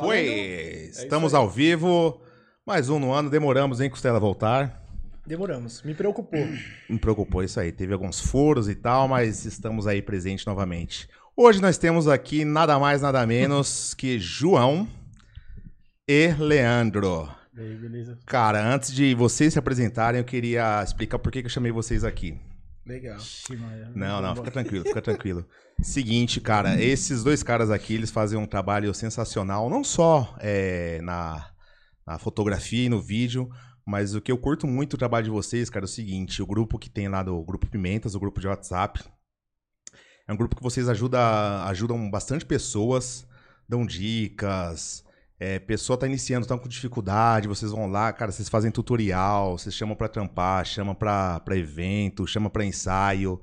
Foi! É Estamos ao vivo. Mais um no ano. Demoramos, hein, Costela, voltar. Demoramos. Me preocupou. Me preocupou isso aí. Teve alguns furos e tal, mas estamos aí presente novamente. Hoje nós temos aqui nada mais, nada menos que João e Leandro. E aí, beleza? Cara, antes de vocês se apresentarem, eu queria explicar por que eu chamei vocês aqui. Legal. Não, não, fica tranquilo, fica tranquilo. Seguinte, cara, esses dois caras aqui, eles fazem um trabalho sensacional, não só é, na, na fotografia e no vídeo, mas o que eu curto muito o trabalho de vocês, cara, é o seguinte, o grupo que tem lá do Grupo Pimentas, o grupo de WhatsApp, é um grupo que vocês ajuda, ajudam bastante pessoas, dão dicas, é, pessoa tá iniciando, estão com dificuldade, vocês vão lá, cara, vocês fazem tutorial, vocês chamam para trampar, chamam para evento, chamam para ensaio.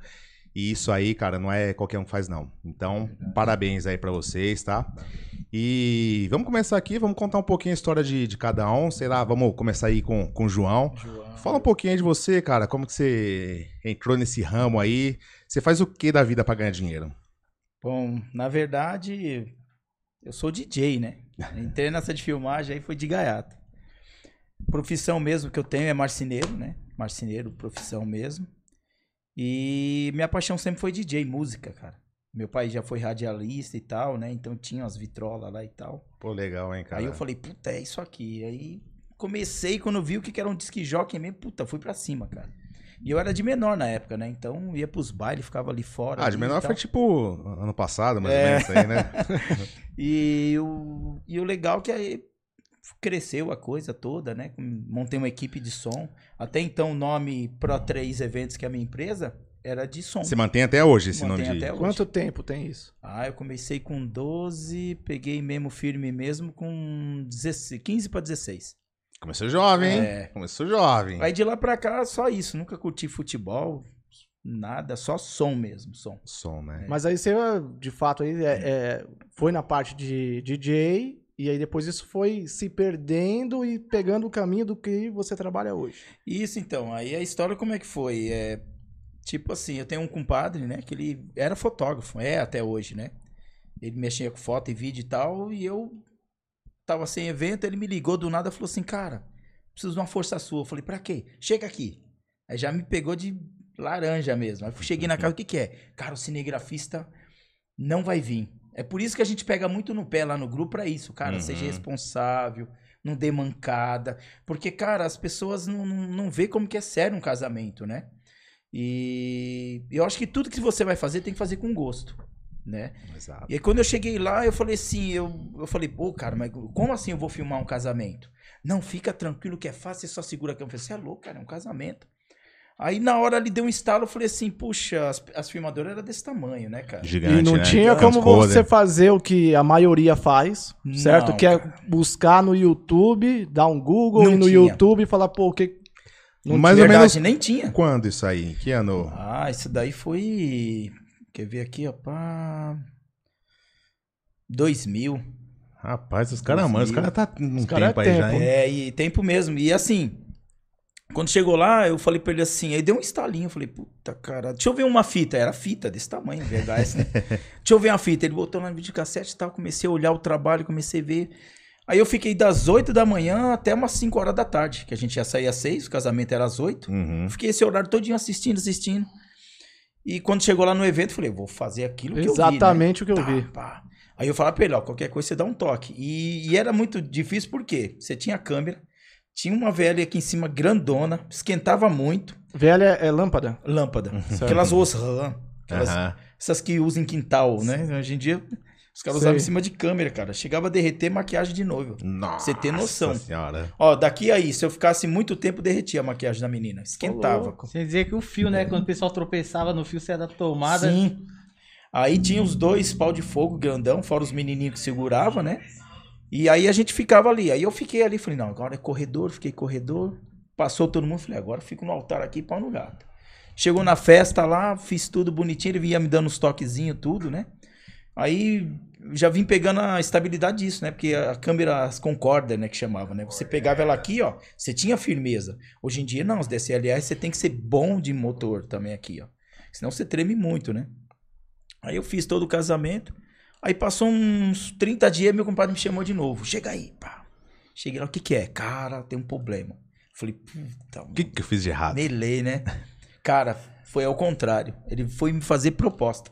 E isso aí, cara, não é qualquer um que faz, não. Então, é parabéns aí para vocês, tá? E vamos começar aqui, vamos contar um pouquinho a história de, de cada um. Sei lá, vamos começar aí com, com o João. João. Fala um pouquinho aí de você, cara. Como que você entrou nesse ramo aí? Você faz o que da vida para ganhar dinheiro? Bom, na verdade, eu sou DJ, né? Entrei nessa de filmagem aí foi de gaiato. Profissão mesmo que eu tenho é marceneiro, né? Marceneiro, profissão mesmo. E minha paixão sempre foi DJ, música, cara. Meu pai já foi radialista e tal, né? Então tinha umas vitrolas lá e tal. Pô, legal, hein, cara? Aí eu falei, puta, é isso aqui. Aí comecei, quando vi o que era um disque jockey mesmo, puta, fui pra cima, cara. E eu era de menor na época, né? Então ia pros bailes, ficava ali fora. Ah, de menor foi tipo ano passado, mais é. ou menos, aí, né? e, o, e o legal é que aí cresceu a coisa toda, né? Montei uma equipe de som. Até então o nome Pro 3 Eventos, que é a minha empresa, era de som. Você mantém até hoje esse mantém nome de... Hoje. Quanto tempo tem isso? Ah, eu comecei com 12, peguei mesmo firme mesmo com 16, 15 para 16. Começou jovem, hein? É. Começou jovem. Aí de lá pra cá, só isso. Nunca curti futebol, nada, só som mesmo, som. Som, né? Mas aí você, de fato, aí, é, é, foi na parte de DJ e aí depois isso foi se perdendo e pegando o caminho do que você trabalha hoje. Isso, então. Aí a história como é que foi? É, tipo assim, eu tenho um compadre, né, que ele era fotógrafo, é até hoje, né? Ele mexia com foto e vídeo e tal, e eu tava sem evento, ele me ligou do nada e falou assim, cara, preciso de uma força sua. Eu falei, pra quê? Chega aqui. Aí já me pegou de laranja mesmo. Aí cheguei na casa, o que que é? Cara, o cinegrafista não vai vir. É por isso que a gente pega muito no pé lá no grupo pra isso, cara. Uhum. Seja responsável, não dê mancada. Porque, cara, as pessoas não, não, não vê como que é sério um casamento, né? E eu acho que tudo que você vai fazer tem que fazer com gosto né? Exato. E aí quando eu cheguei lá, eu falei assim, eu, eu falei, pô, cara, mas como assim eu vou filmar um casamento? Não, fica tranquilo que é fácil, você só segura a câmera. Eu falei, você é louco, cara, é um casamento. Aí na hora ele deu um estalo, eu falei assim, puxa, as, as filmadoras eram desse tamanho, né, cara? Gigante, E não né? tinha como você fazer o que a maioria faz, certo? Não, que é buscar no YouTube, dar um Google não no tinha. YouTube e falar, pô, o que... Não Mais ou menos nem tinha. Quando isso aí? Que ano? Ah, isso daí foi Quer ver aqui, ó, pá... 2000. Rapaz, os caras, mano, os caras tá num tempo é aí tempo. já, hein? É, e tempo mesmo. E assim, quando chegou lá, eu falei pra ele assim, aí deu um estalinho, eu falei, puta cara, deixa eu ver uma fita. Era fita desse tamanho, VHS, né? deixa eu ver uma fita. Ele botou na videocassete e tal, comecei a olhar o trabalho, comecei a ver. Aí eu fiquei das 8 da manhã até umas 5 horas da tarde, que a gente ia sair às 6, o casamento era às 8. Uhum. Fiquei esse horário todinho assistindo, assistindo. E quando chegou lá no evento, eu falei, vou fazer aquilo que Exatamente eu vi. Exatamente né? o que eu tá, vi. Pá. Aí eu falei pra ele, ó, qualquer coisa você dá um toque. E, e era muito difícil porque você tinha a câmera, tinha uma velha aqui em cima grandona, esquentava muito. Velha é lâmpada? Lâmpada. Aquelas Osram, aquelas, essas que usam em quintal, né? Hoje em dia os caras usavam em cima de câmera, cara. Chegava a derreter maquiagem de noivo. Nossa Você ter noção. Senhora. Ó, daqui aí, se eu ficasse muito tempo, derretia a maquiagem da menina. Esquentava. Você dizia que o fio, né? Quando o pessoal tropeçava no fio, você era da tomada. Sim. Aí tinha os dois pau de fogo grandão, fora os menininhos que seguravam, né? E aí a gente ficava ali. Aí eu fiquei ali, falei, não, agora é corredor, fiquei corredor. Passou todo mundo, falei, agora fico no altar aqui, pau no gato. Chegou na festa lá, fiz tudo bonitinho, ele vinha me dando uns toquezinhos, tudo, né? Aí já vim pegando a estabilidade disso, né? Porque a câmera as concorda, né? Que chamava, né? Você pegava ela aqui, ó, você tinha firmeza. Hoje em dia, não, os DSLR você tem que ser bom de motor também aqui, ó. Senão você treme muito, né? Aí eu fiz todo o casamento. Aí passou uns 30 dias, meu compadre me chamou de novo. Chega aí, pá. Cheguei lá, o que que é? Cara, tem um problema. Falei, puta, O que, que eu fiz de errado? Melei, né? Cara, foi ao contrário. Ele foi me fazer proposta.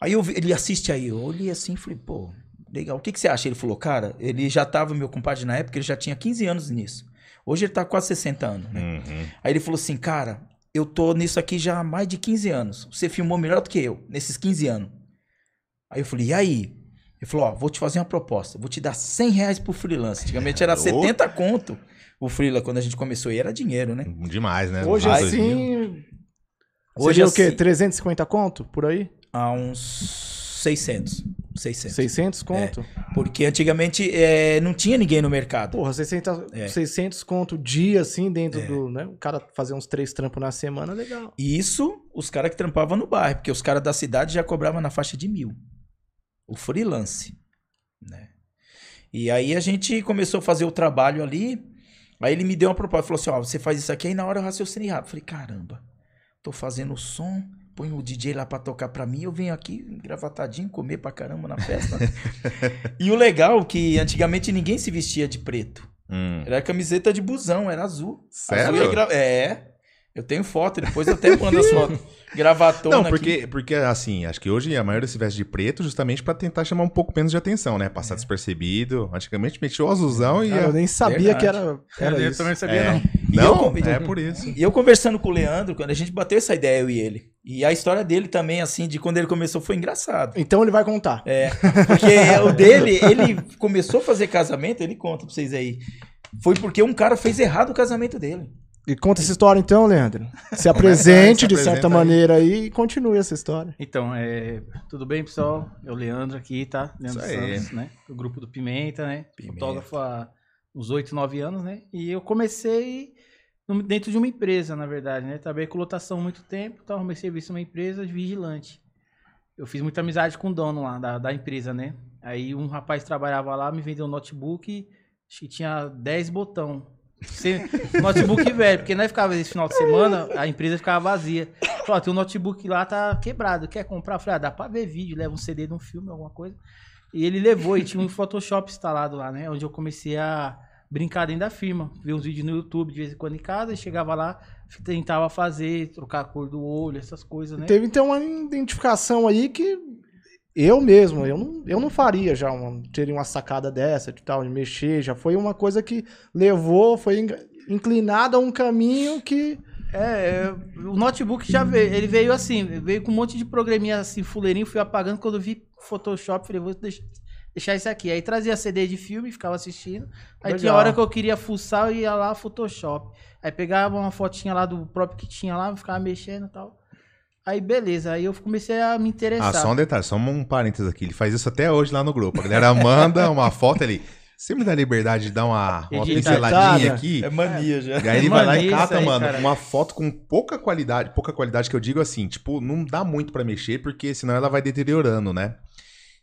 Aí eu vi- ele assiste aí, eu olhei assim e falei, pô, legal. O que, que você acha? Ele falou, cara, ele já tava, meu compadre, na época, ele já tinha 15 anos nisso. Hoje ele tá quase 60 anos, né? Uhum. Aí ele falou assim, cara, eu tô nisso aqui já há mais de 15 anos. Você filmou melhor do que eu, nesses 15 anos. Aí eu falei, e aí? Ele falou, ó, vou te fazer uma proposta. Vou te dar 100 reais pro freelance. Antigamente era Ô. 70 conto o freela quando a gente começou. E era dinheiro, né? Demais, né? Hoje Nos anos 2000. assim. Hoje seria o quê? assim- 350 conto por aí? A uns 600. 600. 600 conto? Porque antigamente é, não tinha ninguém no mercado. Porra, 600, É. 600 conto dia, assim, dentro do, né? O cara fazer uns três trampos na semana, legal. E Isso, os caras que trampavam no bairro, porque os caras da cidade já cobravam na faixa de mil. O freelance. Né? E aí a gente começou a fazer o trabalho ali. Aí ele me deu uma proposta. Falou assim: Ó, você faz isso aqui. Aí na hora eu raciocinei rápido. Falei: caramba, tô fazendo o som. Põe o DJ lá pra tocar pra mim. Eu venho aqui engravatadinho, comer pra caramba na festa. e o legal é que antigamente ninguém se vestia de preto. Hum. Era camiseta de busão, era azul. Sério? Azul e gra- É. Eu tenho foto, depois eu até mando as fotos. Gravatona Não, aqui. porque, porque assim, acho que hoje a maioria se veste de preto justamente pra tentar chamar um pouco menos de atenção, né? Passar despercebido. Antigamente metia o azulzão e. Cara, eu nem sabia Verdade. que era, era eu isso. também não sabia, É. não. Eu Não, convi- é por isso. E eu conversando com o Leandro, quando a gente bateu essa ideia, eu e ele. E a história dele também, assim, de quando ele começou, foi engraçado. Então ele vai contar. É, porque o dele, ele começou a fazer casamento, ele conta pra vocês aí. Foi porque um cara fez errado o casamento dele. E conta essa história então, Leandro. Se apresente Se de certa aí. maneira aí e continue essa história. Então, é, tudo bem, pessoal? É o Leandro aqui, tá? Leandro Isso. Santos, né? Do grupo do Pimenta, né? Pimenta. Fotógrafo há uns 8, 9 anos, né? E eu comecei dentro de uma empresa, na verdade, né? Trabalhei com lotação muito tempo, então arrumei serviço numa empresa de vigilante. Eu fiz muita amizade com o dono lá da, da empresa, né? Aí um rapaz trabalhava lá, me vendeu um notebook, acho que tinha 10 botão. Você- notebook velho, porque nós ficava esse final de semana, a empresa ficava vazia. Falou, ó, teu notebook lá tá quebrado, quer comprar? Falei, ah, dá pra ver vídeo, leva um CD de um filme, alguma coisa. E ele levou e tinha um Photoshop instalado lá, né? Onde eu comecei a brincar dentro da firma, ver uns vídeos no YouTube de vez em quando em casa, e chegava lá, tentava fazer, trocar a cor do olho, essas coisas, né? Teve então uma identificação aí que eu mesmo, eu não, eu não faria já, uma, teria uma sacada dessa, de tal, de mexer, já foi uma coisa que levou, foi in- inclinado a um caminho que... É, é, o notebook já veio, ele veio assim, veio com um monte de programinha assim, fuleirinho, fui apagando, quando eu vi Photoshop, falei, vou deixar, deixar isso aqui. Aí trazia CD de filme, ficava assistindo, aí Legal. tinha hora que eu queria fuçar, eu ia lá, Photoshop. Aí pegava uma fotinha lá do próprio que tinha lá, ficava mexendo e tal. Aí beleza, aí eu comecei a me Ah, interessar. só um detalhe, só um parênteses aqui. Ele faz isso até hoje lá no grupo. A galera manda uma foto ali. Você me dá liberdade de dar uma, uma pinceladinha aqui? É mania já. E aí ele vai lá e cata, aí, mano, cara. uma foto com pouca qualidade. Pouca qualidade que eu digo assim, tipo, não dá muito pra mexer, porque senão ela vai deteriorando, né?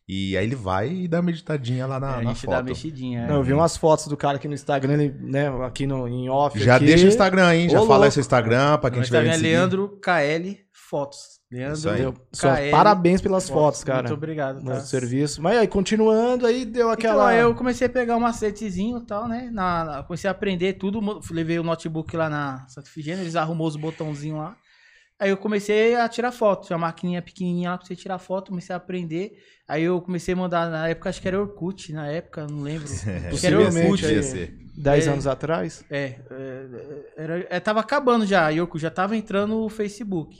E aí ele vai e dá uma editadinha lá na, É, a na gente dá foto. mexidinha. é. Não, eu vi umas fotos do cara aqui no Instagram, ele, né, aqui no, em off Já aqui. deixa o Instagram, hein? Já Ô, fala seu Instagram pra quem Meu tiver Instagram é. Leandro KL Fotos. Leandro só KL parabéns pelas fotos, cara. Muito obrigado, tá? serviço. Mas aí, continuando, aí deu Então, aquela... aí eu comecei a pegar um macetezinho e tal, né? Na, na- comecei a aprender tudo. Levei o notebook lá na Santa Efigênia, eles arrumou os botãozinhos lá. Aí eu comecei a tirar foto. Tinha uma maquininha pequenininha lá pra você tirar foto, comecei a aprender. Aí eu comecei a mandar, na época acho que era Orkut, na época, não lembro. acho que era Orkut. Podia ser. 10 É. anos atrás. É, é, era, é, tava acabando já, Orkut já tava entrando o Facebook.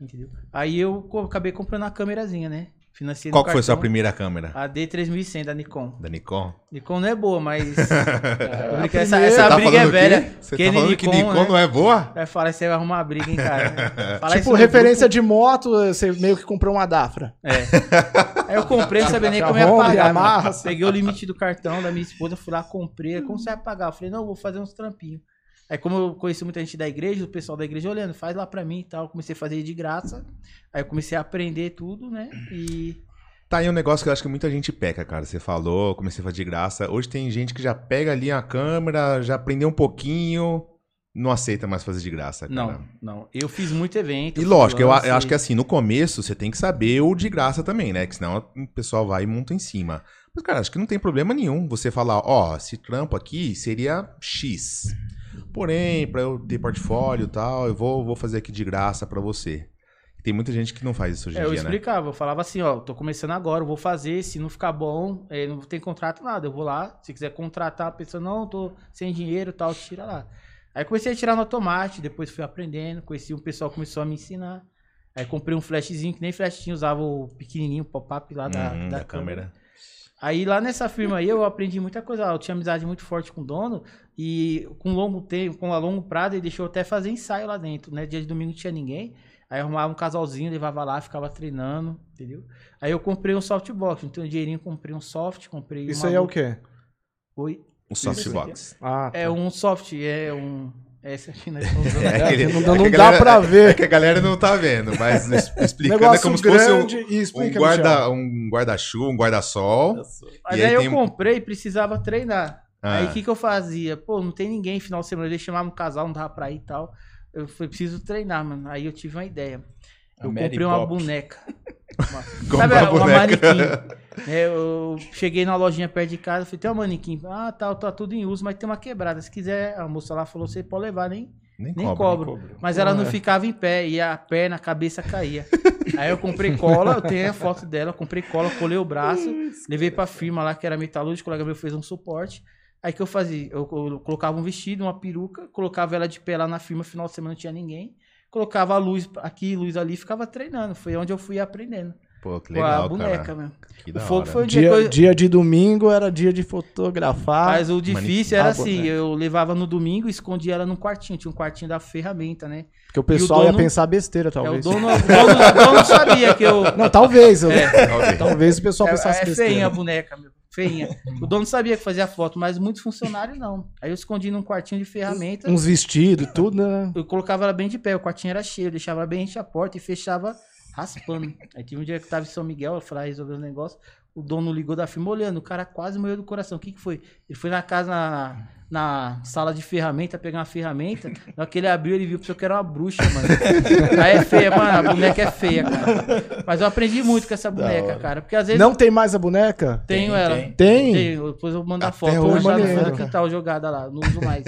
Entendeu? Aí eu acabei comprando a câmerazinha, né? Financiei Qual que foi a sua primeira câmera? A D3100 da Nikon. Da Nikon? Nikon não é boa, mas. Primeira- essa essa Tá briga é velha. Você tá falando que Nikon né? não é boa? Vai falar que você vai arrumar briga, hein, cara. Fala tipo, referência de moto, você meio que comprou uma Dafra. grupo. É. Aí eu comprei, não sabia nem como ia pagar. Mano. Peguei o limite do cartão da minha esposa, fui lá, comprei. Como você vai pagar? Eu falei, não, eu vou fazer uns trampinhos. Aí, como eu conheci muita gente da igreja, o pessoal da igreja olhando, faz lá pra mim e tal. Comecei a fazer de graça. Aí eu comecei a aprender tudo, né? E. Tá aí um negócio que eu acho que muita gente peca, cara. Você falou, comecei a fazer de graça. Hoje tem gente que já pega ali a câmera, já aprendeu um pouquinho, não aceita mais fazer de graça, cara. Não, não. Eu fiz muito evento. E lógico, eu, a- freelance. eu acho que assim, no começo você tem que saber o de graça também, né? Que senão o pessoal vai e monta em cima. Mas, cara, acho que não tem problema nenhum você falar, ó, esse trampo aqui seria X. Porém, pra eu ter portfólio e tal, eu vou, vou fazer aqui de graça pra você. Tem muita gente que não faz isso hoje em É, eu dia, né? explicava, eu falava assim, ó, tô começando agora, eu vou fazer, se não ficar bom, eh, não tem contrato nada, eu vou lá, se quiser contratar a pessoa, não, tô sem dinheiro e tal, tira lá. Aí comecei a tirar no automático, depois fui aprendendo, conheci um pessoal que começou a me ensinar. Aí comprei um flashzinho, que nem flash tinha, usava o pequenininho, pop-up lá da, Uhum, da da câmera. câmera. Aí lá nessa firma aí eu aprendi muita coisa. Eu tinha amizade muito forte com o dono e com longo tempo, com a longo prazo, ele deixou até fazer ensaio lá dentro, né? Dia de domingo não tinha ninguém. Aí arrumava um casalzinho, levava lá, ficava treinando, entendeu? Aí eu comprei um softbox, não tenho dinheirinho, comprei um soft, comprei Isso uma aí é o quê? Oi? Um softbox. Ah, É tá. um soft, é um. Essa aqui nós estamos usando. É, aquele- não- não a dá galera- pra ver. É que a galera não tá vendo, mas explicando é como se fosse um, um guarda, um guarda-chuva, um guarda-sol. Mas E aí aí, eu tem- comprei e precisava treinar. Ah. Aí o que, que eu fazia? Pô, não tem ninguém final de semana. Eu chamava um casal, não dava pra ir e tal. Eu falei, preciso treinar, mano. Aí eu tive uma ideia. Eu Mary comprei uma Poppins. boneca. Uma- Sabe, uma boneca. manequim. É, eu cheguei na lojinha perto de casa, falei, tem uma manequim. Ah, tá, tá tudo em uso, mas tem uma quebrada. Se quiser, a moça lá falou, você pode levar, nem, Nem, nem cobra. cobro. Mas ela não é. ficava em pé, e a perna, a cabeça caía. Aí eu comprei cola, eu tenho a foto dela, comprei cola, colei o braço, levei pra firma lá que era metalúrgico, o colega meu fez um suporte. Aí que eu fazia? Eu, eu colocava um vestido, uma peruca, colocava ela de pé lá na firma, final de semana não tinha ninguém. Colocava a luz aqui, luz ali, ficava treinando. Foi onde eu fui aprendendo. Pô, que Com a legal, boneca cara. mesmo. Que O fogo hora. foi o dia Dia, eu- dia de domingo era dia de fotografar. Mas o difícil era Ah, assim, boneca. eu levava no domingo e escondia ela num quartinho. Tinha um quartinho da ferramenta, né? Porque o pessoal dono- ia pensar besteira, É, o talvez. dono, o dono, o dono sabia que eu... Não, talvez. eu- Talvez. Talvez o pessoal É, pensasse é besteira. feinha a boneca, meu. Feinha. O dono sabia que fazia foto, mas muitos funcionários não. Aí eu escondi num quartinho de ferramenta. Uns vestidos, tudo, né? Eu colocava ela bem de pé, o quartinho era cheio, deixava ela bem enche a porta e fechava raspando. Aí teve um dia que tava em São Miguel, eu falei, ah, resolver os negócios. O dono ligou da firma olhando, o cara quase morreu do coração. O que que foi? Ele foi na casa, na, na sala de ferramenta, pegar uma ferramenta. Na hora que ele abriu, ele viu que era uma bruxa, mano. Aí é feia, mano, a boneca é feia, cara. Mas eu aprendi muito com essa boneca, cara. Porque às vezes Não tem mais a boneca? tenho Tem, ela. tem. Tem? Tenho, depois eu mando a Até foto. hoje, maneiro. no quintal jogada lá, não uso mais.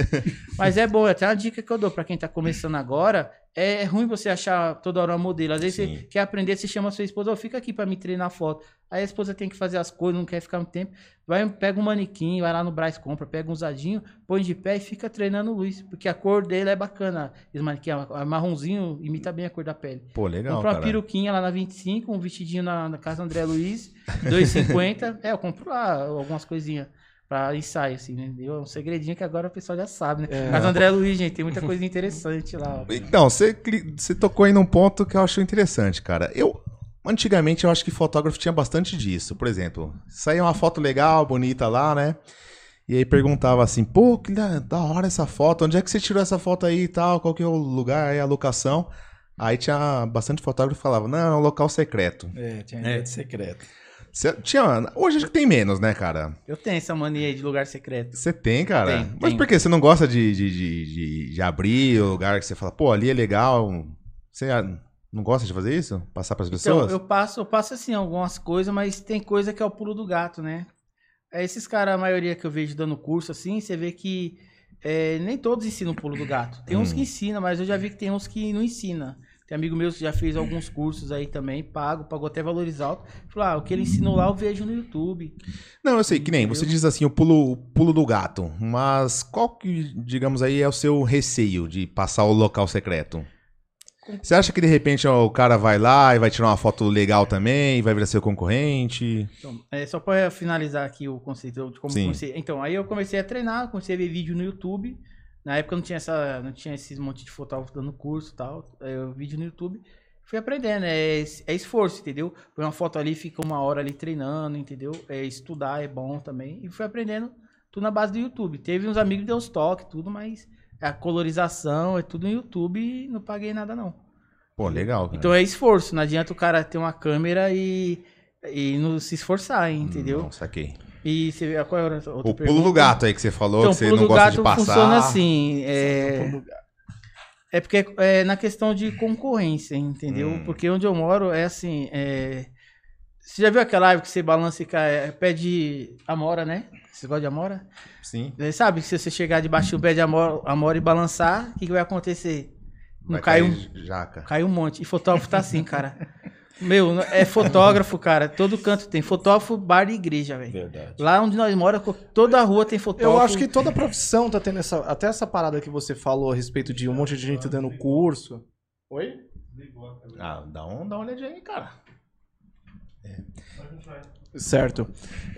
Mas é bom, até uma dica que eu dou pra quem tá começando agora. É ruim você achar toda hora uma modelo. Às vezes Sim. você quer aprender, você chama a sua esposa, ó, fica aqui pra me treinar foto. Aí a esposa tem que fazer as coisas, não quer ficar muito tempo. Vai, pega um manequim, vai lá no Braz, compra, pega um usadinho, põe de pé e fica treinando luz. Porque a cor dele é bacana. Esse manequim, a- a marronzinho, imita bem a cor da pele. Pô, legal, Compro uma cara. peruquinha lá na 25, um vestidinho na, na casa André Luiz, 2,50. é, eu compro lá algumas coisinhas pra ensaio, assim, né? Deu um segredinho que agora o pessoal já sabe, né? É. Casa André Luiz, gente, tem muita coisa interessante lá. ó. Então, você, você tocou aí num ponto que eu acho interessante, cara. Eu, antigamente, eu acho que fotógrafo tinha bastante disso. Por exemplo, saía uma foto legal, bonita lá, né? E aí perguntava assim, pô, que da, da hora essa foto, onde é que você tirou essa foto aí e tal, qual que é o lugar aí, a locação? Aí tinha bastante fotógrafo que falava, não, é um local secreto. É, tinha é. secreto. Você tinha, hoje acho que tem menos, né, cara? Eu tenho essa mania aí de lugar secreto. Você tem, cara? Tem, Mas tem. por que? Você não gosta de, de, de, de- abrir o lugar que você fala, pô, ali é legal. Você ah, não gosta de fazer isso? Passar pras Então, pessoas? eu passo, eu passo assim algumas coisas, mas tem coisa que é o pulo do gato, né? É, esses caras, a maioria que eu vejo dando curso assim, você vê que é, nem todos ensinam o pulo do gato. Tem uns Hum. que ensinam, mas eu já vi que tem uns que não ensinam. Tem amigo meu que já fez alguns cursos aí também, pago, pagou até valores altos. Falou, ah, o que ele ensinou lá eu vejo no YouTube. Não, eu sei, que nem você diz assim, o pulo, o pulo do gato. Mas qual que, digamos aí, é o seu receio de passar o local secreto? Você acha que de repente ó, o cara vai lá e vai tirar uma foto legal também, vai virar seu concorrente? Então, é, só para finalizar aqui o conceito de como Sim. comecei. Então, aí eu comecei a treinar, comecei a ver vídeo no YouTube. Na época não tinha essa, não tinha esses monte de fotógrafo dando curso e tal. Eu vídeo no YouTube. Fui aprendendo, é, es- é esforço, entendeu? Põe uma foto ali, fica uma hora ali treinando, entendeu? É estudar, é bom também. E fui aprendendo tudo na base do YouTube. Teve uns amigos que deu os toques, tudo, mas a colorização é tudo no YouTube e não paguei nada não. Pô, legal, cara. Então é esforço, não adianta o cara ter uma câmera e, e não se esforçar, hein, entendeu? Não, saquei. E você vê qual era a outra O pulo do gato aí que você falou, Então, que você não gosta gato de passar. funciona assim. É, gato. É porque é na questão de concorrência, entendeu? Hum. Porque onde eu moro é assim. é, Você já viu aquela árvore que você balança e cai? É pé de amora, né? Você gosta de amora? Sim. Você sabe que se você chegar debaixo do pé de amora, amora e balançar, o que, que vai acontecer? Não Vai cai cair um, Jaca. cai um monte. E fotógrafo tá assim, cara. Meu, é fotógrafo, cara. Todo canto tem. Fotógrafo, bar e igreja, velho. Verdade. Lá onde nós moramos, toda a rua tem fotógrafo. Eu acho que toda profissão tá tendo essa. Até essa parada que você falou a respeito de um monte de gente dando curso. Oi? Ah, dá, um, dá uma olhadinha aí, cara. Certo.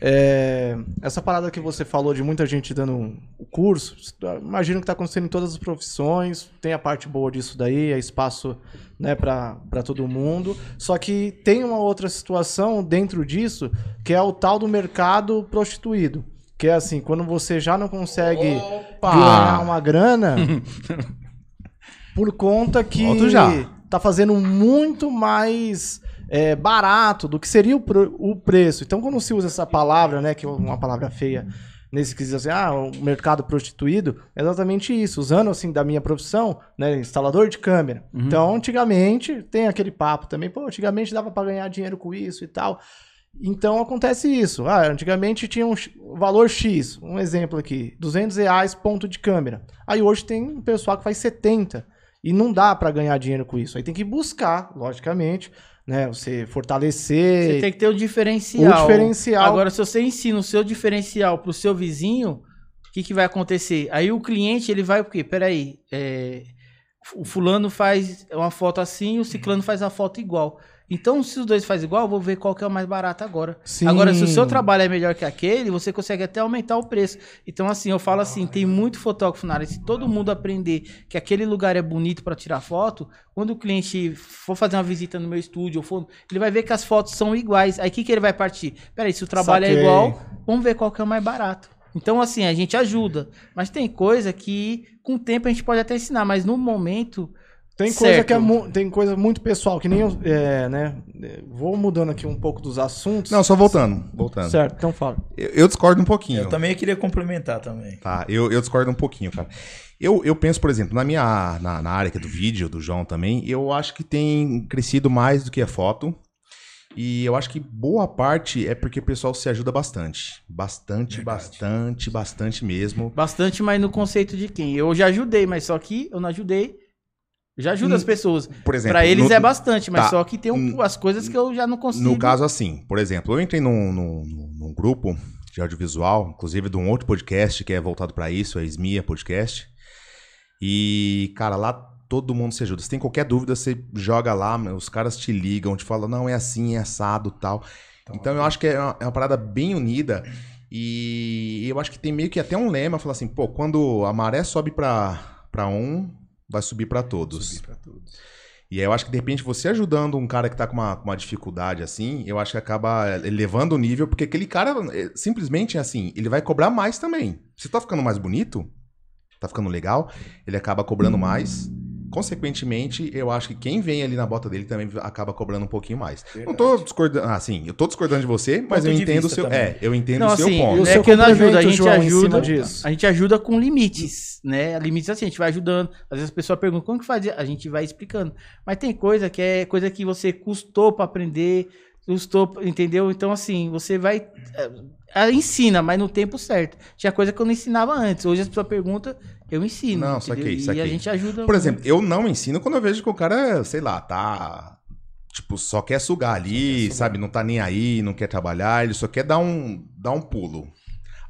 É, essa parada que você falou de muita gente dando o curso, imagino que está acontecendo em todas as profissões, tem a parte boa disso daí, é espaço né, para todo mundo. Só que tem uma outra situação dentro disso, que é o tal do mercado prostituído. Que é assim, quando você já não consegue ganhar uma grana por conta que tá fazendo muito mais é, barato do que seria o, o preço. Então, quando se usa essa palavra, né, que é uma palavra feia, nesse que diz assim, ah, o mercado prostituído, é exatamente isso. Usando, assim, da minha profissão, né, instalador de câmera. Então, antigamente, tem aquele papo também, pô, antigamente dava para ganhar dinheiro com isso e tal. Então, acontece isso. Ah, antigamente tinha um valor X, um exemplo aqui, 200 reais ponto de câmera. Aí hoje tem um pessoal que faz 70 e não dá para ganhar dinheiro com isso. Aí tem que buscar, logicamente, né, você fortalecer Você tem que ter o diferencial. o diferencial. Agora, se você ensina o seu diferencial pro seu vizinho, o que, que vai acontecer? Aí o cliente, ele vai o quê? Peraí, é, o fulano faz uma foto assim, o ciclano faz a foto igual. Então, se os dois fazem igual, eu vou ver qual que é o mais barato agora. Sim. Agora, se o seu trabalho é melhor que aquele, você consegue até aumentar o preço. Então, assim, eu falo assim, tem muito fotógrafo na área. Se todo mundo aprender que aquele lugar é bonito para tirar foto, quando o cliente for fazer uma visita no meu estúdio, ou for, ele vai ver que as fotos são iguais. Aí, o que, que ele vai partir? Peraí, se o trabalho Saquei. é igual, vamos ver qual que é o mais barato. Então, assim, a gente ajuda. Mas tem coisa que, com o tempo, a gente pode até ensinar. Mas, no momento... Tem coisa Certo. que é mu- tem coisa muito pessoal, que nem eu, é, né? é, Vou mudando aqui um pouco dos assuntos. Não, só voltando. Voltando. Certo, então fala. Eu, eu discordo um pouquinho. Eu também queria complementar também. Tá, eu, eu discordo um pouquinho, cara. Eu, eu penso, por exemplo, na minha na, na área que é do vídeo, do João também, eu acho que tem crescido mais do que a foto. E eu acho que boa parte é porque o pessoal se ajuda bastante. Bastante, Verdade. bastante, bastante mesmo. Bastante, mas no conceito de quem? Eu já ajudei, mas só que eu não ajudei. Já ajudo Hum, as pessoas. Por exemplo, Pra eles no- é bastante, mas tá. só que tem um- Hum, as coisas que eu já não consigo. No caso, assim, por exemplo, eu entrei num, num, num- grupo de audiovisual, inclusive de um outro podcast que é voltado pra isso, é Esmia Podcast. E, cara, lá todo mundo se ajuda. Se tem qualquer dúvida, você joga lá, os caras te ligam, te falam, não, é assim, é assado tal. Então eu acho que é uma, é uma parada bem unida. E eu acho que tem meio que até um lema, falar assim, pô, quando a maré sobe pra, pra um, vai subir pra todos. Subir pra todos. E aí eu acho que de repente você ajudando um cara que tá com uma, uma dificuldade assim, eu acho que acaba elevando o nível, porque aquele cara eh, simplesmente é assim, ele vai cobrar mais também. Se tá ficando mais bonito, tá ficando legal, ele acaba cobrando mais. Consequentemente, eu acho que quem vem ali na bota dele também acaba cobrando um pouquinho mais. Não tô discordando, ah, sim, eu tô discordando de você, mas Ponto eu entendo o seu, também. é, eu entendo Não, o seu assim, ponto. é que não ajuda, a gente João, ajuda. disso? A gente ajuda com limites, né? Limites assim, a gente vai ajudando. Às vezes a pessoa pergunta como que faz, a gente vai explicando. Mas tem coisa que é coisa que você custou pra aprender, custou, entendeu? Então assim, você vai é, ela ensina, mas no tempo certo. Tinha coisa que eu não ensinava antes. Hoje as pessoas perguntam, eu ensino. Não, entendeu? saquei, E saquei. a gente ajuda. Por exemplo, eu não ensino quando eu vejo que o cara, sei lá, tá. Tipo, só quer sugar ali, sugar. sabe? Não tá nem aí, não quer trabalhar, ele só quer dar um, dar um pulo.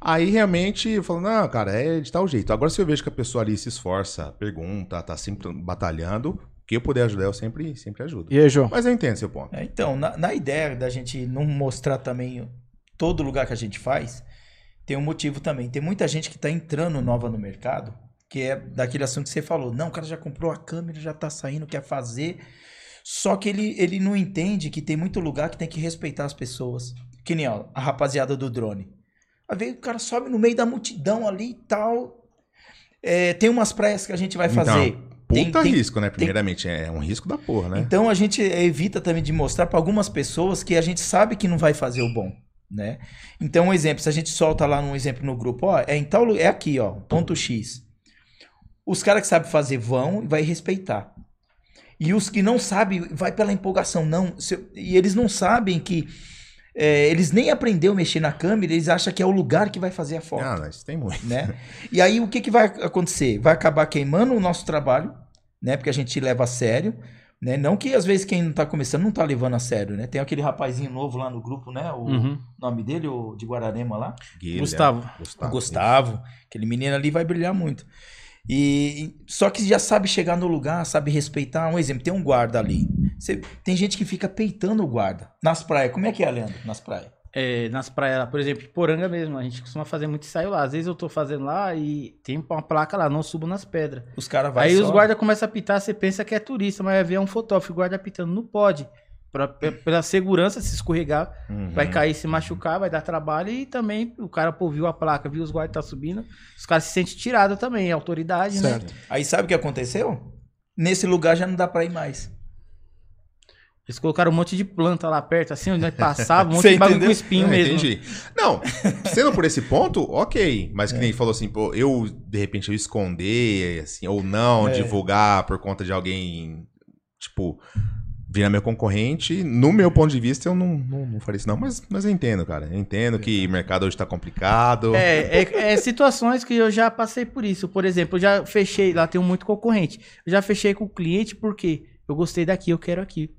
Aí realmente eu falo, não, cara, é de tal jeito. Agora, se eu vejo que a pessoa ali se esforça, pergunta, tá sempre batalhando, o que eu puder ajudar, eu sempre, sempre ajudo. E aí, João? Mas eu entendo seu ponto. É, então, na, na ideia da gente não mostrar também todo lugar que a gente faz, tem um motivo também. Tem muita gente que está entrando nova no mercado, que é daquele assunto que você falou. Não, o cara já comprou a câmera, já tá saindo, quer fazer. Só que ele, ele não entende que tem muito lugar que tem que respeitar as pessoas. Que nem ó, a rapaziada do drone. Aí vem, o cara sobe no meio da multidão ali e tal. É, tem umas praias que a gente vai Então, fazer. Tem- Puta tem- risco, né? Primeiramente, é um risco da porra, né? então a gente evita também de mostrar para algumas pessoas que a gente sabe que não vai fazer o bom, né? Então um exemplo, se a gente solta lá um exemplo no grupo, ó, é em tal é aqui, ó, ponto X. Os caras que sabem fazer vão e vai respeitar. E os que não sabem, vai pela empolgação. Não, se- e eles não sabem que. é, eles nem aprenderam a mexer na câmera, eles acham que é o lugar que vai fazer a foto. Ah, mas tem muito. né? E aí o que, que vai acontecer? Vai acabar queimando o nosso trabalho, né? Porque a gente leva a sério, né? Não que às vezes quem não tá começando não tá levando a sério, né? Tem aquele rapazinho novo lá no grupo, né? O Uhum. nome dele, o de Guararema lá. Guilherme, Gustavo. O Gustavo, aquele menino ali vai brilhar muito. E só que já sabe chegar no lugar, sabe respeitar. Um exemplo, tem um guarda ali. Você- tem gente que fica peitando o guarda. Nas praias, como é que é, Leandro? Nas praias. É, nas praias, lá, por exemplo, Poranga mesmo, a gente costuma fazer muito ensaio lá. Às vezes eu tô fazendo lá e tem uma placa lá, não subo nas pedras. Os caras vai Aí só- os guardas começam a apitar, você pensa que é turista, mas vai ver um fotógrafo, o guarda apitando, não pode. Pra, pe- pela segurança, se escorregar, Uhum. vai cair, se machucar, vai dar trabalho e também o cara pô, viu a placa, viu os guardas tá subindo, os caras se sentem tirados também, é autoridade, Certo. né? Aí sabe o que aconteceu? Nesse lugar já não dá pra ir mais. Eles colocaram um monte de planta lá perto, assim, onde nós passava, um monte Você de bagulho com espinho Ah, mesmo. Entendi. Não, sendo por esse ponto, ok. Mas que nem falou assim, pô, eu, de repente, eu esconder, assim, ou não É. divulgar por conta de alguém, tipo, virar meu concorrente, no meu ponto de vista, eu não, não, não faria isso, não. Mas, mas eu entendo, cara. Eu entendo que o mercado hoje tá complicado. É, é, é situações que eu já passei por isso. Por exemplo, eu já fechei, lá tem muito concorrente. Eu já fechei com o cliente porque eu gostei daqui, eu quero aqui.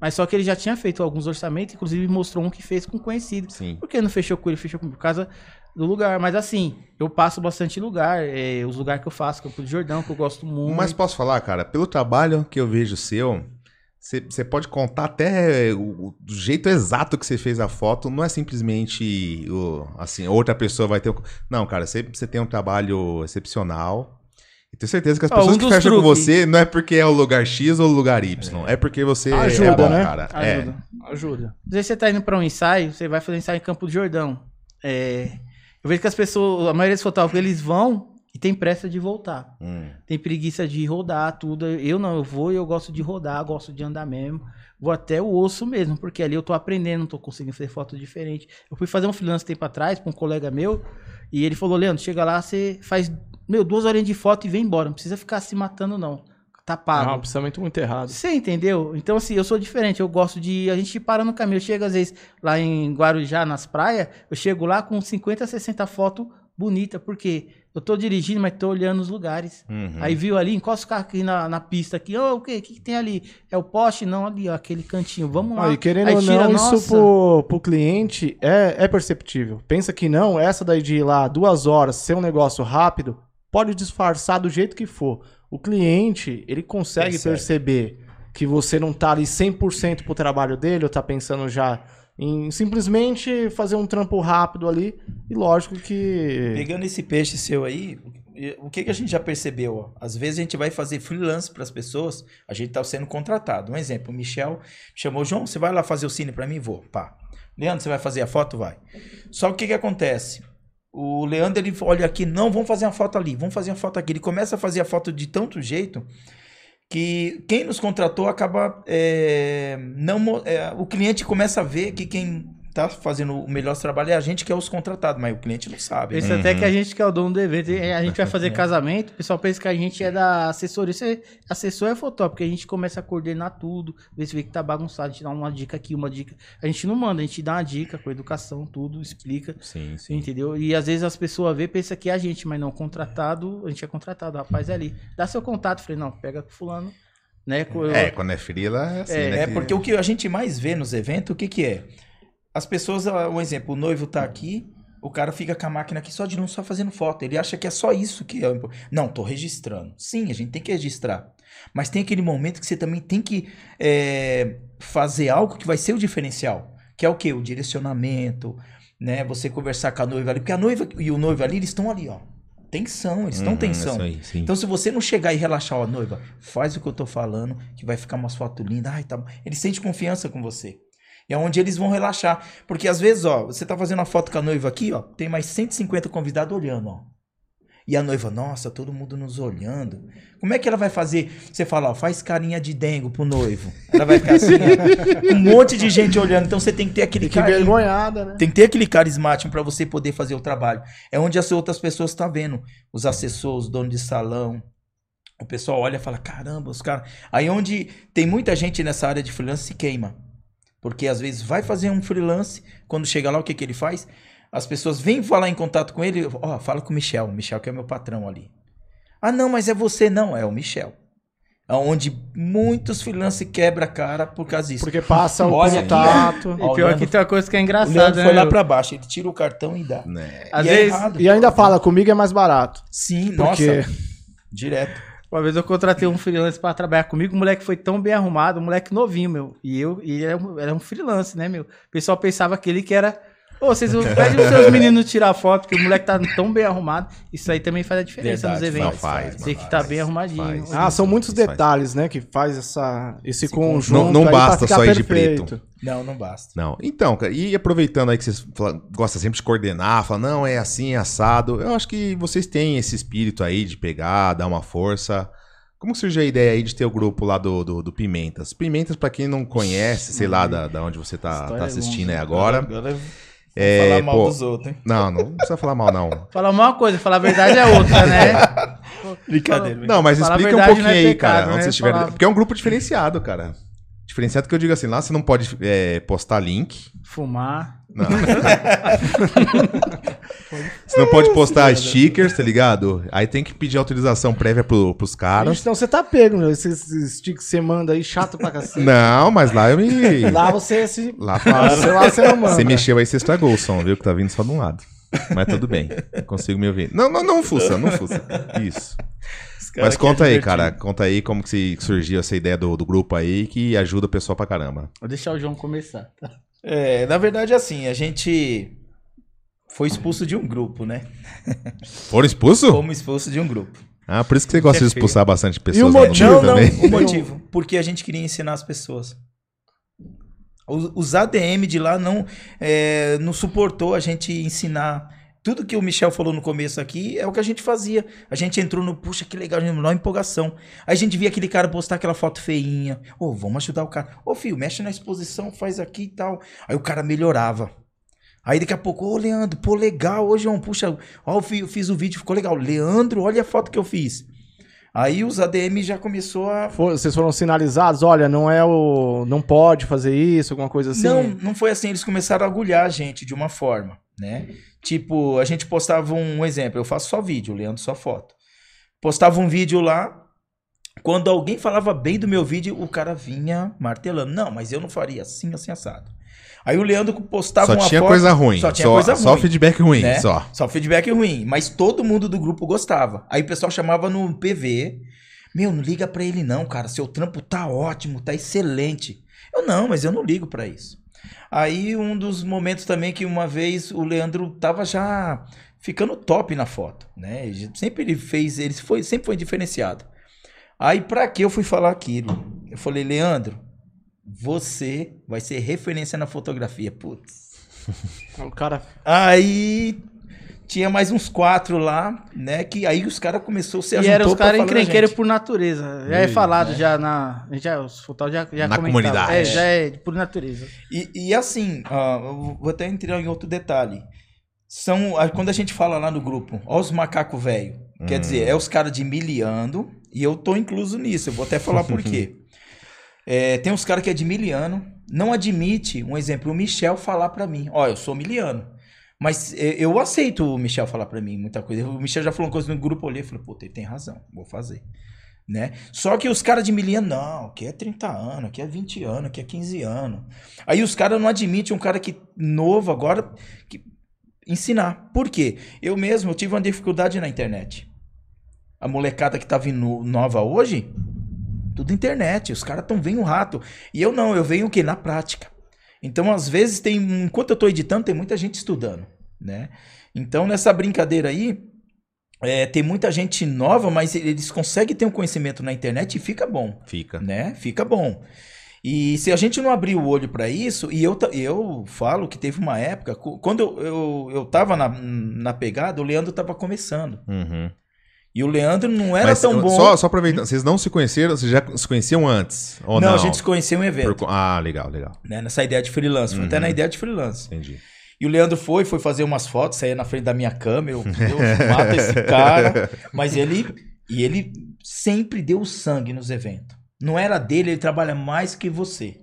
Mas só que ele já tinha feito alguns orçamentos, inclusive mostrou um que fez com conhecido. Sim. Por que não fechou com ele? Fechou com por causa do lugar. Mas assim, eu passo bastante lugar. é, os lugares que eu faço, Campo do Jordão, que eu gosto muito. Mas posso falar, cara, pelo trabalho que eu vejo seu, você pode contar até o, o jeito exato que você fez a foto. Não é simplesmente o, assim, outra pessoa vai ter. o- Não, cara, você tem um trabalho excepcional. E tenho certeza que as pessoas um que fecham com truques. você não é porque é o lugar X ou o lugar Y. É, porque você Ajuda, é bom, né? cara. É. Ajuda. Ajuda. Às vezes você tá indo pra um ensaio, você vai fazer ensaio em Campo do Jordão. É, eu vejo que as pessoas, a maioria dos fotógrafos, eles vão e tem pressa de voltar. Hum. Tem preguiça de rodar tudo. Eu não, eu vou e eu gosto de rodar, gosto de andar mesmo. Vou até o osso mesmo, porque ali eu tô aprendendo, tô conseguindo fazer foto diferente. Eu fui fazer um freelance tempo atrás pra um colega meu, e ele falou, Leandro, chega lá, você faz, meu, duas horinhas de foto e vem embora. Não precisa ficar se matando, não. Tá pago. um pensamento muito errado. Você entendeu? Então, assim, eu sou diferente. Eu gosto de. A gente para no caminho. Eu chego, às vezes, lá em Guarujá, nas praias, eu chego lá com 50, 60 fotos bonitas, porque eu tô dirigindo, mas tô olhando os lugares. Uhum. Aí viu ali, encosta o carro aqui na, na pista aqui. Ô, o quê? O que, que tem ali? É o poste? Não, ali, ó, aquele cantinho. Vamos lá. Ah, e querendo Aí ou não, nossa. isso pro, pro cliente é, é perceptível. Pensa que não, essa daí de ir lá duas horas, ser um negócio rápido, pode disfarçar do jeito que for. O cliente, ele consegue Percebe. perceber que você não tá ali 100% pro trabalho dele, ou tá pensando já em simplesmente fazer um trampo rápido ali, e lógico que... Pegando esse peixe seu aí, o que, que a gente já percebeu? Ó? Às vezes a gente vai fazer freelance para as pessoas, a gente tá sendo contratado. Um exemplo, o Michel chamou, João, você vai lá fazer o cine para mim? Vou. Pá. Leandro, você vai fazer a foto? Vai. Só o que, que acontece? O Leandro, ele olha aqui, não, vamos fazer uma foto ali, vamos fazer uma foto aqui. Ele começa a fazer a foto de tanto jeito que quem nos contratou acaba é, não é, o cliente começa a ver que quem tá fazendo o melhor trabalho é a gente que é os contratados, mas o cliente não sabe. né? Esse até que a gente que é o dono do evento, a gente vai fazer casamento, o pessoal pensa que a gente é da assessoria. Você, assessor é fotógrafo, porque a gente começa a coordenar tudo, ver se vê que tá bagunçado, a gente dá uma dica aqui, uma dica. A gente não manda, a gente dá uma dica com educação, tudo, explica, Sim, sim. entendeu? E às vezes as pessoas vê pensa que é a gente, mas não, contratado, a gente é contratado, o rapaz é ali. Dá seu contato, falei, não, pega com fulano, né? com- É, quando é frila, é assim, É, né? É, que- porque o que a gente mais vê nos eventos, o que que é? As pessoas, um exemplo, o noivo tá aqui, o cara fica com a máquina aqui só de não só fazendo foto. Ele acha que é só isso que é. Não, tô registrando. Sim, a gente tem que registrar. Mas tem aquele momento que você também tem que é, fazer algo que vai ser o diferencial. Que é o quê? O direcionamento, né? Você conversar com a noiva ali. Porque a noiva e o noivo ali, eles estão ali, ó. Tensão, eles estão Uhum, tensão. isso aí. Então, se você não chegar e relaxar, ó, noiva, faz o que eu tô falando, que vai ficar umas fotos lindas. Ai, tá bom. Ele sente confiança com você. É onde eles vão relaxar. Porque às vezes, ó, você tá fazendo uma foto com a noiva aqui, ó, tem mais 150 convidados olhando, ó. E a noiva, nossa, todo mundo nos olhando. Como é que ela vai fazer? Você fala, ó, faz carinha de dengo pro noivo. Ela vai ficar assim, ó, um monte de gente olhando. Então você tem que ter aquele Fique carinho. vergonhada, né? Tem que ter aquele carismático para você poder fazer o trabalho. É onde as outras pessoas estão vendo. Os assessores, os donos de salão, O pessoal olha e fala: caramba, os caras. Aí onde tem muita gente nessa área de freelance se queima. Porque às vezes vai fazer um freelance, quando chega lá, o que, que ele faz? As pessoas vêm falar em contato com ele, ó, fala com o Michel, o Michel que é meu patrão ali. Ah, não, mas é você, não, é o Michel. Onde muitos freelancers quebra a cara por causa disso. Porque passa o Olha aqui, contato. Ó, E o pior Leandro- que tem uma coisa que é engraçada, né? foi lá pra baixo, ele tira o cartão e dá. Né? Às e é vezes, errado. E ainda fala, comigo é mais barato. Sim, Porque- nossa. Direto. Uma vez eu contratei um freelance pra trabalhar comigo, o moleque foi tão bem arrumado, um moleque novinho, meu. E eu, e era um, era um freelance, né, meu? O pessoal pensava que ele que era. Ô, vocês pedem os seus meninos tirar foto, porque o moleque tá tão bem arrumado. Isso aí também faz a diferença Verdade, nos eventos. Não faz, Tem que estar faz, bem arrumadinho. faz. Ah, são muitos detalhes, né? Que faz essa, esse, Esse conjunto. Não- não basta só ir de preto. Não, não basta. Não. Então, cara, e aproveitando aí que vocês fala- gostam sempre de coordenar, falam, não, é assim, é assado. Eu acho que vocês têm esse espírito aí de pegar, dar uma força. Como surgiu a ideia aí de ter o grupo lá do, do, do Pimentas? Pimentas, pra quem não conhece, sei lá, da, da onde você tá, tá é assistindo aí agora. Agora eu vou É, falar mal pô, dos outros, hein? Não, não precisa falar mal, não. Falar uma coisa, falar a verdade é outra, né? Brincadeira. Não, mas explica um pouquinho é aí, pecado, cara. né? Onde vocês estiverem. Falar- Porque é um grupo diferenciado, cara. Diferenciado que eu digo assim, lá você não pode é, postar link. Fumar. Não. você não pode postar stickers, tá ligado? Aí tem que pedir autorização prévia pro, pros caras. Então você tá pego, meu. Esses stick que você manda aí, chato pra cacete. Não, mas lá eu me. Lá você se. Lá lá você não manda. Você mexeu aí, você estragou o som, viu? Que tá vindo só de um lado. Mas tudo bem. Consigo me ouvir. Não, não, não fuça, não fuça. Isso. Mas conta aí, divertir. cara. Conta aí como que se- surgiu essa ideia do, do grupo aí que ajuda o pessoal pra caramba. Vou deixar o João começar. tá? É, na verdade, assim, a gente foi expulso de um grupo, né? Foram expulsos? Fomos expulsos de um grupo. Ah, por isso que você gosta de expulsar bastante pessoas. o lá no motivo? Não, não, também. o motivo. Porque a gente queria ensinar as pessoas. Os, os ADM de lá não, é, não suportou a gente ensinar. Tudo que o Michel falou no começo aqui é o que a gente fazia. A gente entrou no, puxa, que legal, a gente empolgação. Aí a gente via aquele cara postar aquela foto feinha. Ô, vamos ajudar o cara. Ô, filho, mexe na exposição, faz aqui e tal. Aí o cara melhorava. Aí daqui a pouco, ô, Leandro, pô, legal, ô, João, puxa, ó, eu fi- eu fiz o vídeo, ficou legal. Leandro, olha a foto que eu fiz. Aí os ADM já começou a For- Vocês foram sinalizados, olha, não é o. Não pode fazer isso, alguma coisa assim. Não, não foi assim. Eles começaram a agulhar a gente de uma forma, né? Tipo, a gente postava um exemplo. Eu faço só vídeo, o Leandro só foto. Postava um vídeo lá. Quando alguém falava bem do meu vídeo, o cara vinha martelando. Não, mas eu não faria assim, assim, assado. Aí o Leandro postava Só uma tinha foto. coisa ruim. Só tinha só, coisa só ruim. feedback ruim, né? só. Só feedback ruim. Mas todo mundo do grupo gostava. Aí o pessoal chamava no PV. Meu, não liga pra ele não, cara. Seu trampo tá ótimo, tá excelente. Eu não, mas eu não ligo pra isso. Aí um dos momentos também que uma vez o Leandro tava já ficando top na foto, né? Sempre ele fez, ele foi, sempre foi diferenciado. Aí pra que eu fui falar aquilo? Eu falei, Leandro, você vai ser referência na fotografia. Putz. O cara. Aí tinha mais uns quatro lá, né? Que aí os caras começou a se E ajuntou eram os caras encrenqueiros por natureza. Já é falado né? já na. Já, os fotógrafos já, já Na comunidade. É, já é por natureza. E, e assim, eu vou até entrar em outro detalhe. São, quando a gente fala lá no grupo, ó os macacos velho. Quer Hum. dizer, é os caras de miliano, e eu tô incluso nisso, eu vou até falar por quê. É, tem uns caras que é de miliano, não admite, um exemplo, o Michel falar pra mim, ó, eu sou miliano. Mas é, eu aceito o Michel falar pra mim muita coisa. O Michel já falou uma coisa no grupo, eu olhei e falei, pô, ele tem razão, vou fazer. Né? Só que os caras de miliano, não, aqui é 30 anos, aqui é 20 anos, aqui é 15 anos. Aí os caras não admitem um cara que novo agora que, ensinar. Por quê? Eu mesmo eu tive uma dificuldade na internet. A molecada que tá vindo nova hoje, tudo internet. Os caras tão vendo um rato. E eu não, eu venho o quê? Na prática. Então, às vezes, tem. Enquanto eu tô editando, tem muita gente estudando, né? Então, nessa brincadeira aí, é, tem muita gente nova, mas eles conseguem ter um conhecimento na internet e fica bom Fica. né? Fica bom. E se a gente não abrir o olho para isso, e eu, eu falo que teve uma época, quando eu, eu, eu tava na, na pegada, o Leandro tava começando. Uhum. E o Leandro não era Mas tão bom. Só, só aproveitando, vocês não se conheceram, vocês já se conheciam antes? Ou não, não, a gente se conheceu em um evento, Por Ah, legal, legal. né? Nessa ideia de freelance. Foi até Uhum. na ideia de freelance. Entendi. E o Leandro foi, foi fazer umas fotos, saía na frente da minha câmera, eu, eu mata esse cara. Mas ele. E ele sempre deu sangue nos eventos. Não era dele, ele trabalha mais que você.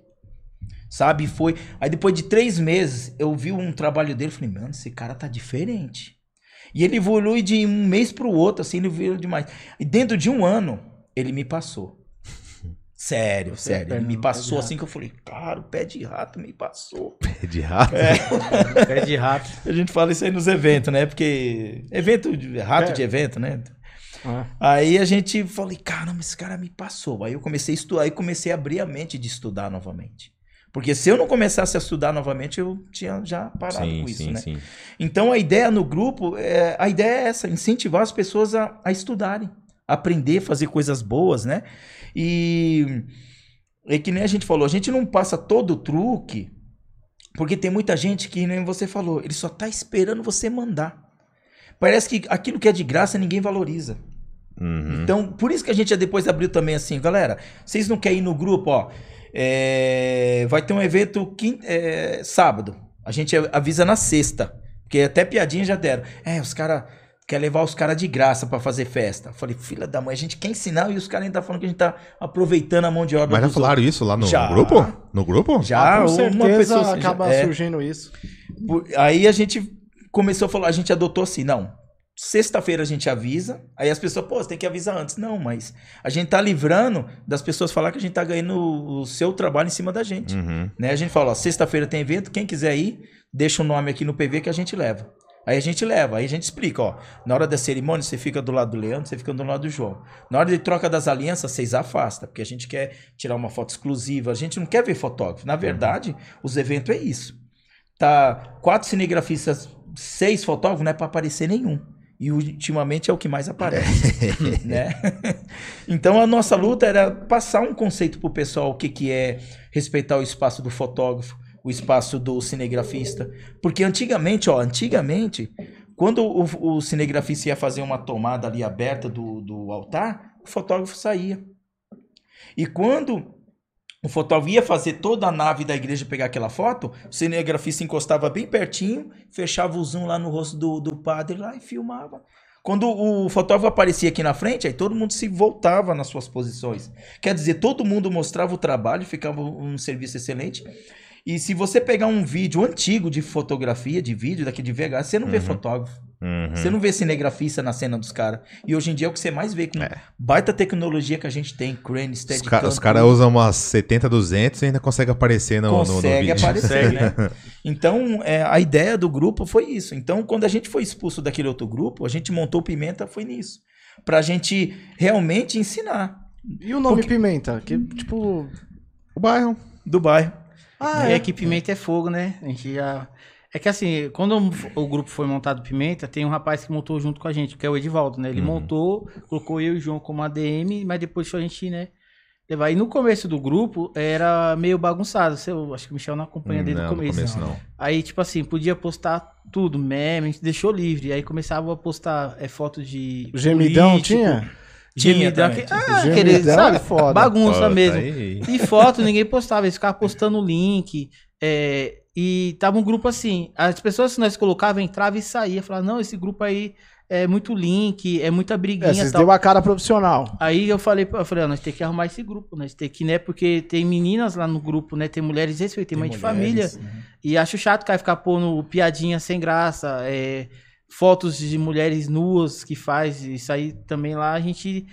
Sabe? Foi. Aí depois de três meses, eu vi um trabalho dele e falei, mano, esse cara tá diferente. E ele evolui de um mês pro outro, assim, ele evoluiu demais. E dentro de um ano, ele me passou. Sério, sério. Ele me passou assim que eu falei, cara, o pé de rato me passou. Pé de rato. É. Pé de rato. A gente fala isso aí nos eventos, né? Porque evento, de, rato É. de evento, né? Ah. Aí a gente falei, caramba, esse cara me passou. Aí eu comecei a estudar, aí comecei a abrir a mente de estudar novamente. Porque se eu não começasse a estudar novamente, eu tinha já parado Sim, com isso, sim, né? sim. Então a ideia no grupo, é, a ideia é essa, incentivar as pessoas a, a estudarem, aprender, fazer coisas boas, né? E é que nem a gente falou, a gente não passa todo o truque, porque tem muita gente que, nem você falou, ele só tá esperando você mandar. Parece que aquilo que é de graça ninguém valoriza. Uhum. Então, por isso que a gente depois abriu também assim, galera, vocês não querem ir no grupo, ó, é, vai ter um evento quin- é, sábado, a gente avisa na sexta, porque até piadinha já deram. É, os caras quer levar os caras de graça pra fazer festa. Falei, filha da mãe, a gente quer ensinar e os caras ainda tá falando que a gente tá aproveitando a mão de obra Mas já falaram isso lá no, Já. grupo? No grupo? outros. Já, Ah, com uma certeza pessoa acaba é, surgindo isso. por- Aí a gente começou a falar, a gente adotou assim, não. Sexta-feira a gente avisa, aí as pessoas, pô, você tem que avisar antes. Não, mas a gente tá livrando das pessoas falar que a gente tá ganhando o seu trabalho em cima da gente. Uhum. Né? A gente fala, ó, sexta-feira tem evento, quem quiser ir, deixa o nome aqui no PV que a gente leva. Aí a gente leva, aí a gente explica, ó. Na hora da cerimônia, você fica do lado do Leandro, você fica do lado do João. Na hora de troca das alianças, vocês afastam, porque a gente quer tirar uma foto exclusiva, a gente não quer ver fotógrafo. Na verdade, os eventos é isso. Tá quatro cinegrafistas, seis fotógrafos, não é para aparecer nenhum. E ultimamente é o que mais aparece, né? Então a nossa luta era passar um conceito pro pessoal o que que é respeitar o espaço do fotógrafo, o espaço do cinegrafista, porque antigamente, ó, antigamente, quando o, o cinegrafista ia fazer uma tomada ali aberta do, do altar, o fotógrafo saía. E quando o fotógrafo ia fazer toda a nave da igreja pegar aquela foto, o cinegrafista encostava bem pertinho, fechava o zoom lá no rosto do, do padre lá e filmava. Quando o fotógrafo aparecia aqui na frente, aí todo mundo se voltava nas suas posições. Quer dizer, todo mundo mostrava o trabalho, ficava um serviço excelente. E se você pegar um vídeo antigo de fotografia, de vídeo daqui de VHS, você não vê Uhum. fotógrafo. Uhum. Você não vê cinegrafista na cena dos caras. E hoje em dia é o que você mais vê com É. baita tecnologia que a gente tem, crane, Os, steadicam. ca- os caras usam umas 70, 200 e ainda consegue aparecer no, no- no, consegue vídeo. aparecer, né? Então, é, a ideia do grupo foi isso. Então, quando a gente foi expulso daquele outro grupo, a gente montou o Pimenta, foi nisso. Pra gente realmente ensinar E o nome Porque- Pimenta? Que, tipo... O bairro. do bairro. Ah, e é. aqui Pimenta é fogo, né? A gente já. É que assim, quando o grupo foi montado Pimenta, tem um rapaz que montou junto com a gente, que é o Edivaldo, né? Ele Uhum. montou, colocou eu e o João como ADM, mas depois deixou a gente, né? Levar. E no começo do grupo era meio bagunçado. Você, eu acho que o Michel não acompanha desde não, o começo. começo não. Aí, tipo assim, podia postar tudo, meme, a gente deixou livre. Aí começava a postar é, fotos de. O gemidão político, tinha? Gemidão. Que- ah, Gemidão sabe? foda. Bagunça mesmo. aí. E foto ninguém postava, eles ficavam postando link. É, e tava um grupo assim. As pessoas que nós colocava entrava e saía. Falava, não, esse grupo aí é muito link, é muita briguinha É, vocês tal. deu a cara profissional. Aí eu falei, eu falei, ó, nós temos que arrumar esse grupo, nós temos que, né? Porque tem meninas lá no grupo, né? Tem mulheres respeitam, tem mãe de família. né? E acho chato o cara ficar pondo piadinha sem graça, é, fotos de mulheres nuas que faz, isso aí também lá a gente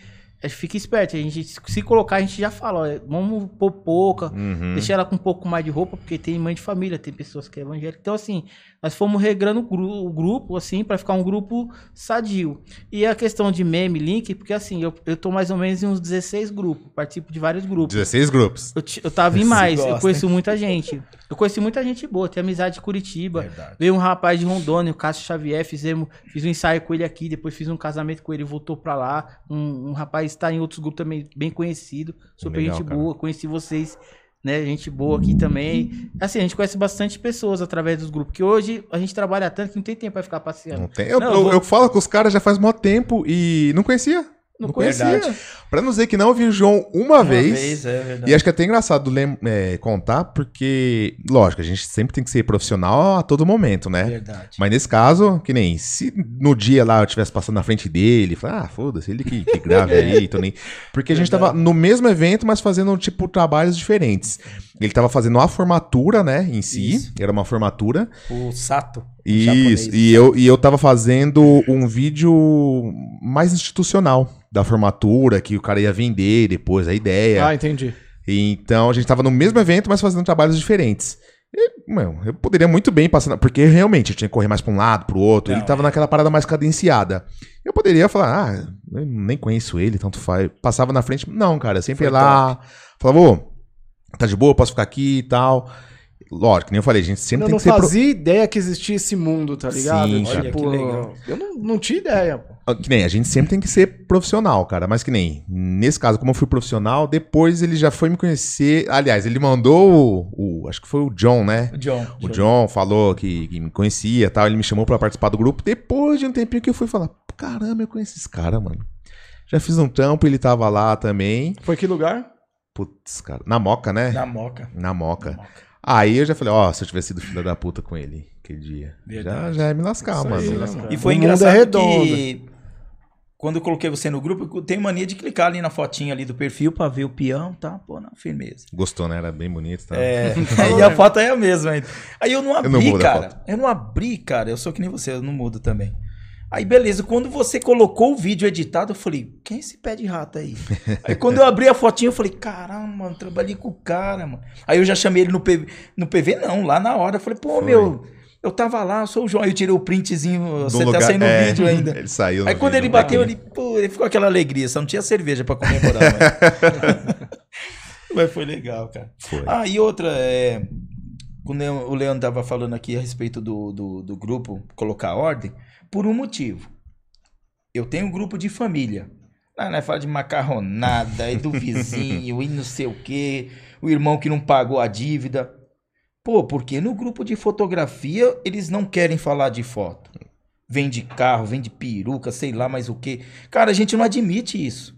fica esperto. A gente, se colocar, a gente já fala, ó, vamos pôr pouca, Uhum. deixar ela com um pouco mais de roupa, porque tem mãe de família, tem pessoas que é evangélica. Então, assim, nós fomos regrando o gru- o grupo, assim, pra ficar um grupo sadio. E a questão de meme, link, porque assim, eu, eu tô mais ou menos em uns 16 grupos, participo de vários grupos. 16 grupos. Eu, eu tava em mais, eu gosta, conheço muita gente. Eu conheci muita gente boa, tenho amizade de Curitiba. Verdade. Veio um rapaz de Rondônia, o Cássio Xavier, fizemos, fiz um ensaio com ele aqui, depois fiz um casamento com ele, voltou pra lá. Um, um rapaz está em outros grupos também, bem conhecido, super Legal, gente cara. boa, conheci vocês, né, gente boa aqui também. Assim, a gente conhece bastante pessoas através dos grupos, que hoje a gente trabalha tanto que não tem tempo pra ficar passeando. Não tem. Eu, Não, eu eu- vou- eu falo com os caras já faz mó tempo e não conhecia. Não, Não conhecia. Verdade. Pra não dizer que não vi o João uma, Uma vez. é verdade. E acho que é até engraçado é, contar, porque, lógico, a gente sempre tem que ser profissional a todo momento, né? Verdade. Mas nesse caso, que nem se no dia lá eu estivesse passando na frente dele, falar, ah, foda-se, ele que, que grave aí, tô nem. Porque a gente tava no mesmo evento, mas fazendo, tipo, trabalhos diferentes. Ele tava fazendo a formatura, né, em si, Isso. era uma formatura. O Sato. Isso, japonês. e eu, e eu tava fazendo um vídeo mais institucional da formatura, que o cara ia vender depois, a ideia. Ah, entendi. Então a gente tava no mesmo evento, mas fazendo trabalhos diferentes. E, mano, eu poderia muito bem passar. Porque realmente eu tinha que correr mais pra um lado, pro outro. Não, ele tava é. naquela parada mais cadenciada. Eu poderia falar, ah, eu nem conheço ele, tanto faz. Passava na frente. Não, cara, sempre Foi ia lá. Falava, ô, tá de boa, posso ficar aqui e tal. Lógico, que nem eu falei, a gente sempre Eu tem não que ser. pro- fazia ideia que existia esse mundo, tá ligado? Sim, tipo. Olha que legal. eu não, não tinha ideia, pô. Ah, Que nem, a gente sempre tem que ser profissional, cara. Mas que nem, nesse caso, como eu fui profissional, depois ele já foi me conhecer. Aliás, ele mandou o. o- acho que foi o John, né? O John. O John falou que, que me conhecia e tal. Ele me chamou pra participar do grupo. Depois de um tempinho que eu fui falar: caramba, eu conheço esse cara, mano. Já fiz um trampo, ele tava lá também. Foi que lugar? Putz, cara. Na Moca, né? Na Moca. Na Moca. Na Moca. Aí eu já falei: ó, se eu tivesse sido filho da puta com ele aquele dia. Já, Verdade. já ia me lascar, mano. né? E foi O mundo engraçado é redondo. que quando eu coloquei você no grupo, eu tenho mania de clicar ali na fotinha ali do perfil pra ver o peão, tá? Pô, na firmeza. Gostou, né? Era bem bonito. Tá? É, e a foto é a mesma ainda. Aí eu não Eu não abri, mudo a cara. Eu não abri, cara. Eu sou que nem você, eu não mudo também. Aí, beleza, quando você colocou o vídeo editado, eu falei, quem é esse pé de rato aí? aí quando eu abri a fotinha, eu falei, caramba, mano, trabalhei com o cara, mano. Aí eu já chamei ele no PV, no PV não, lá na hora. Eu falei, pô, Foi. meu, eu tava lá, eu sou o João. Aí eu tirei o printzinho, você tá lugar- saindo no é, vídeo ainda. Ele saiu. Aí quando vídeo, ele bateu, ele, pô, ele ficou aquela alegria, só não tinha cerveja pra comemorar. Mas... mas foi legal, cara. Foi. Ah, e outra, é, quando eu- o Leandro tava falando aqui a respeito do, do, do grupo, colocar ordem, por um motivo. Eu tenho um grupo de família. Ah, né, fala de macarronada, e do vizinho, e não sei o quê, o irmão que não pagou a dívida. Pô, porque no grupo de fotografia eles não querem falar de foto. Vende carro, vende peruca, sei lá mais o quê. Cara, a gente não admite isso.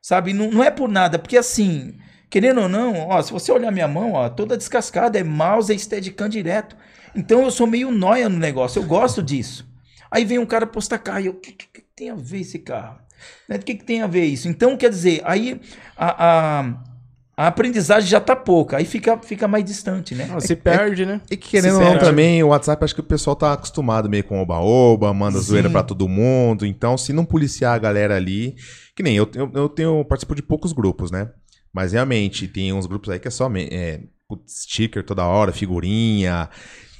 Sabe? Não, não é por nada, porque assim, querendo ou não, ó, se você olhar minha mão, ó, toda descascada, é mouse, é steadicam direto. Então eu sou meio noia no negócio, eu gosto disso. Aí vem um cara postar carro e eu, o que, que- que tem a ver esse carro? Né, O que, que tem a ver isso? Então, quer dizer, aí a, a, a aprendizagem já tá pouca, aí fica, fica mais distante, né? Ah, se perde, né? E que querendo ou não também, o WhatsApp acho que o pessoal tá acostumado meio com oba-oba, manda Sim. zoeira pra todo mundo. Então, se não policiar a galera ali. Que nem eu, eu, eu tenho. participo de poucos grupos, né? Mas realmente, tem uns grupos aí que é só me- é, sticker toda hora, figurinha.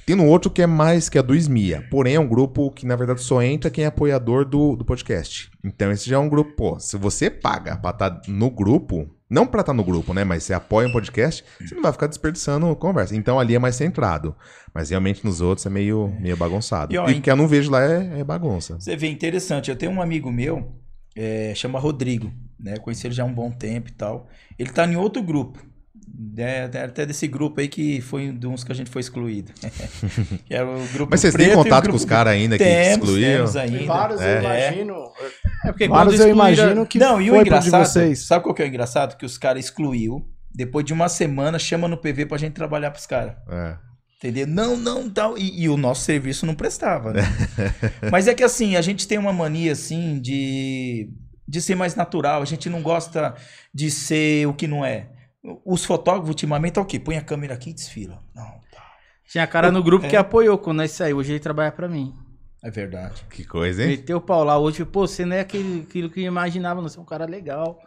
Tem um outro que é mais que é do SMIA. Porém, é um grupo que, na verdade, só entra quem é apoiador do, do podcast. Então, esse já é um grupo, pô, se você paga pra estar no grupo, não pra estar no grupo, né? Mas você apoia um podcast, você não vai ficar desperdiçando conversa. Então, ali é mais centrado. Mas realmente nos outros é meio, meio bagunçado. E, E, ó, o que eu não vejo lá é, é bagunça. Você vê, interessante. Eu tenho um amigo meu, é, chama Rodrigo, né? Conheci ele já há um bom tempo e tal. Ele tá em outro grupo. Né? até desse grupo aí que foi um dos que a gente foi excluído. que era o grupo Mas vocês têm contato com grupo- os caras ainda que Temos, excluíram? temos Tem ainda. vários, É. eu imagino. É porque Vários eu imagino que Não, e o de engraçado, vocês. sabe qual que é o engraçado? Que os caras excluiu, depois de uma semana chama no PV pra gente trabalhar pros caras. É. Entendeu? Não, não, tal. E, e o nosso serviço não prestava, né? Mas é que assim, a gente tem uma mania assim de, de ser mais natural. A gente não gosta de ser o que não é. Os fotógrafos ultimamente é o quê? Põe a câmera aqui e desfila. Não, tá. Tinha cara no grupo É. que apoiou quando nós saímos. Hoje ele trabalha pra mim. É verdade. Que coisa, hein? Meteu o pau lá hoje. Pô, você não é aquele, aquilo que eu imaginava, não. Você é um cara legal.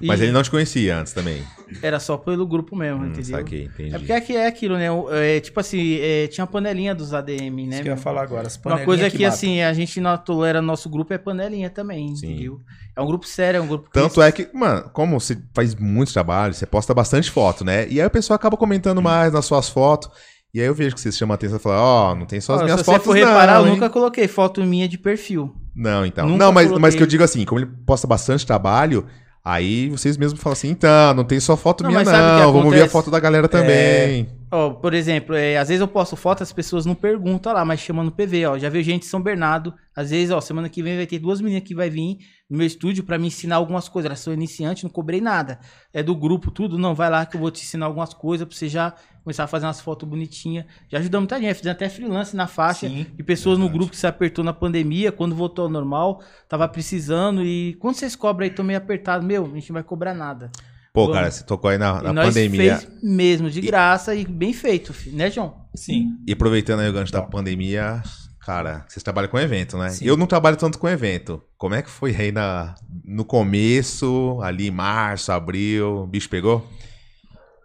E Mas ele não te conhecia antes também. Era só pelo grupo mesmo, Hum, entendeu? saquei, entendi. É porque aqui é aquilo, né? É, tipo assim, é, tinha a panelinha dos ADM, né? Isso que eu ia falar agora. As Uma coisa que, matam. assim, a gente não tolera nosso grupo é panelinha também, Sim. entendeu? É um grupo sério, é um grupo que Tanto é que, mano, como você faz muito trabalho, você posta bastante foto, né? E aí o pessoal acaba comentando mais nas suas fotos. E aí eu vejo que vocês chamam a atenção e falam, ó, não tem só as Ó, minhas se fotos você for não, reparar, eu hein? nunca coloquei foto minha de perfil. Não, então. Nunca não, mas, mas que eu digo assim, como ele posta bastante trabalho, aí vocês mesmos falam assim, então, não tem só foto Não, minha não, vamos ver a foto da galera também. Ó, por exemplo, é, às vezes eu posto foto, as pessoas não perguntam lá, mas chamam no PV, ó. Já veio gente de São Bernardo. Às vezes, ó, semana que vem vai ter duas meninas que vai vir no meu estúdio pra me ensinar algumas coisas. Elas são iniciantes, não cobrei nada. É do grupo, tudo. Não, vai lá que eu vou te ensinar algumas coisas pra você já começar a fazer umas fotos bonitinhas. Já ajudamos muita gente, fizemos até freelance na faixa. Sim, e pessoas no grupo que se apertou na pandemia, quando voltou ao normal, tava precisando. E quando vocês cobram aí, tô meio apertado. Meu, a gente não vai cobrar nada. Pô, Vamos. cara, você tocou aí na, e na nós pandemia. fez mesmo, de graça e bem feito, né, João? Sim. E aproveitando aí o gancho da pandemia, cara, vocês trabalham com evento, né? Sim. Eu não trabalho tanto com evento. Como é que foi aí na, no começo, ali em março, abril, o bicho pegou?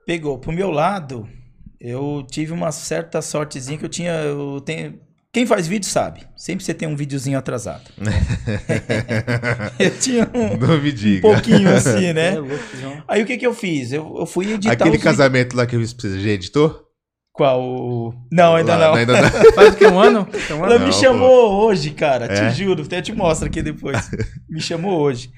Pegou. Pro meu lado, eu tive uma certa sortezinha que eu tinha. Eu tenho... Quem faz vídeo sabe. Sempre você tem um videozinho atrasado. eu tinha um, Não me um diga. pouquinho assim, É né? João. Aí o que que eu fiz? Eu, eu fui editar Aquele vídeos- casamento lá que eu fiz pra você, já editou? Qual? Não, ainda Lá- não. Ainda não. Faz o que, um ano? Um Ela ano? Não, me chamou hoje, cara. É? Te juro. Até te mostro aqui depois. me chamou hoje.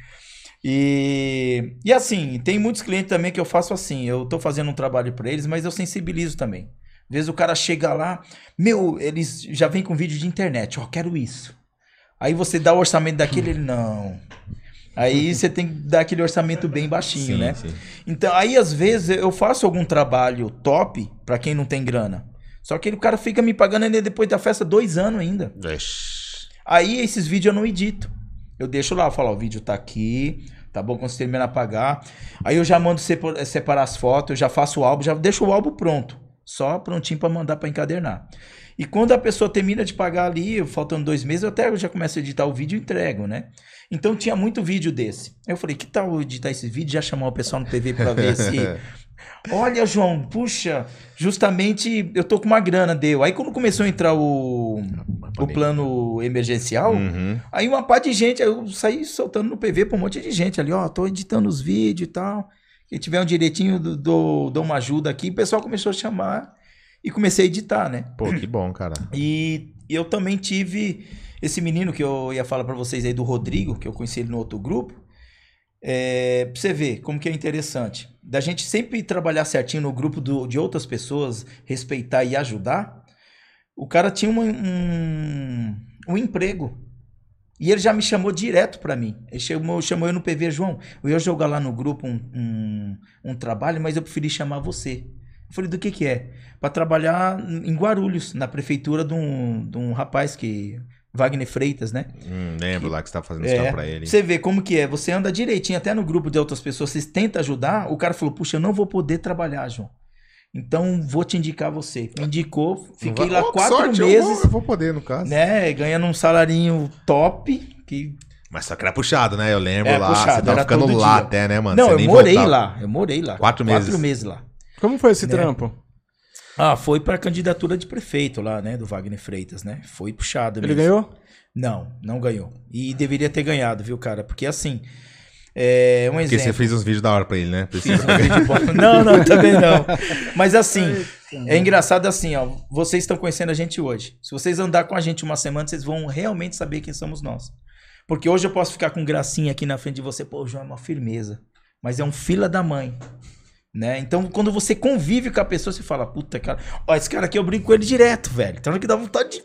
E, e assim, tem muitos clientes também que eu faço assim. Eu tô fazendo um trabalho pra eles, mas eu sensibilizo também. Às vezes o cara chega lá, meu, eles já vêm com vídeo de internet. Ó, quero isso. Aí você dá o orçamento daquele, ele não. Aí você tem que dar aquele orçamento bem baixinho, Sim, né? sim. Então, aí às vezes eu faço algum trabalho top pra quem não tem grana. Só que o cara fica me pagando ainda depois da festa dois anos ainda. Ixi. Aí esses vídeos eu não edito. Eu deixo lá, eu falo, ó, o vídeo tá aqui, tá bom? Quando você terminar a pagar. Aí eu já mando sepa- separar as fotos, eu já faço o álbum, já deixo o álbum pronto. Só prontinho pra mandar pra encadernar. E quando a pessoa termina de pagar ali, faltando dois meses, eu até já começo a editar o vídeo e entrego, né? Então tinha muito vídeo desse. Eu falei, que tal editar esse vídeo? Já chamar o pessoal no PV pra ver se. Olha, João, puxa, justamente eu tô com uma grana, deu. Aí quando começou a entrar o, o plano emergencial, Uhum. aí uma parte de gente, aí eu saí soltando no PV pra um monte de gente ali, ó, tô editando os vídeos e tal. Quem tiver um direitinho, do- dou, dou uma ajuda aqui. O pessoal começou a chamar e comecei a editar, né? Pô, que bom, cara. E eu também tive esse menino que eu ia falar pra vocês aí do Rodrigo, que eu conheci ele no outro grupo. É, pra você ver como que é interessante. Da gente sempre trabalhar certinho no grupo do- de outras pessoas, respeitar e ajudar. O cara tinha uma- um, um emprego. E ele já me chamou direto pra mim. Ele chamou, chamou eu no PV, João. Eu ia jogar lá no grupo um, um, um trabalho, mas eu preferi chamar você. Eu falei, do que que é? Pra trabalhar em Guarulhos, na prefeitura de um, de um rapaz que... Wagner Freitas, né? Hum, lembro lá que você tava fazendo É, pra ele. Você vê como que é. Você anda direitinho, até no grupo de outras pessoas, vocês tentam ajudar. O cara falou, puxa, eu não vou poder trabalhar, João. Então, vou te indicar você. Me indicou, fiquei lá que quatro sorte, eu meses, vou- Eu vou, poder, no caso. né? Ganhando um salarinho top. Que... Mas só que era puxado, né? Eu lembro É, lá. puxado, você tava ficando lá dia. até, né, mano? não, Você eu nem morei voltava. lá. Eu morei lá. Quatro meses. Quatro meses lá. Como foi esse Né? trampo? Ah, foi pra candidatura de prefeito lá, né? Do Wagner Freitas, né? Foi puxado Ele mesmo. ganhou? Não, não ganhou. E deveria ter ganhado, viu, cara? Porque assim, é um Porque exemplo. você fez uns vídeos da hora pra ele, né? Um. Não, não, também não. Mas assim, é engraçado assim, ó. Vocês estão conhecendo a gente hoje. Se vocês andar com a gente uma semana, vocês vão realmente saber quem somos nós. Porque hoje eu posso ficar com gracinha aqui na frente de você. Pô, o João é uma firmeza. Mas é um fila da mãe. Né? Então, quando você convive com a pessoa, você fala, puta, cara, ó, esse cara aqui eu brinco com ele direto, velho. Então que dá vontade de.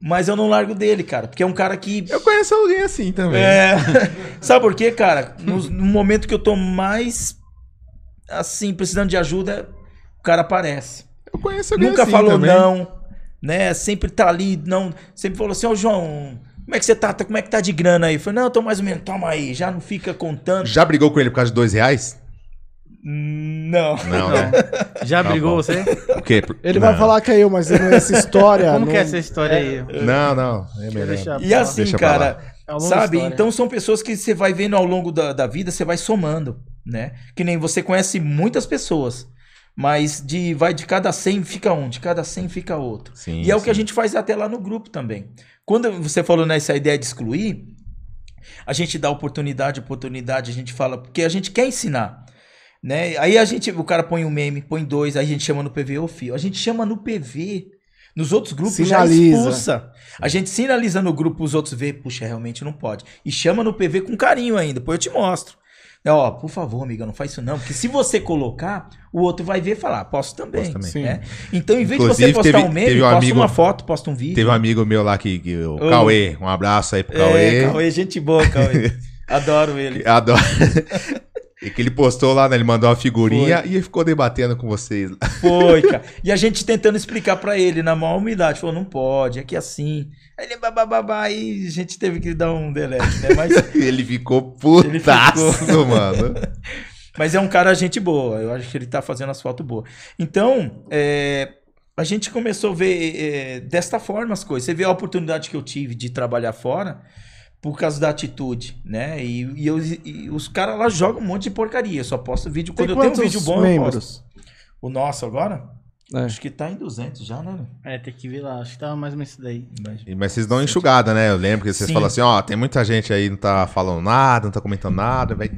Mas eu não largo dele, cara. Porque é um cara que. Eu conheço alguém assim também. É. Sabe por quê, cara? No, no momento que eu tô mais assim, precisando de ajuda, o cara aparece. Eu conheço alguém Nunca assim falou também. não, né? Sempre tá ali, não. Sempre falou assim, ô João, como é que você tá? Tá- Como é que tá de grana aí? Eu falei, não, eu tô mais ou menos, toma aí, já não fica contando. Já brigou com ele por causa de dois reais? Não. Não, né? Já Tá brigou bom. você? O quê? Ele não. vai falar que é eu, mas essa história. Como não- que é essa história aí? Não, não. É melhor. E assim, Deixa cara, É sabe? história. Então são pessoas que você vai vendo ao longo da, da vida, você vai somando, né? Que nem você conhece muitas pessoas, mas de vai de cada 100 fica um, de cada 100 fica outro. Sim, e é o que a sim. gente faz até lá no grupo também. Quando você falou nessa ideia de excluir, a gente dá oportunidade, oportunidade, a gente fala, porque a gente quer ensinar. Né? Aí a gente, o cara põe um meme, põe dois, aí a gente chama no PV, ô filho, a gente chama no PV. Nos outros grupos já Sinaliza. expulsa. A gente sinaliza no grupo, os outros vê, puxa, realmente não pode. E chama no PV com carinho ainda, depois eu te mostro. Ó, por favor, amiga, não faz isso não. Porque se você colocar, o outro vai ver e falar, posso também. Posso também. Né? Então, em vez Inclusive, de você postar teve- um meme, um posta amigo- uma foto, posta um vídeo. Teve um amigo meu lá que, que o Ô. Cauê, um abraço aí pro Cauê. É, Cauê, gente boa, Cauê. Adoro ele. Adoro. E que ele postou lá, né? Ele mandou uma figurinha e ficou debatendo com vocês. Foi, cara. E a gente tentando explicar pra ele na maior humildade. Falou, não pode, aqui é assim. Aí ele bababá, e a gente teve que dar um delete, né? Mas, Ele ficou Ele putaço, ficou. mano. mas é um cara gente boa. Eu acho que ele tá fazendo as fotos boas. Então, é, a gente começou a ver é, desta forma as coisas. Você vê a oportunidade que eu tive de trabalhar fora por causa da atitude, né? E, e eu- e os caras lá jogam um monte de porcaria. Eu só posto vídeo. Tem Quando eu tenho um vídeo bom, eu posto. membros? O nosso agora? É. Acho que tá em 200 já, né? É, tem que ver lá. Acho que tava mais ou menos isso daí. E- Mas vocês dão uma enxugada, né? Eu lembro que vocês Sim. falam assim, ó, tem muita gente aí não tá falando nada, não tá comentando nada, vai.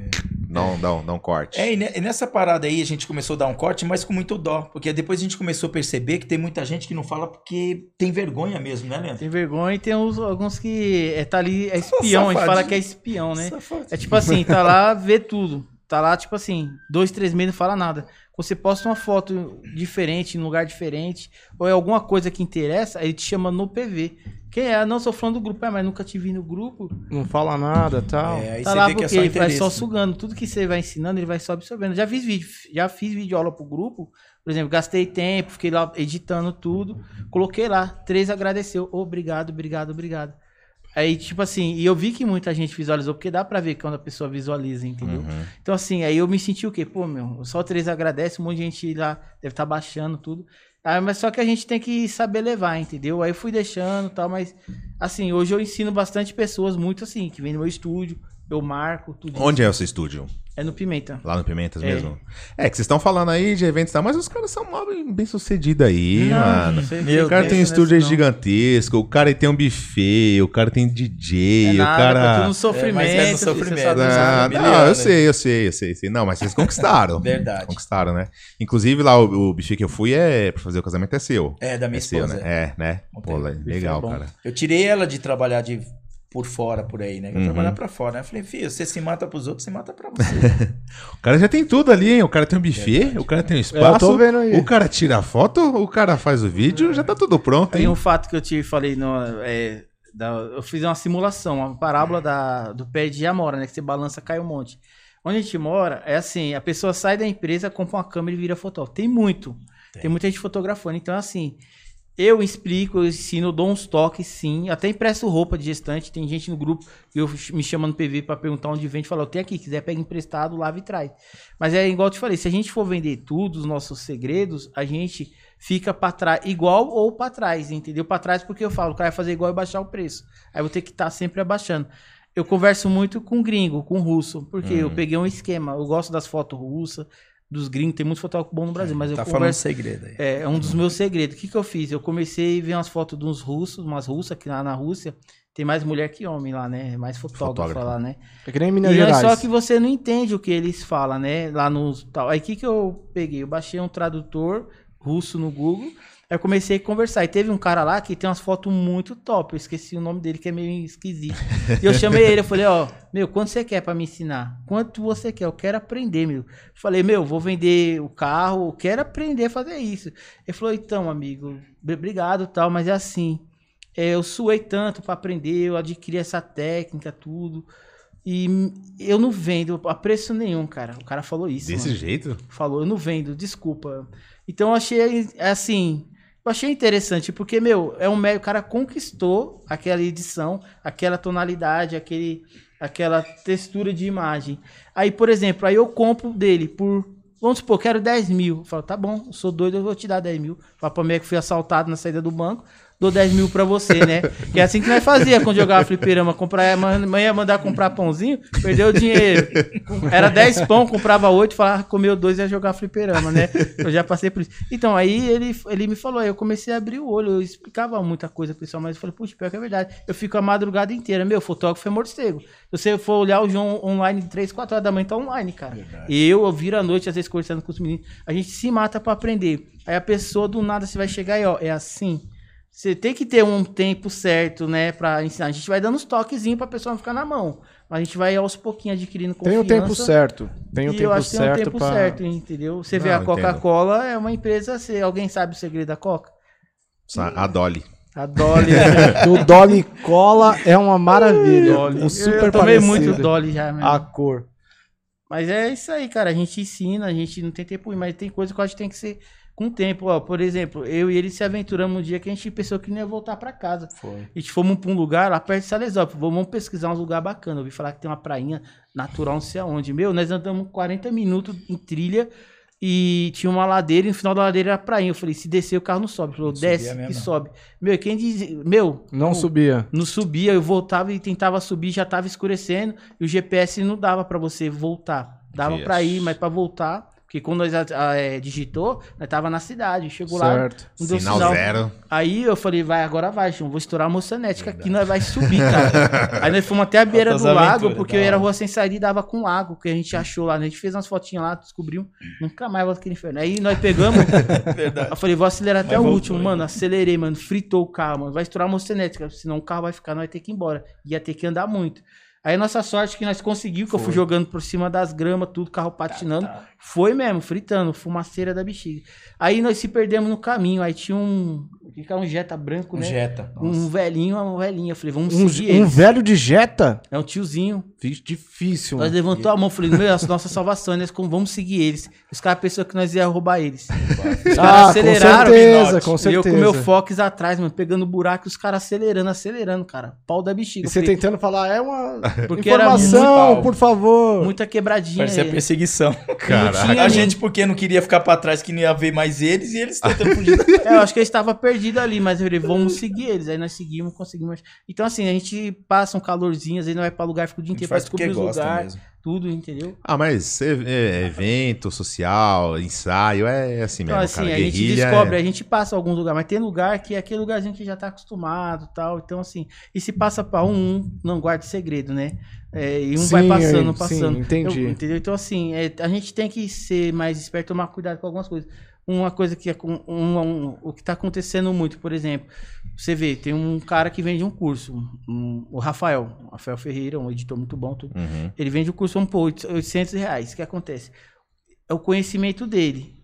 Não, não, não corte. É, e ne- nessa parada aí a gente começou a dar um corte, mas com muito dó. Porque depois a gente começou a perceber que tem muita gente que não fala porque tem vergonha mesmo, né, Leandro? Tem vergonha e tem uns, alguns que é, tá ali, é espião. A gente fala safadinho. que é espião, né? Safado. É tipo assim, tá lá, vê tudo. Tá lá, tipo assim, dois, três meses não fala nada. Você posta uma foto diferente, em um lugar diferente, ou é alguma coisa que interessa, aí te chama no PV. Quem é? Ah, Não, sou fã do grupo, é, mas nunca te vi no grupo. Não fala nada e tal. É, aí tá você lá vê que porque é só ele vai só sugando. Tudo que você vai ensinando, ele vai só absorvendo. Já fiz vídeo, já fiz vídeo aula pro grupo. Por exemplo, gastei tempo, fiquei lá editando tudo. Coloquei lá, três agradeceu. Obrigado, obrigado, obrigado. Aí, tipo assim, e eu vi que muita gente visualizou, porque dá pra ver quando a pessoa visualiza, entendeu? Uhum. Então, assim, aí eu me senti o quê? Pô, meu, só três agradece, um monte de gente lá deve estar baixando tudo. Ah, mas só que a gente tem que saber levar, entendeu? Aí eu fui deixando e tal, mas assim, hoje eu ensino bastante pessoas, muito assim, que vem no meu estúdio, eu marco, tudo. Onde é o seu estúdio? É no Pimenta. Lá no Pimentas É. mesmo? É, que vocês estão falando aí de eventos e tal, mas os caras são mó bem sucedidos aí, mano. sei Meu O cara tem um pensa estúdio não. gigantesco, o cara tem um buffet, o cara tem DJ, É o nada, cara. tá tudo no sofrimento. mas é no filho, você sofrimento. Ah, usar. não, eu sei, eu sei, eu sei, sei. Não, mas vocês conquistaram. Verdade. Conquistaram, né? Inclusive lá o, o buffet que eu fui é pra fazer o casamento é seu. É, da minha É seu, esposa. né? É, né? Pô, le- legal, é cara. Eu tirei ela de trabalhar de por fora por aí, né? Eu Uhum. trabalhar pra fora. né? Eu falei, filho, você se mata pros outros, se mata pra você. O cara já tem tudo ali, hein? O cara tem um buffet, o cara tem um espaço. É, eu tô vendo aí. O cara tira a foto, o cara faz o vídeo, já tá tudo pronto, Tem hein? um fato que eu te falei, no, é, da- eu fiz uma simulação, uma parábola da, do pé de Amora, né? Que você balança, cai um monte. Onde a gente mora, é assim, a pessoa sai da empresa, compra uma câmera e vira fotógrafo. Tem muito. Tem, muita gente fotografando. Então, assim, eu explico, eu ensino, dou uns toques, sim. Até empresto roupa de gestante. Tem gente no grupo que eu me chama no PV pra perguntar onde vende. Fala, tem aqui, quiser pega emprestado, lava e traz. Mas é igual eu te falei, se a gente for vender tudo, os nossos segredos, a gente fica pra trás, igual ou pra trás, entendeu? Pra trás porque eu falo, o cara vai fazer igual e baixar o preço. Aí eu vou ter que estar sempre abaixando. Eu converso muito com gringo, com russo, porque eu peguei um esquema. Eu gosto das fotos russas, dos gringos, tem muito fotógrafo bom no Brasil, mas eu tá falando converso segredo aí. é, é um dos meus segredos. O que, que eu fiz? Eu comecei a ver umas fotos de uns russos, umas russas que lá na Rússia tem mais mulher que homem lá, né? Mais fotógrafo Fotógrafo. lá, né? É que nem Minas E é Gerais. só que você não entende o que eles falam, né? Lá no tal. Aí o que, que eu peguei? Eu baixei um tradutor russo no Google. Aí eu comecei a conversar. E teve um cara lá que tem umas fotos muito top. Eu esqueci o nome dele, que é meio esquisito. E eu chamei ele, eu falei, ó, meu, quanto você quer pra me ensinar? Quanto você quer? Eu quero aprender, meu. Falei, meu, vou vender o carro, eu quero aprender a fazer isso. Ele falou, então, amigo, br- obrigado tal, mas é assim. é, eu suei tanto pra aprender, eu adquiri essa técnica, tudo. E eu não vendo a preço nenhum, cara. O cara falou isso. Desse mano. jeito? Falou, eu não vendo, desculpa. Então eu achei, assim, eu achei interessante, porque, meu, é um meio, o cara conquistou aquela edição, aquela tonalidade, aquele, aquela textura de imagem. Aí, por exemplo, aí eu compro dele por, vamos supor, quero 10 mil. Eu falo, tá bom, sou doido, eu vou te dar 10 mil. Fala pra mim que fui assaltado na saída do banco, dou 10 mil pra você, né? Que é assim que nós fazia quando jogava fliperama, comprar, amanhã ia mandar comprar pãozinho, perdeu o dinheiro. Era 10 pão, comprava 8, falava, comeu dois e ia jogar fliperama, né? Eu já passei por isso. Então, aí ele, ele me falou, aí eu comecei a abrir o olho, eu explicava muita coisa pro pessoal, mas eu falei, puxa, pior que é verdade. Eu fico a madrugada inteira, meu, fotógrafo é morcego. Se você for olhar o João online de 3, 4 horas da manhã, tá online, cara. E eu, eu viro à noite, às vezes, conversando com os meninos, a gente se mata pra aprender. Aí a pessoa do nada você vai chegar e, ó, é assim. Você tem que ter um tempo certo, né, pra ensinar. A gente vai dando uns toquezinhos pra pessoa não ficar na mão. Mas a gente vai aos pouquinhos adquirindo Tem confiança. o tempo certo. Tem o e tempo eu acho que tem um certo tempo pra... certo, entendeu? Você vê Não, a Coca-Cola, é uma empresa, se alguém sabe o segredo da Coca? A Dolly. A Dolly. O Dolly Cola é uma maravilha. Dolly. Um super eu tomei parecido. muito Dolly já, mesmo. A cor. Mas é isso aí, cara. A gente ensina, a gente não tem tempo ruim, mas tem coisa que eu acho que tem que ser com tempo. Ó, por exemplo, eu e ele se aventuramos um dia que a gente pensou que não ia voltar pra casa. Foi. Gente fomos pra um lugar lá perto de Salesópolis. Vamos pesquisar uns lugar bacana. Eu ouvi falar que tem uma prainha natural, não sei aonde. Meu, nós andamos 40 minutos em trilha e tinha uma ladeira e no final da ladeira era a prainha. Eu falei, se descer o carro não sobe. Ele falou, desce e sobe. Meu, quem diz. Meu, Não o- subia. não subia, eu voltava e tentava subir, já tava escurecendo e o GPS não dava pra você voltar. Dava pra ir, mas pra voltar, porque quando nós ah, é, digitou, nós tava na cidade, chegou lá, Certo. não deu Sinal, sinal. zero. Aí eu falei, vai, agora vai, João, vou estourar a moçanete, que aqui nós vai subir, cara. Aí nós fomos até a beira do Altas lago, porque era rua sem saída e dava com lago, que a gente achou lá, né? A gente fez umas fotinhas lá, descobriu, nunca mais volta aquele inferno. Aí nós pegamos, Verdade. eu falei, vou acelerar até Mas o voltou, último, hein? mano. Acelerei, mano. Fritou o carro, mano. Vai estourar a mocenética, senão o carro vai ficar, nós vai ter que ir embora. Ia ter que andar muito. Aí nossa sorte que nós conseguimos, que eu fui jogando por cima das gramas, tudo, carro patinando. tá. Foi mesmo, fritando, fumaceira da bexiga. Aí nós se perdemos no caminho. Aí tinha um. O que é um Jetta branco, Um né? Jetta. Um Nossa. velhinho, uma velhinha. Eu falei, vamos Um, seguir um eles. velho de Jetta? É um tiozinho. Difícil. Nós mano. levantou a mão, falei, meu, essa nossa salvação, nós como vamos seguir eles. Os caras pensaram que nós ia roubar eles. Os caras Ah, com aceleraram. certeza, Pinote. com E eu certeza. com meu Fox atrás, mano, pegando buraco, os caras acelerando, acelerando, cara. Pau da bexiga. E você falei, tentando falar, é uma Porque informação, muito- por favor. Muita quebradinha. Parecia aí. perseguição. Caraca. tinha A gente, porque não queria ficar pra trás, que não ia ver mais eles, e eles tentando fugir. É, eu acho que eles estavam perdidos ali, mas eu falei, vamos seguir eles. Aí nós seguimos, conseguimos. Então, assim, a gente passa um calorzinho, às vezes não vai pra lugar, fica o dia inteiro pra descobrir os gosta lugares, tudo, entendeu? Ah, mas é- é evento social, ensaio, é assim Então, mesmo, assim, cara. a gente Guerrilha descobre, é- a gente passa alguns lugares, mas tem lugar que é aquele lugarzinho que já tá acostumado e tal. Então, assim, e se passa pra um, um não guarda segredo, né? É, e um vai Sim, passando, sim, passando. entendi. Eu- entendeu? Então, assim, é, a gente tem que ser mais esperto, tomar cuidado com algumas coisas. Uma coisa que é um, um- o que tá acontecendo muito, por exemplo, você vê, tem um cara que vende um curso, um- o Rafael, o Rafael Ferreira, um editor muito bom, tudo. Uhum. Ele vende o curso um por 800 reais. O que acontece? É o conhecimento dele.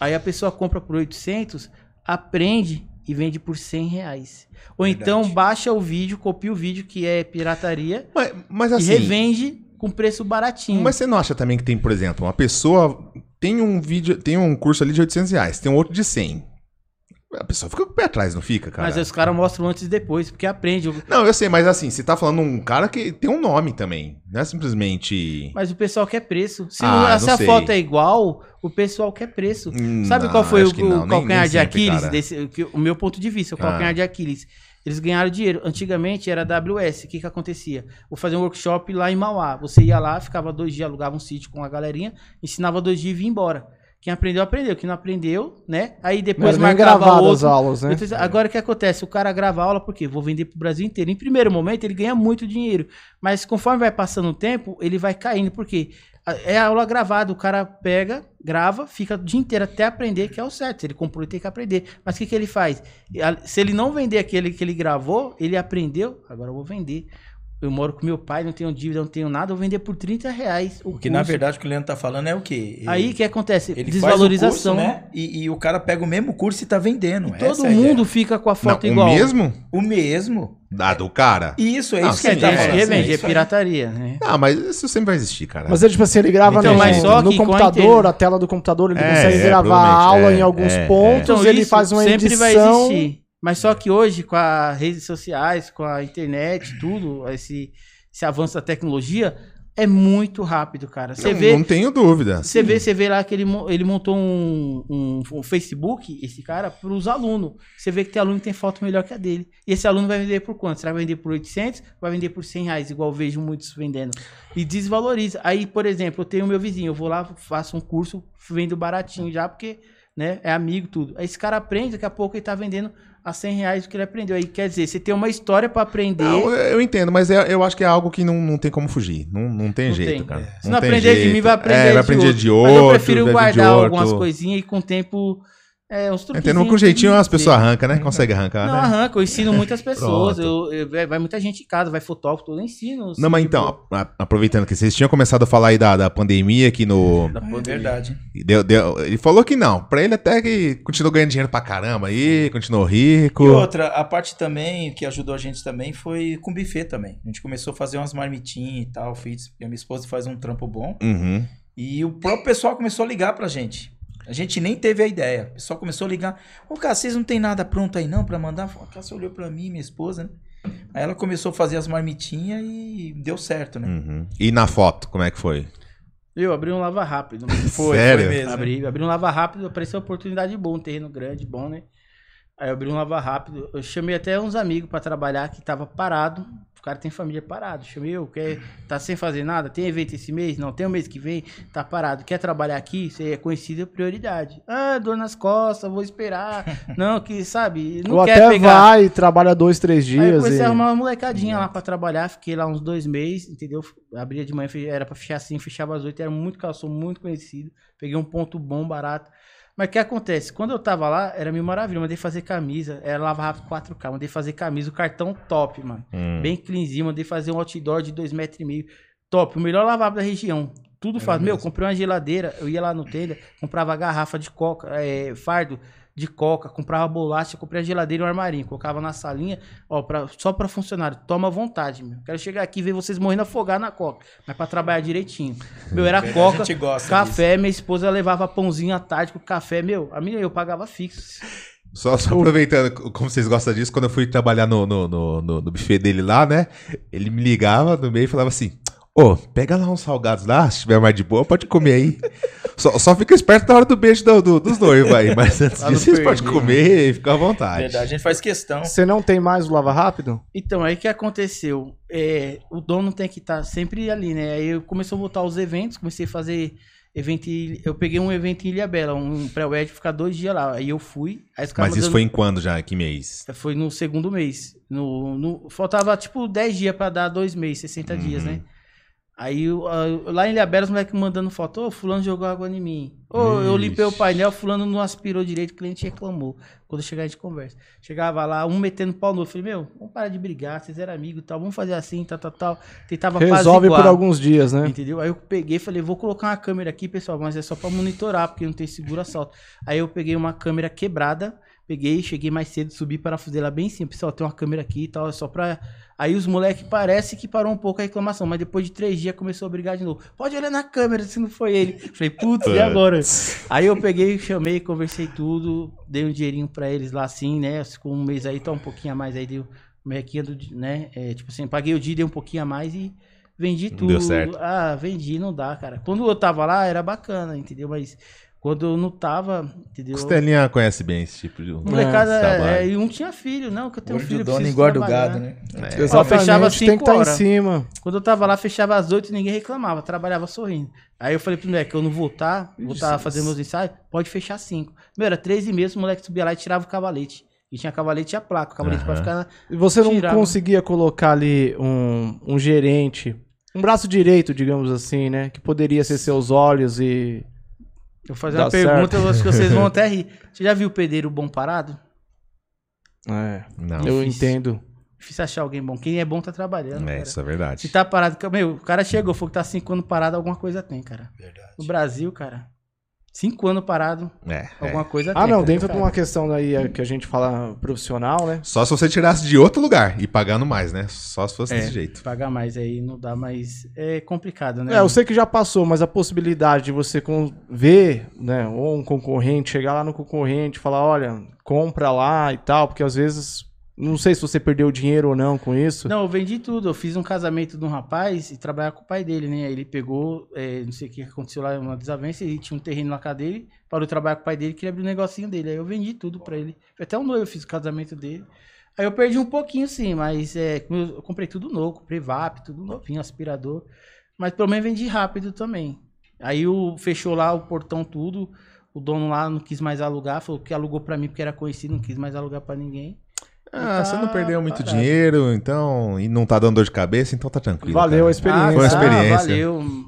Aí a pessoa compra por 800, aprende e vende por 100 reais. Ou Verdade. então baixa o vídeo, copia o vídeo, que é pirataria, Mas, mas e assim, revende com preço baratinho. mas você não acha também que tem, por exemplo, uma pessoa tem um vídeo, tem um curso ali de 800 reais, tem um outro de 100. A pessoa fica com o pé atrás, não fica, cara? Mas os caras mostram antes e depois, porque aprende. Não, eu sei, mas assim, você tá falando um cara que tem um nome também. Não é simplesmente. Mas o pessoal quer preço. Se, Ah, se a sei. foto é igual, o pessoal quer preço. Hum, Sabe não, qual foi o, o calcanhar nem de sempre, Aquiles? desse- o meu ponto de vista, o Ah. calcanhar de Aquiles. Eles ganharam dinheiro. Antigamente era AWS. O que que acontecia? Vou fazer um workshop lá em Mauá. Você ia lá, ficava dois dias, alugava um sítio com a galerinha, ensinava dois dias e vinha embora. Quem aprendeu, aprendeu. Quem não aprendeu, né? Aí depois nem marcava gravado as outro. aulas, né? Então, agora o que acontece? O cara grava aula porque vou vender pro Brasil inteiro. Em primeiro momento, ele ganha muito dinheiro. Mas conforme vai passando o tempo, ele vai caindo. Por quê? É aula gravada, o cara pega, grava, fica o dia inteiro até aprender, que é o certo. Se ele comprou, ele tem que aprender. Mas o que, que ele faz? Se ele não vender aquele que ele gravou, ele aprendeu, agora eu vou vender. Eu moro com meu pai, não tenho dívida, não tenho nada, eu vou vender por 30 reais. O Porque, na curso. verdade, o que o Leandro tá falando é o quê? Ele- Aí o que acontece? ele Desvalorização. Faz o curso, né? e, e o cara pega o mesmo curso e tá vendendo. Todo Essa é mundo ideia. fica com a Não, foto o igual. mesmo? O mesmo. Da do cara? Isso, é Não, isso que sim, ele tá é, Isso falando. que sim, revende, é pirataria, né? Ah, mas isso sempre vai existir, cara. Mas é tipo assim, ele grava Então, no, mas só no que computador, a tela do computador, ele É, consegue é, gravar a aula é, em alguns é, é. pontos, Então, ele faz uma sempre edição. vai existir. Mas só que hoje, com as redes sociais, com a internet, tudo, esse, esse avanço da tecnologia, é muito rápido, cara. Você não, vê. não tenho dúvida. Você vê, você vê lá que ele, ele montou um, um, um Facebook, esse cara, para os alunos. Você vê que tem aluno que tem foto melhor que a dele. E esse aluno vai vender por quanto? Será que vai vender por 800? Vai vender por 100 reais, igual vejo muitos vendendo. E desvaloriza. Aí, por exemplo, eu tenho meu vizinho, eu vou lá, faço um curso, vendo baratinho já, porque né, é amigo, tudo. Aí esse cara aprende, daqui a pouco ele tá vendendo a 100 reais o que ele aprendeu. Aí, quer dizer, você tem uma história para aprender... Não, eu eu entendo, mas é- eu acho que é algo que não, não tem como fugir. Não, não tem Não jeito, tem. cara. Se não aprender de jeito. mim, vai aprender, é, vai de, aprender outro. de Mas outro. eu prefiro de guardar algumas coisinhas e com o tempo É, uns. Entendendo com jeitinho as pessoas arrancam, né? Consegue arrancar, Não, né? arranca, eu ensino muitas pessoas. Eu, eu- vai muita gente em casa, vai fotógrafo, tudo, eu ensino. Não, mas tipo, então, a- aproveitando que vocês tinham começado a falar aí da, da pandemia aqui no. da É pandemia. verdade. e deu- deu- ele falou que não. Pra ele até que continuou ganhando dinheiro pra caramba aí, continuou rico. E outra, a parte também que ajudou a gente também foi com buffet também. A gente começou a fazer umas marmitinhas e tal, fiz, minha esposa faz um trampo bom. Uhum. E o próprio pessoal começou a ligar pra gente. A gente nem teve a ideia. O pessoal começou a ligar. Ô, cara, vocês não tem nada pronto aí não pra mandar? A Cássia olhou pra mim, minha esposa, né? Aí ela começou a fazer as marmitinhas e deu certo, né? Uhum. E na foto, como é que foi? Eu abri um lava rápido. Foi, Sério? foi mesmo. Abri, abri um lava rápido, apareceu uma oportunidade boa, um terreno grande, bom, né? Aí eu abri um lava rápido. Eu chamei até uns amigos pra trabalhar que tava parado. O cara tem família parado. Chamei eu, quer, tá sem fazer nada? Tem evento esse mês? Não, tem o mês que vem? Tá parado. Quer trabalhar aqui? Você é conhecido é prioridade. Ah, dor nas costas, vou esperar. Não, que sabe, não Ou quer até pegar. vai, trabalha dois, três Aí eu dias. comecei e... a arrumar uma molecadinha lá pra trabalhar, fiquei lá uns dois meses, entendeu? Abria de manhã, era pra fechar assim, fechava às oito, era muito calçou, muito conhecido. Peguei um ponto bom, barato. Mas o que acontece? Quando eu tava lá, era mil maravilha, mandei fazer camisa, era lava rápido 4K, mandei fazer camisa, o cartão top, mano. Hum. Bem cleanzinho, mandei fazer um outdoor de dois metros e meio. Top, o melhor lavabo da região. Tudo faz. Meu, comprei uma geladeira, eu ia lá no tenda, comprava garrafa de coca, é, fardo de coca, comprava bolacha, comprei a geladeira e um armarinho, colocava na salinha, ó, pra, só pra funcionário. Toma à vontade, meu. Quero chegar aqui e ver vocês morrendo afogar na coca, mas pra trabalhar direitinho. Meu, era coca, a gente gosta café, minha esposa levava pãozinho à tarde com café, meu, a minha eu pagava fixo. Só, só aproveitando, como vocês gostam disso, quando eu fui trabalhar no, no, no, no- no buffet dele lá, né? Ele me ligava no meio e falava assim: Ô, pega lá uns salgados lá, se tiver mais de boa, pode comer aí. Só, só fica esperto na hora do beijo do- do- dos noivos aí, mas antes Pra não disso vocês podem perder, comer e ficar à vontade. Verdade, a gente faz questão. Você não tem mais o lava rápido? Então, aí o que aconteceu? É, o dono tem que estar sempre ali, né? Aí eu começou a voltar os eventos, comecei a fazer evento. em- Eu peguei um evento em Ilha Bela, um pré-wed, ficar dois dias lá. Aí eu fui. Aí Mas isso foi em quando já? Que mês? Foi no segundo mês. No, no- faltava tipo 10 dias pra dar dois meses, 60 dias, Uhum. né? Aí eu- a- lá em Ilhabela, os moleques mandando foto, ô, fulano jogou água em mim. Ô, eu limpei o painel, fulano não aspirou direito, o cliente reclamou. Quando chegar a gente conversa. Chegava lá, um metendo pau no outro. Falei, meu, vamos parar de brigar, vocês eram amigos e tal, vamos fazer assim, tal, tal, tal. Tentava Resolve por alguns dias, né? Entendeu? Aí eu peguei e falei, vou colocar uma câmera aqui, pessoal, mas é só pra monitorar, porque não tem seguro assalto. Aí eu peguei uma câmera quebrada, peguei, cheguei mais cedo, subi para fazer ela bem simples. Pessoal, tem uma câmera aqui e tal, é só pra. Aí os moleques parece que parou um pouco a reclamação, mas depois de três dias começou a brigar de novo. Pode olhar na câmera se não foi ele. Falei, putz, e agora? Aí eu peguei, chamei, conversei tudo, dei um dinheirinho pra eles lá assim, né? Com um mês aí, tá um pouquinho a mais aí, deu merquinha do, né? É, tipo assim, paguei o dia, dei um pouquinho a mais e vendi tudo. deu certo. Ah, vendi, não dá, cara. Quando eu tava lá, era bacana, entendeu? Mas quando eu não tava, entendeu? Costelinha conhece bem esse tipo de. Molecada, esse trabalho. é, e um tinha filho, não, que eu tenho Gordo filho, do dono engorda o gado, né? É. Exatamente, fechava tem que cinco estar em horas. cima. Quando eu tava lá, fechava às oito e ninguém reclamava, trabalhava sorrindo. Aí eu falei pro moleque, eu não voltar, voltar fazendo meus ensaios, pode fechar cinco. Meu, era três e meia, o moleque subia lá e tirava o cavalete. E tinha cavalete e a placa, o cavalete pra Aham. ficar na... E você não Tirava. conseguia colocar ali um, um gerente, um braço direito, digamos assim, né? Que poderia ser seus olhos e. Eu vou fazer Dá uma pergunta, eu acho que vocês vão até rir. Você já viu o pedreiro bom parado? É, Não, eu Difícil. entendo. Difícil achar alguém bom. Quem é bom tá trabalhando, é, cara. isso é verdade. Se tá parado, meu, o cara chegou, falou que tá cinco anos parado, alguma coisa tem, cara. Verdade. No Brasil, cara, cinco anos parado, É, é. alguma coisa tem. Ah, não, cara. dentro de Cara, uma questão aí é, que a gente fala profissional, né? Só se você tirasse de outro lugar e pagando mais, né? Só se fosse É, desse jeito. Pagar mais aí não dá, mas é complicado, né? É, eu sei que já passou, mas a possibilidade de você ver, né, ou um concorrente, chegar lá no concorrente e falar, olha, compra lá e tal, porque às vezes, não sei se você perdeu dinheiro ou não com isso. Não, eu vendi tudo. Eu fiz um casamento de um rapaz e trabalhava com o pai dele, né? Ele pegou, é, não sei o que aconteceu lá, uma desavença, ele tinha um terreno na casa dele, parou de trabalhar com o pai dele, queria abrir um negocinho dele. Aí eu vendi tudo pra ele. Foi Até um noivo eu fiz o casamento dele. Aí eu perdi um pouquinho, sim, mas é, eu comprei tudo novo, comprei VAP, tudo novinho, aspirador. Mas pelo menos vendi rápido também. Aí o, fechou lá o portão tudo. O dono lá não quis mais alugar, falou que alugou pra mim porque era conhecido, não quis mais alugar pra ninguém. Ah, tá você não perdeu muito parado. dinheiro, então. E não tá dando dor de cabeça, então tá tranquilo. Valeu cara. a experiência. Foi uma experiência. valeu.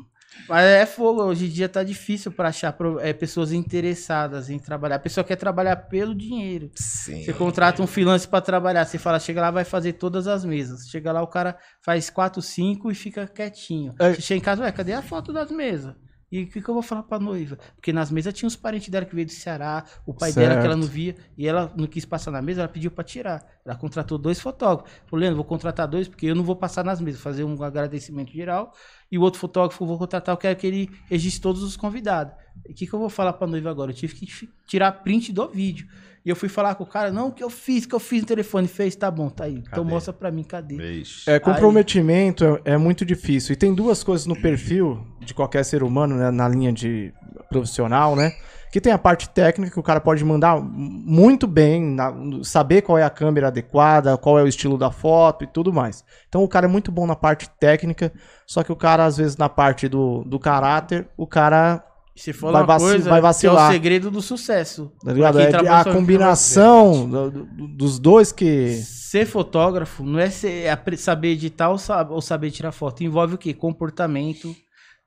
Mas é fogo, hoje em dia tá difícil pra achar é, pessoas interessadas em trabalhar. A pessoa quer trabalhar pelo dinheiro. Sim. Você contrata um freelance pra trabalhar, você fala, chega lá, vai fazer todas as mesas. Chega lá, o cara faz quatro, cinco e fica quietinho. É. Você chega em casa, ué, cadê a foto das mesas? E o que, que eu vou falar pra noiva? Porque nas mesas tinha os parentes dela que veio do Ceará, o pai dela que ela Certo. não via, e ela não quis passar na mesa, ela pediu pra tirar. Ela contratou dois fotógrafos. Falou, Leandro, vou contratar dois, porque eu não vou passar nas mesas, fazer um agradecimento geral. E o outro fotógrafo eu vou contratar, eu quero que ele registre todos os convidados. O que, que eu vou falar pra noiva agora? Eu tive que tirar print do vídeo. E eu fui falar com o cara, não, o que eu fiz, o que eu fiz no telefone, fez, tá bom, tá aí. Então Cadê? mostra pra mim, cadê? Vixe. É, comprometimento é, é muito difícil. E tem duas coisas no perfil de qualquer ser humano, né, na linha de profissional, né? Que tem a parte técnica, que o cara pode mandar muito bem, na- saber qual é a câmera adequada, qual é o estilo da foto e tudo mais. Então o cara é muito bom na parte técnica, só que o cara, às vezes, na parte do, do caráter, o cara Se for Vai vaci- coisa, vai que é vacilar. o segredo do sucesso. Tá ligado? É, a combinação do- do- dos dois que. Ser fotógrafo não é ser- é saber editar ou, sa- ou saber tirar foto. Envolve o quê? Comportamento,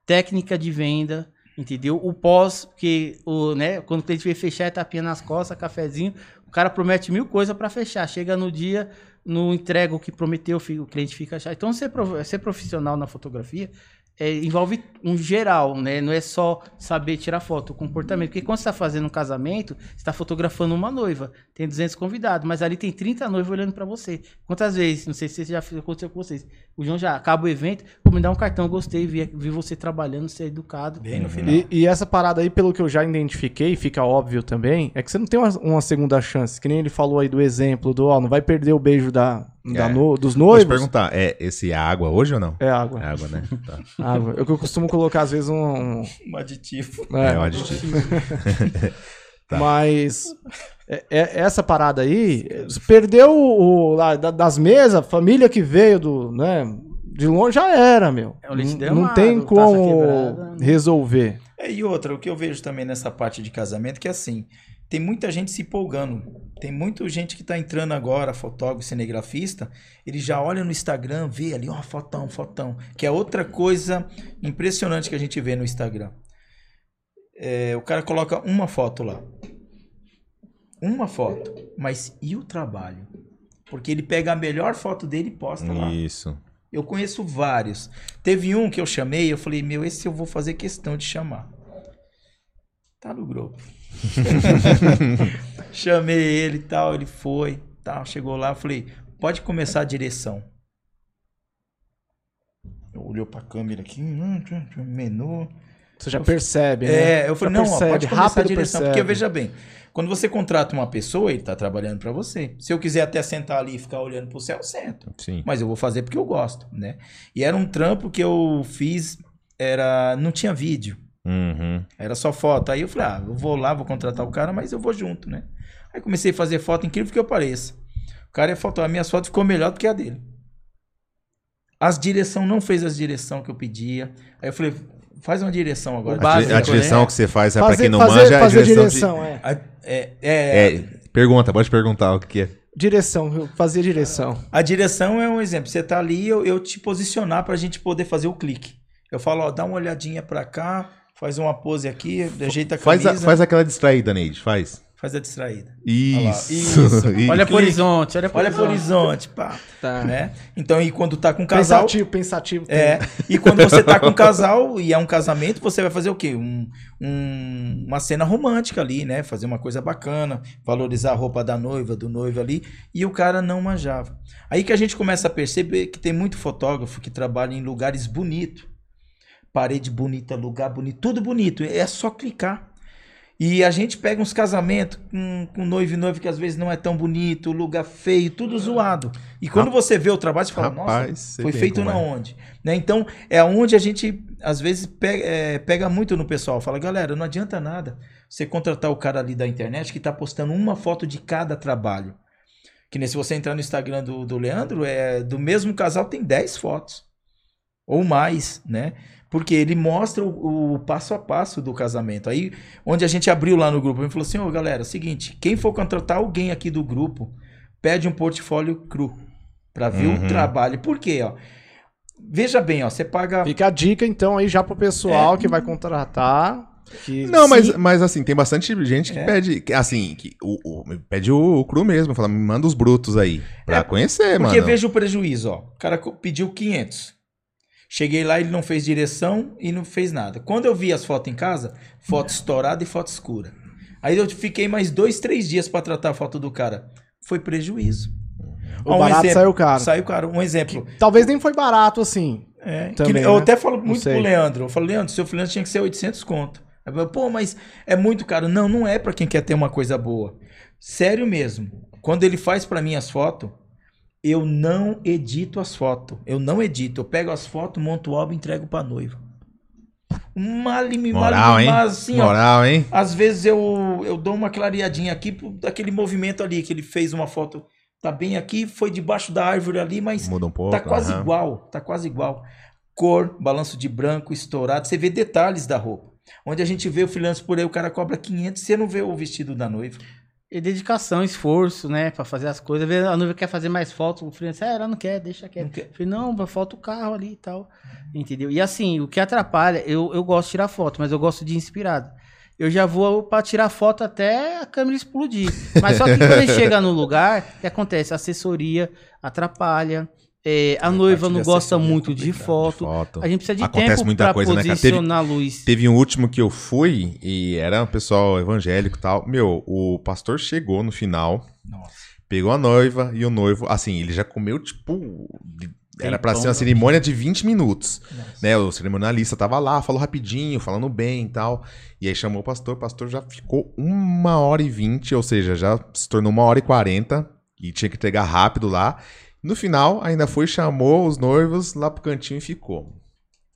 técnica de venda, entendeu? O pós, porque o, né, quando o cliente vem fechar, é tapinha nas costas, cafezinho. O cara promete mil coisas para fechar. Chega no dia, não entrega o que prometeu, o cliente fica chato. Então, ser, ser profissional na fotografia é, envolve um geral, né? Não é só saber tirar foto, o comportamento. Porque quando você está fazendo um casamento, você está fotografando uma noiva, tem 200 convidados, mas ali tem 30 noivos olhando para você. Quantas vezes, não sei se já aconteceu com vocês, o João já acaba o evento, pô, me dá um cartão, gostei, vi, vi você trabalhando, você é educado. Bem no final. E, e essa parada aí, pelo que eu já identifiquei, fica óbvio também, é que você não tem uma, uma segunda chance. Que nem ele falou aí do exemplo do, ó, não vai perder o beijo da, da É. no- dos Vou te noivos. perguntar, é, esse é água hoje ou não? É água. É água, né? Tá. água. Eu que eu costumo colocar, às vezes, um. um- Um aditivo. é, É, um aditivo. Tá. Mas é- é- essa parada aí, perdeu o, lá da- das mesas, família que veio do, né, de longe já era, meu. É não, derramado, não tem como quebrada. resolver. É, e outra, o que eu vejo também nessa parte de casamento, que é assim, tem muita gente se empolgando. Tem muita gente que tá entrando agora, fotógrafo, cinegrafista, ele já olha no Instagram, vê ali, ó, fotão, fotão. Que é outra coisa impressionante que a gente vê no Instagram. É, o cara coloca uma foto lá. Uma foto. Mas e o trabalho? Porque ele pega a melhor foto dele e posta lá. Isso. Eu conheço vários. Teve um que eu chamei, eu falei, meu, esse eu vou fazer questão de chamar. Tá no grupo. Chamei ele e tal, ele foi, tal, chegou lá, falei, pode começar a direção. Olhou pra câmera aqui, hum, menu. Você já percebe, né? É, eu falei, Já não, ó, percebe, pode começar a rápido direção. percebe. Porque veja bem, quando você contrata uma pessoa, ele tá trabalhando pra você. Se eu quiser até sentar ali e ficar olhando pro céu, eu sento. Sim. Mas eu vou fazer porque eu gosto, né? E era um trampo que eu fiz, era não tinha vídeo, Uhum. era só foto. Aí eu falei, ah, eu vou lá, vou contratar o cara, mas eu vou junto, né? Aí comecei a fazer foto incrível que eu pareça. O cara é foto, as minhas fotos ficou melhor do que a dele. As direção não fez as direção que eu pedia. Aí eu falei, faz uma direção agora. A, básico, a direção né? que você faz, é pra Fazer, quem não fazer, manja, é a fazer direção, direção, é. A, é, é, de... É, pergunta, pode perguntar o que que é. Direção, fazer direção. A direção é um exemplo. Você tá ali, eu, eu te posicionar pra gente poder fazer o clique. Eu falo, ó, dá uma olhadinha pra cá, faz uma pose aqui, ajeita a Faz, camisa, a- faz aquela distraída, Neide, faz. faz a distraída. Isso. Isso. Isso. Olha pro horizonte, olha pro Olha horizonte. horizonte, pá. Tá. Né? Então, e quando tá com casal. Pensativo, pensativo. É, e quando você tá com casal e é um casamento, você vai fazer o quê? Um, um- uma cena romântica ali, né? Fazer uma coisa bacana, valorizar a roupa da noiva, do noivo ali, e o cara não manjava. Aí que a gente começa a perceber que tem muito fotógrafo que trabalha em lugares bonitos. Parede bonita, lugar bonito, tudo bonito. É só clicar. E a gente pega uns casamentos com, com noivo e noivo que às vezes não é tão bonito, lugar feio, tudo zoado. E quando você vê o trabalho, você fala, Rapaz, nossa, foi feito na é. onde? Né? Então, é onde a gente, às vezes, pega, é, pega muito no pessoal. Fala, galera, não adianta nada você contratar o cara ali da internet que tá postando uma foto de cada trabalho. Que nem se você entrar no Instagram do, do Leandro, é, do mesmo casal tem 10 fotos. Ou mais, né? Porque ele mostra o, o passo a passo do casamento. Aí, onde a gente abriu lá no grupo, ele falou assim: Ô galera, seguinte, quem for contratar alguém aqui do grupo, pede um portfólio cru. Pra ver Uhum. o trabalho. Por quê? Ó? Veja bem, ó, você paga. Fica a dica, então, aí já pro pessoal que vai contratar. Que Não, mas, Sim. mas assim, tem bastante gente que É. pede, que, assim, que o, o- pede o, o cru mesmo, fala, me manda os brutos aí, pra É, conhecer, Porque mano. veja o prejuízo, ó. O cara pediu 500. Cheguei lá, ele não fez direção e não fez nada. Quando eu vi as fotos em casa, foto estourada e foto escura. Aí eu fiquei mais dois, três dias pra tratar a foto do cara. Foi prejuízo. o Ó, um barato exemplo. saiu caro. Saiu caro. Um exemplo. Talvez nem foi barato assim. É, que Também, eu né? até falo muito pro Leandro. Eu falo, Leandro, seu freelance tinha que ser 800 conto. Aí eu falo, Pô, mas é muito caro. Não, não é pra quem quer ter uma coisa boa. Sério mesmo. Quando ele faz pra mim as fotos, eu não edito as fotos. Eu não edito. Eu pego as fotos, monto o álbum e entrego pra noiva. Mal, Moral, hein? assim, ó. Moral, hein? Às vezes eu, eu dou uma clareadinha aqui daquele movimento ali, que ele fez uma foto. Tá bem aqui, foi debaixo da árvore ali, mas Muda um pouco. Tá quase aham. igual, tá quase igual. Cor, balanço de branco, estourado, você vê detalhes da roupa. Onde a gente vê o freelance por aí, o cara cobra 500, você não vê o vestido da noiva. E dedicação, esforço, né? Pra fazer as coisas. Às vezes A noiva quer fazer mais fotos, o freelancer, ah, ela não quer, deixa Não quieto. quer. Eu falei, não, falta o carro ali e tal. Entendeu? E assim, o que atrapalha, eu, eu gosto de tirar foto, mas eu gosto de inspirado. Eu já vou pra tirar foto até a câmera explodir. Mas só que quando ele chega no lugar, o que acontece? A assessoria atrapalha. É, a noiva não de gosta é muito de foto. Foto. A gente precisa de Acontece tempo muita pra coisa, né, cara? Teve- posicionar a luz. Teve um último que eu fui e era um pessoal evangélico e tal. Meu, o pastor chegou no final, Nossa. pegou a noiva e o noivo, assim, ele já comeu, tipo. Era pra ser uma Tempão, cerimônia de 20 minutos. Nossa. Né, o cerimonialista tava lá, falou rapidinho, falando bem e tal. E aí chamou o pastor, o pastor já ficou uma hora e vinte, ou seja, já se tornou uma hora e quarenta. E tinha que entregar rápido lá. No final, ainda foi, chamou os noivos lá pro cantinho e ficou.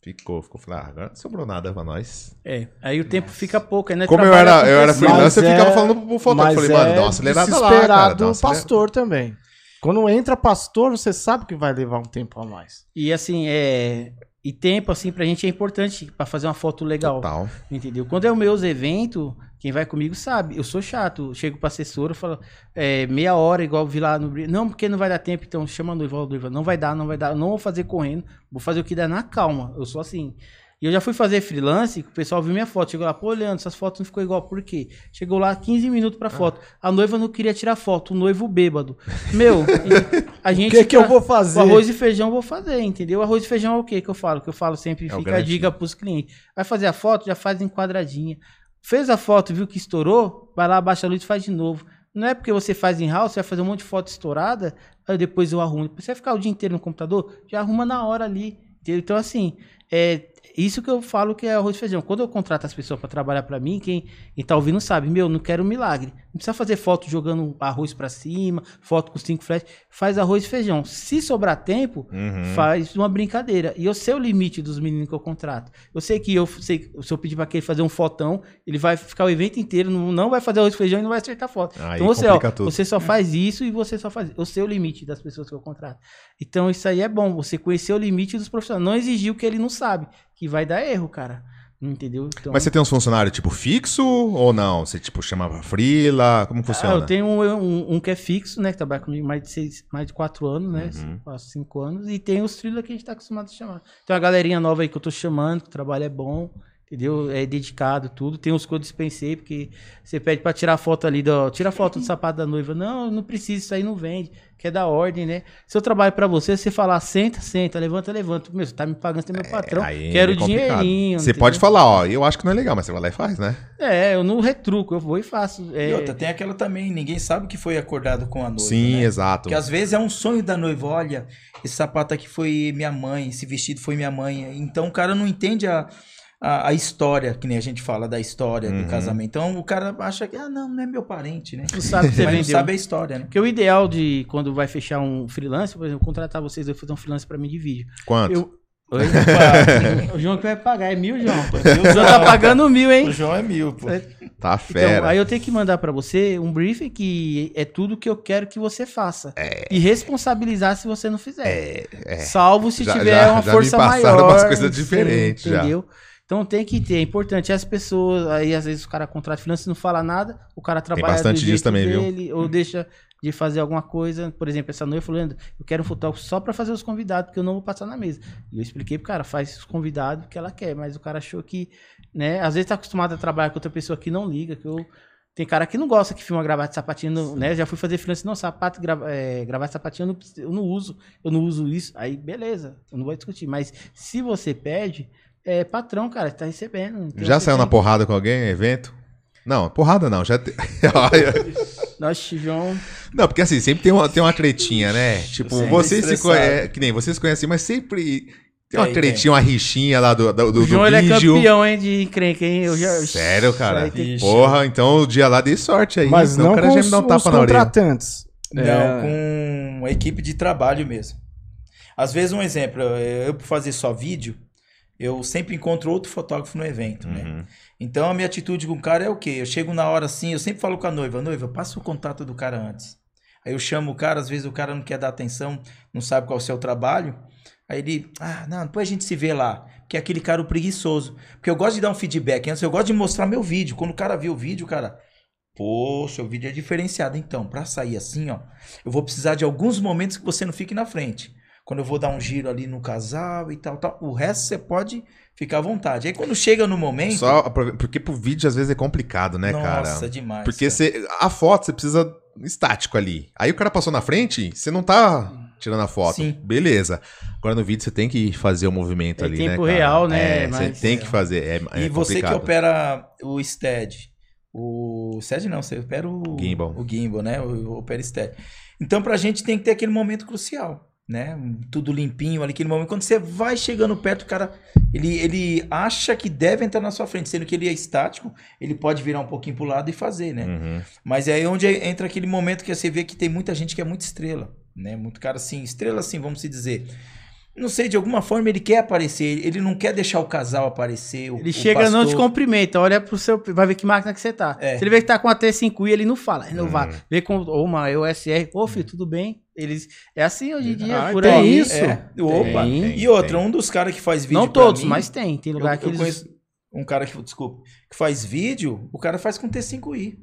Ficou, ficou. Falei, ah, agora não sobrou nada pra nós. É, aí o tempo fica pouco, é Como eu era, eu era freelancer, eu Mas ficava é- falando pro fotógrafo. Falei, mano, é dá uma acelerada de lá, cara. Dá uma pastor também. Quando entra pastor, você sabe que vai levar um tempo a mais. E assim, é. E tempo, assim, pra gente é importante pra fazer uma foto legal. Total. Entendeu? Quando é o meus eventos, quem vai comigo sabe. Eu sou chato. Chego pra assessora e falo, é, meia hora, igual vi lá no. Não, porque não vai dar tempo, então chama a noiva, ó, noiva. Não vai dar, não vai dar. Não vou fazer correndo, vou fazer o que der na calma. Eu sou assim. E eu já fui fazer freelance, o pessoal viu minha foto. Chegou lá, pô, Leandro, essas fotos não ficou igual. Por quê? Chegou lá 15 minutos pra foto. A noiva não queria tirar foto, o noivo bêbado. Meu, a O gente. que, que eu tá- vou fazer? o arroz e feijão eu vou fazer, entendeu? O arroz e feijão é o que que eu falo? Que eu falo sempre, É o fica a dica pros clientes. Vai fazer a foto, já faz enquadradinha. Fez a foto, viu que estourou, vai lá, abaixa a luz e faz de novo. Não é porque você faz em house, você vai fazer um monte de foto estourada, aí depois eu arrumo. Você vai ficar o dia inteiro no computador, já arruma na hora ali. entendeu? Então, assim, é isso que eu falo que é arroz e feijão. Quando eu contrato as pessoas para trabalhar para mim, quem, quem tá ouvindo sabe, meu, não quero um milagre. Não precisa fazer foto jogando arroz para cima, foto com cinco flash. Faz arroz e feijão. Se sobrar tempo, Uhum. faz uma brincadeira. E eu sei o limite dos meninos que eu contrato. Eu sei que eu sei, se eu pedir pra aquele fazer um fotão, ele vai ficar o evento inteiro, não, não vai fazer arroz e feijão e não vai acertar foto. Aí então você, ó, você só faz isso e você só faz. Eu sei o limite das pessoas que eu contrato. Então isso aí é bom, você conhecer o limite dos profissionais. Não exigir o que ele não sabe, que vai dar erro, cara. Entendeu? Então, Mas você tem uns funcionários, tipo, fixo ou não? Você, tipo, chama pra frila? Como Ah, funciona? eu tenho um, um- um que é fixo, né? Que trabalha comigo mais de seis, mais de quatro anos, né? Uhum. Quase cinco anos. E tem os trilhos que a gente tá acostumado a chamar. Tem uma galerinha nova aí que eu tô chamando, que o trabalho é bom, entendeu? É dedicado, tudo. Tem uns que eu dispensei, porque você pede pra tirar foto ali, do, tira foto do sapato da noiva. Não, não precisa, isso aí não vende. Que é da ordem, né? Se eu trabalho pra você, você falar, senta, senta, levanta, levanta. Meu, você tá me pagando, você é meu patrão. Aí Quero é dinheirinho. Você entendeu? pode falar, ó, eu acho que não é legal, mas você vai lá e faz, né? É, eu não retruco, eu vou e faço. É, E outra, tem aquela também, ninguém sabe que foi acordado com a noiva. Sim, né? exato. Porque às vezes é um sonho da noiva, olha, esse sapato aqui foi minha mãe, esse vestido foi minha mãe. Então o cara não entende a, a, a história, que nem a gente fala da história Uhum. do casamento. Então o cara acha que, ah, não, não é meu parente, né? não sabe que você Mas não vendeu. sabe a história, né? Porque o ideal de quando vai fechar um freelance, por exemplo, contratar vocês, eu fazer um freelance pra mim de vídeo. Quanto? Eu... Oi? o João que vai pagar, é mil, João. O João tá pagando mil, hein? O João é mil, pô. É. Tá fera. Então, aí eu tenho que mandar pra você um briefing que é tudo que eu quero que você faça. E responsabilizar se você não fizer. É, é. Salvo se Já- tiver já- uma já me força passaram maior. umas coisas diferentes já. Então tem que ter, é importante. As pessoas, aí às vezes o cara contrata e não fala nada, o cara trabalha bastante do disso também, viu? dele, ou deixa de fazer alguma coisa. Por exemplo, essa noite eu falei, Leandro, eu quero um fotógrafo só pra fazer os convidados, porque eu não vou passar na mesa. E eu expliquei pro cara, faz os convidados que ela quer, mas o cara achou que, né, às vezes tá acostumado a trabalhar com outra pessoa que não liga, que eu. Tem cara que não gosta que filma gravar de sapatinho, né? Já fui fazer freelance, não, sapato, grava, é, gravar de sapatinho eu não, eu não uso, eu não uso isso. Aí, beleza, eu não vou discutir. Mas se você pede, é patrão, cara, tá recebendo. Então Já saiu na porrada com alguém evento? Não, porrada não, já te... Nós tivemos. Não, porque assim, sempre tem uma, tem uma tretinha, né? Tipo, Sempre vocês se conhecem, que nem vocês conhecem, mas sempre tem uma Tem, tretinha, uma rixinha lá do, do, do, o João, do é campeão, hein, de encrenca, hein? Eu já... Sério, cara? Porra, então o dia lá dei sorte aí. Mas senão não o cara com já os, me dá um os tapa na orelha. contratantes. Não, É, com uma equipe de trabalho mesmo. Às vezes, um exemplo, eu por fazer só vídeo, eu sempre encontro outro fotógrafo no evento, né? Uhum. Então a minha atitude com o cara é o quê? Eu chego na hora assim, eu sempre falo com a noiva, noiva, passa o contato do cara antes. Aí eu chamo o cara, às vezes o cara não quer dar atenção, não sabe qual é o seu trabalho. Aí ele, ah, não, depois a gente se vê lá. Que é aquele cara o preguiçoso. Porque eu gosto de dar um feedback antes, eu gosto de mostrar meu vídeo. Quando o cara vê o vídeo, o cara, pô, seu vídeo é diferenciado. Então, pra sair assim, ó, eu vou precisar de alguns momentos que você não fique na frente. Quando eu vou dar um giro ali no casal e tal, tal. O resto você pode ficar à vontade. Aí quando chega no momento. Só porque pro vídeo às vezes é complicado, né, cara? Nossa, demais. Porque cara. você, a foto você precisa estático ali. Aí o cara passou na frente, você não tá tirando a foto. Sim. Beleza. Agora no vídeo você tem que fazer o movimento É ali, né, tempo real, né? É, você Mas- tem que fazer. É, é E você que opera o stead. O stead não, você opera o Gimbal. O gimbal, né? O opera stead. Então pra gente tem que ter aquele momento crucial, né? Tudo limpinho ali, aquele momento. Quando você vai chegando perto, o cara, ele, ele acha que deve entrar na sua frente, sendo que ele é estático, ele pode virar um pouquinho pro lado e fazer, né? Uhum. Mas é aí onde entra aquele momento que você vê que tem muita gente que é muito estrela, né? Muito cara assim, estrela assim, vamos se dizer. Não sei, de alguma forma ele quer aparecer, ele não quer deixar o casal aparecer. o- Ele o chega não te pastor. cumprimenta, olha pro seu. Vai ver que máquina que você tá. É. Se ele vê que tá com a T5i, ele não fala, renovar. Hum. Vê com ou uma EOSR, ô filho, tudo bem? Eles. É assim hoje em dia, Ah, por tem aí. isso? É, opa. Tem, e outra, tem. um dos caras que faz vídeo Não pra todos, mim, mas tem. Tem eu, lugar eu que eles. conheço um cara que, desculpa, que faz vídeo, o cara faz com T5i.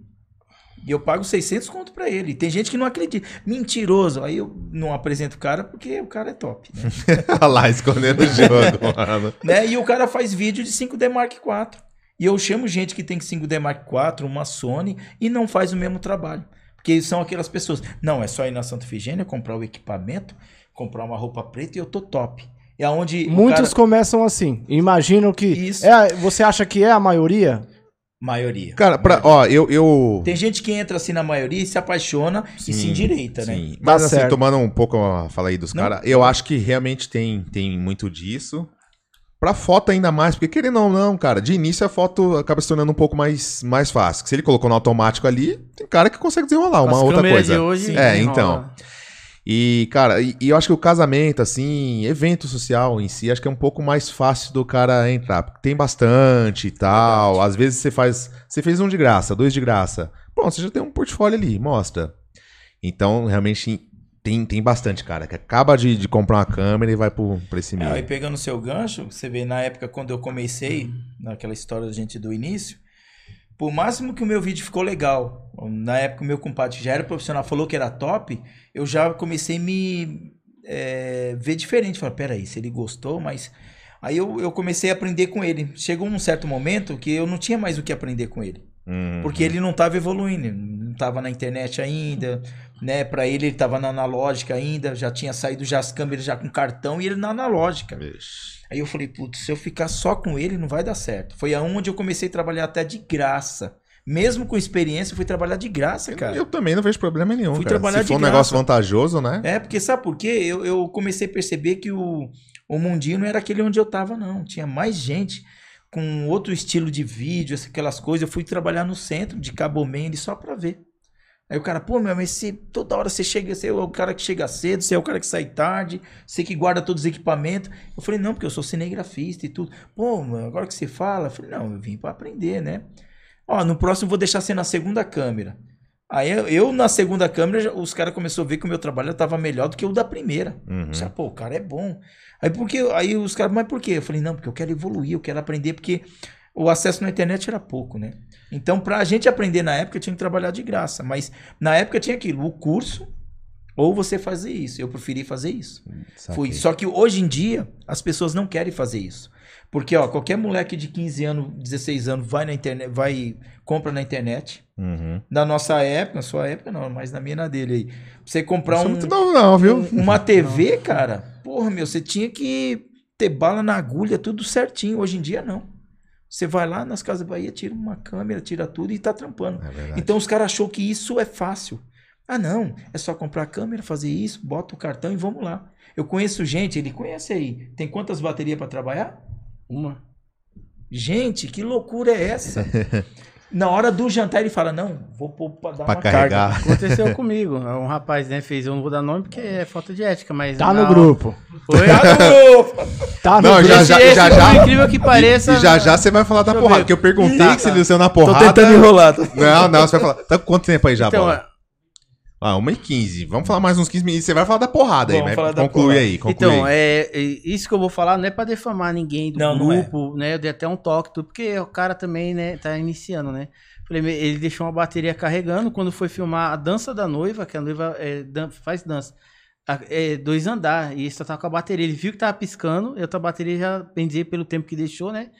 E eu pago 600 conto pra ele. Tem gente que não acredita. Mentiroso. Aí eu não apresento o cara porque o cara é top, né? Olha lá, escondendo o jogo, mano. né? E o cara faz vídeo de 5D Mark IV. E eu chamo gente que tem 5D Mark IV, uma Sony, e não faz o mesmo trabalho. Porque são aquelas pessoas. Não, é só ir na Santa Efigênia, comprar o equipamento, comprar uma roupa preta e eu tô top. É onde. Muitos cara- começam assim. Imaginam que. Isso. É, você acha que é a maioria? Maioria. Cara, pra, ó, eu. eu... Tem gente que entra assim na maioria e se apaixona e se Sim, endireita, né? Sim. Tá Mas assim, certo. tomando um pouco a fala aí dos caras, eu acho que realmente tem, tem muito disso. Pra foto ainda mais, porque querendo ou não, cara, de início a foto acaba se tornando um pouco mais, mais fácil. Se ele colocou no automático ali, tem cara que consegue desenrolar uma as outra coisa. de hoje. É, então. E, cara, e, e eu acho que o casamento, assim, evento social em si, acho que é um pouco mais fácil do cara entrar. Porque tem bastante e tal. Às vezes você faz. Você fez um de graça, dois de graça. Bom, você já tem um portfólio ali, mostra. Então, realmente, tem, tem bastante, cara, que acaba de, de comprar uma câmera e vai pro, pra esse É, meio. aí pegando o seu gancho, você vê na época quando eu comecei, naquela história da gente do início, por máximo que o meu vídeo ficou legal, na época o meu compadre que já era profissional falou que era top, eu já comecei a me é, ver diferente. Falei, peraí, se ele gostou, mas. Aí eu, eu comecei a aprender com ele. Chegou um certo momento que eu não tinha mais o que aprender com ele. Uhum. Porque ele não estava evoluindo, não estava na internet ainda, né? Para ele ele estava na analógica ainda, já tinha saído já as câmeras já com cartão e ele na analógica. Aí eu falei, putz, se eu ficar só com ele não vai dar certo. Foi aonde eu comecei a trabalhar até de graça. Mesmo com experiência, eu fui trabalhar de graça, cara. Eu também não vejo problema nenhum, Fui cara. trabalhar Se de for um graça. negócio vantajoso, né? É, porque sabe por quê? Eu, eu comecei a perceber que o, o mundinho não era aquele onde eu tava, não. Tinha mais gente com outro estilo de vídeo, essas- aquelas coisas. Eu fui trabalhar no centro de Cabo Mende só pra ver. Aí o cara, pô, meu, mas você, toda hora você chega, você é o cara que chega cedo, você é o cara que sai tarde, você que guarda todos os equipamentos. Eu falei, não, porque eu sou cinegrafista e tudo. Pô, mano, agora que você fala, eu falei, não, eu vim pra aprender, né? Ó, no próximo eu vou deixar você na segunda câmera. Aí eu, eu, na segunda câmera, os caras começaram a ver que o meu trabalho tava melhor do que o da primeira. Uhum. Eu ah, pô, o cara é bom. Aí porque aí os caras, mas por quê? Eu falei, não, porque eu quero evoluir, eu quero aprender, porque o acesso na internet era pouco, né? Então, pra gente aprender na época, tinha que trabalhar de graça. Mas na época tinha aquilo, o curso, ou você fazer isso. Eu preferi fazer isso. Fui. Só que hoje em dia, as pessoas não querem fazer isso. Porque, ó, qualquer moleque de 15 anos, 16 anos, vai na internet, vai, compra na internet. Uhum. Na nossa época, na sua época não, mas na minha na dele aí. Pra você comprar Não sou um, não, viu? um- uma TV, cara, porra, meu, você tinha que ter bala na agulha, tudo certinho. Hoje em dia, não. Você vai lá nas Casas Bahia, tira uma câmera, tira tudo e tá trampando. É. Então os caras achou que isso é fácil. Ah, não, é só comprar a câmera, fazer isso, bota o cartão e vamos lá. Eu conheço gente, ele conhece aí. Tem quantas baterias para trabalhar? Uma. Gente, que loucura é essa? Na hora do jantar ele fala: "Não, vou pôr pra dar Pra uma carregar. carga". Aconteceu comigo. Um rapaz, né, fez, eu não vou dar nome porque é falta de ética, mas. Tá no grupo. Foi? Tá no Não, grupo. já, já, esse, já, por já. incrível que pareça. E já já você vai falar da porrada. ver. Porque eu perguntei Tá, que se tá. ele saiu na Tô porrada. tentando enrolar. tô- Não, não, você vai falar. Tá com quanto tempo aí já, Então, Bola? Ah, 1 e 15. Vamos falar mais uns 15 minutos. Você vai falar da porrada aí, Vamos né? falar da Conclui porrada. aí, conclui Então, aí. é, é, isso que eu vou falar não é pra defamar ninguém do Não, não é. grupo, né? Eu dei até um toque, tudo, porque o cara também, né, tá iniciando, né? Ele deixou uma bateria carregando quando foi filmar a dança da noiva, que a noiva é, dan- faz dança. a- é, dois andar, e só tava com a bateria. Ele viu que tava piscando, e outra bateria já, dizer, pelo tempo que deixou, né?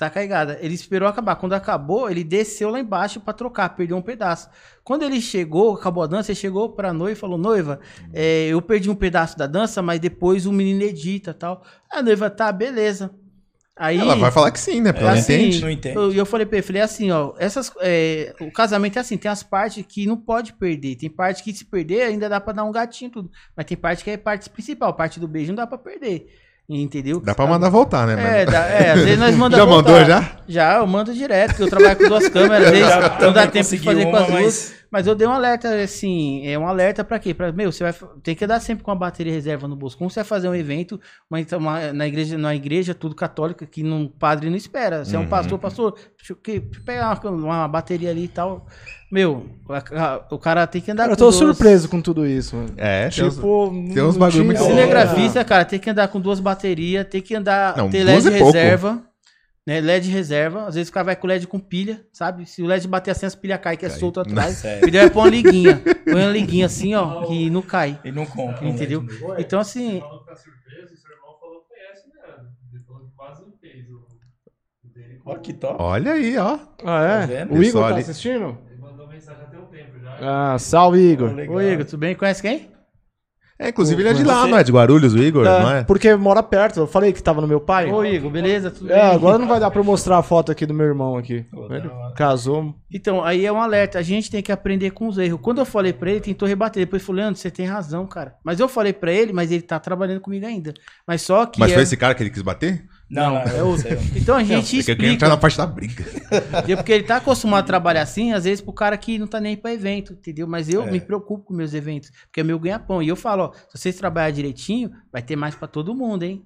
Tá carregada. Ele esperou acabar. Quando acabou, ele desceu lá embaixo pra trocar, perdeu um pedaço. Quando ele chegou, acabou a dança, ele chegou pra noiva e falou: Noiva, é, eu perdi um pedaço da dança, mas depois o menino edita tal. A noiva, tá, beleza. Aí. Ela vai falar que sim, né? Porque ela não assim, entende. Não entende. Eu, eu falei pra ele, falei assim, ó, essas, é, o casamento é assim, tem as partes que não pode perder, tem parte que se perder ainda dá pra dar um gatinho e tudo, mas tem parte que é parte principal, parte do beijo não dá pra perder, entendeu? Dá pra mandar voltar, né? É, dá, é, às vezes nós mandamos Já mandou, já? Já, eu mando direto, porque eu trabalho com duas câmeras, às vezes Já não dá tempo de fazer com uma, as duas. mas- Mas eu dei um alerta, assim, é um alerta pra quê? Pra, meu, você vai tem que andar sempre com a bateria reserva no bolso. Como você vai fazer um evento uma, uma- na igreja, na igreja tudo católica que não padre não espera. Você é um Uhum. pastor, pastor, deixa eu, eu pegar uma, uma bateria ali e tal. Meu, a- a- o cara tem que andar Cara, eu com tô duas- surpreso com tudo isso, mano. É, tem uns- Tipo, tem uns bagulho muito Cinegrafista, cara, tem que andar com duas baterias, tem que andar, Não, ter LED é pouco. Né? LED reserva. Às vezes o cara vai com LED com pilha, sabe? Se o LED bater assim, as pilhas caem, que é Cai. solto atrás. Ideal é pôr uma liguinha. Põe uma liguinha assim, ó, que não cai. Ele não compra. Entendeu? Então, assim, Falou ficar surpreso, e seu irmão falou que conhece? Ele falou que quase não fez o o dele. Olha que top. Olha aí, ó. Ah, é? Tá o Igor tá ali- assistindo? Ele mandou mensagem tem um tempo já. Ah, salve, Igor. Ô Igor, tudo bem? Conhece quem? É, inclusive ele é de lá, Você- não é? De Guarulhos, o Igor, É, não é? Porque mora perto. Eu falei que tava no meu pai. Ô Igor, beleza? Tudo É, bem? agora não vai dar pra eu mostrar a foto aqui do meu irmão aqui. Da Ele hora. casou. Então, aí é um alerta. A gente tem que aprender com os erros. Quando eu falei pra ele, ele tentou rebater. Depois falou, Leandro, você tem razão, cara. Mas eu falei pra ele, mas ele tá trabalhando comigo ainda. Mas só que. Mas é... foi esse cara que ele quis bater? Não, não, é outro. Então a gente Porque eu queria explica. entrar na parte da briga. Entendeu? Porque ele tá acostumado a trabalhar assim, às vezes pro cara que não tá nem pra evento, entendeu? Mas eu É. me preocupo com meus eventos, porque é meu ganha-pão. E eu falo, ó, se vocês trabalharem direitinho, vai ter mais pra todo mundo, hein?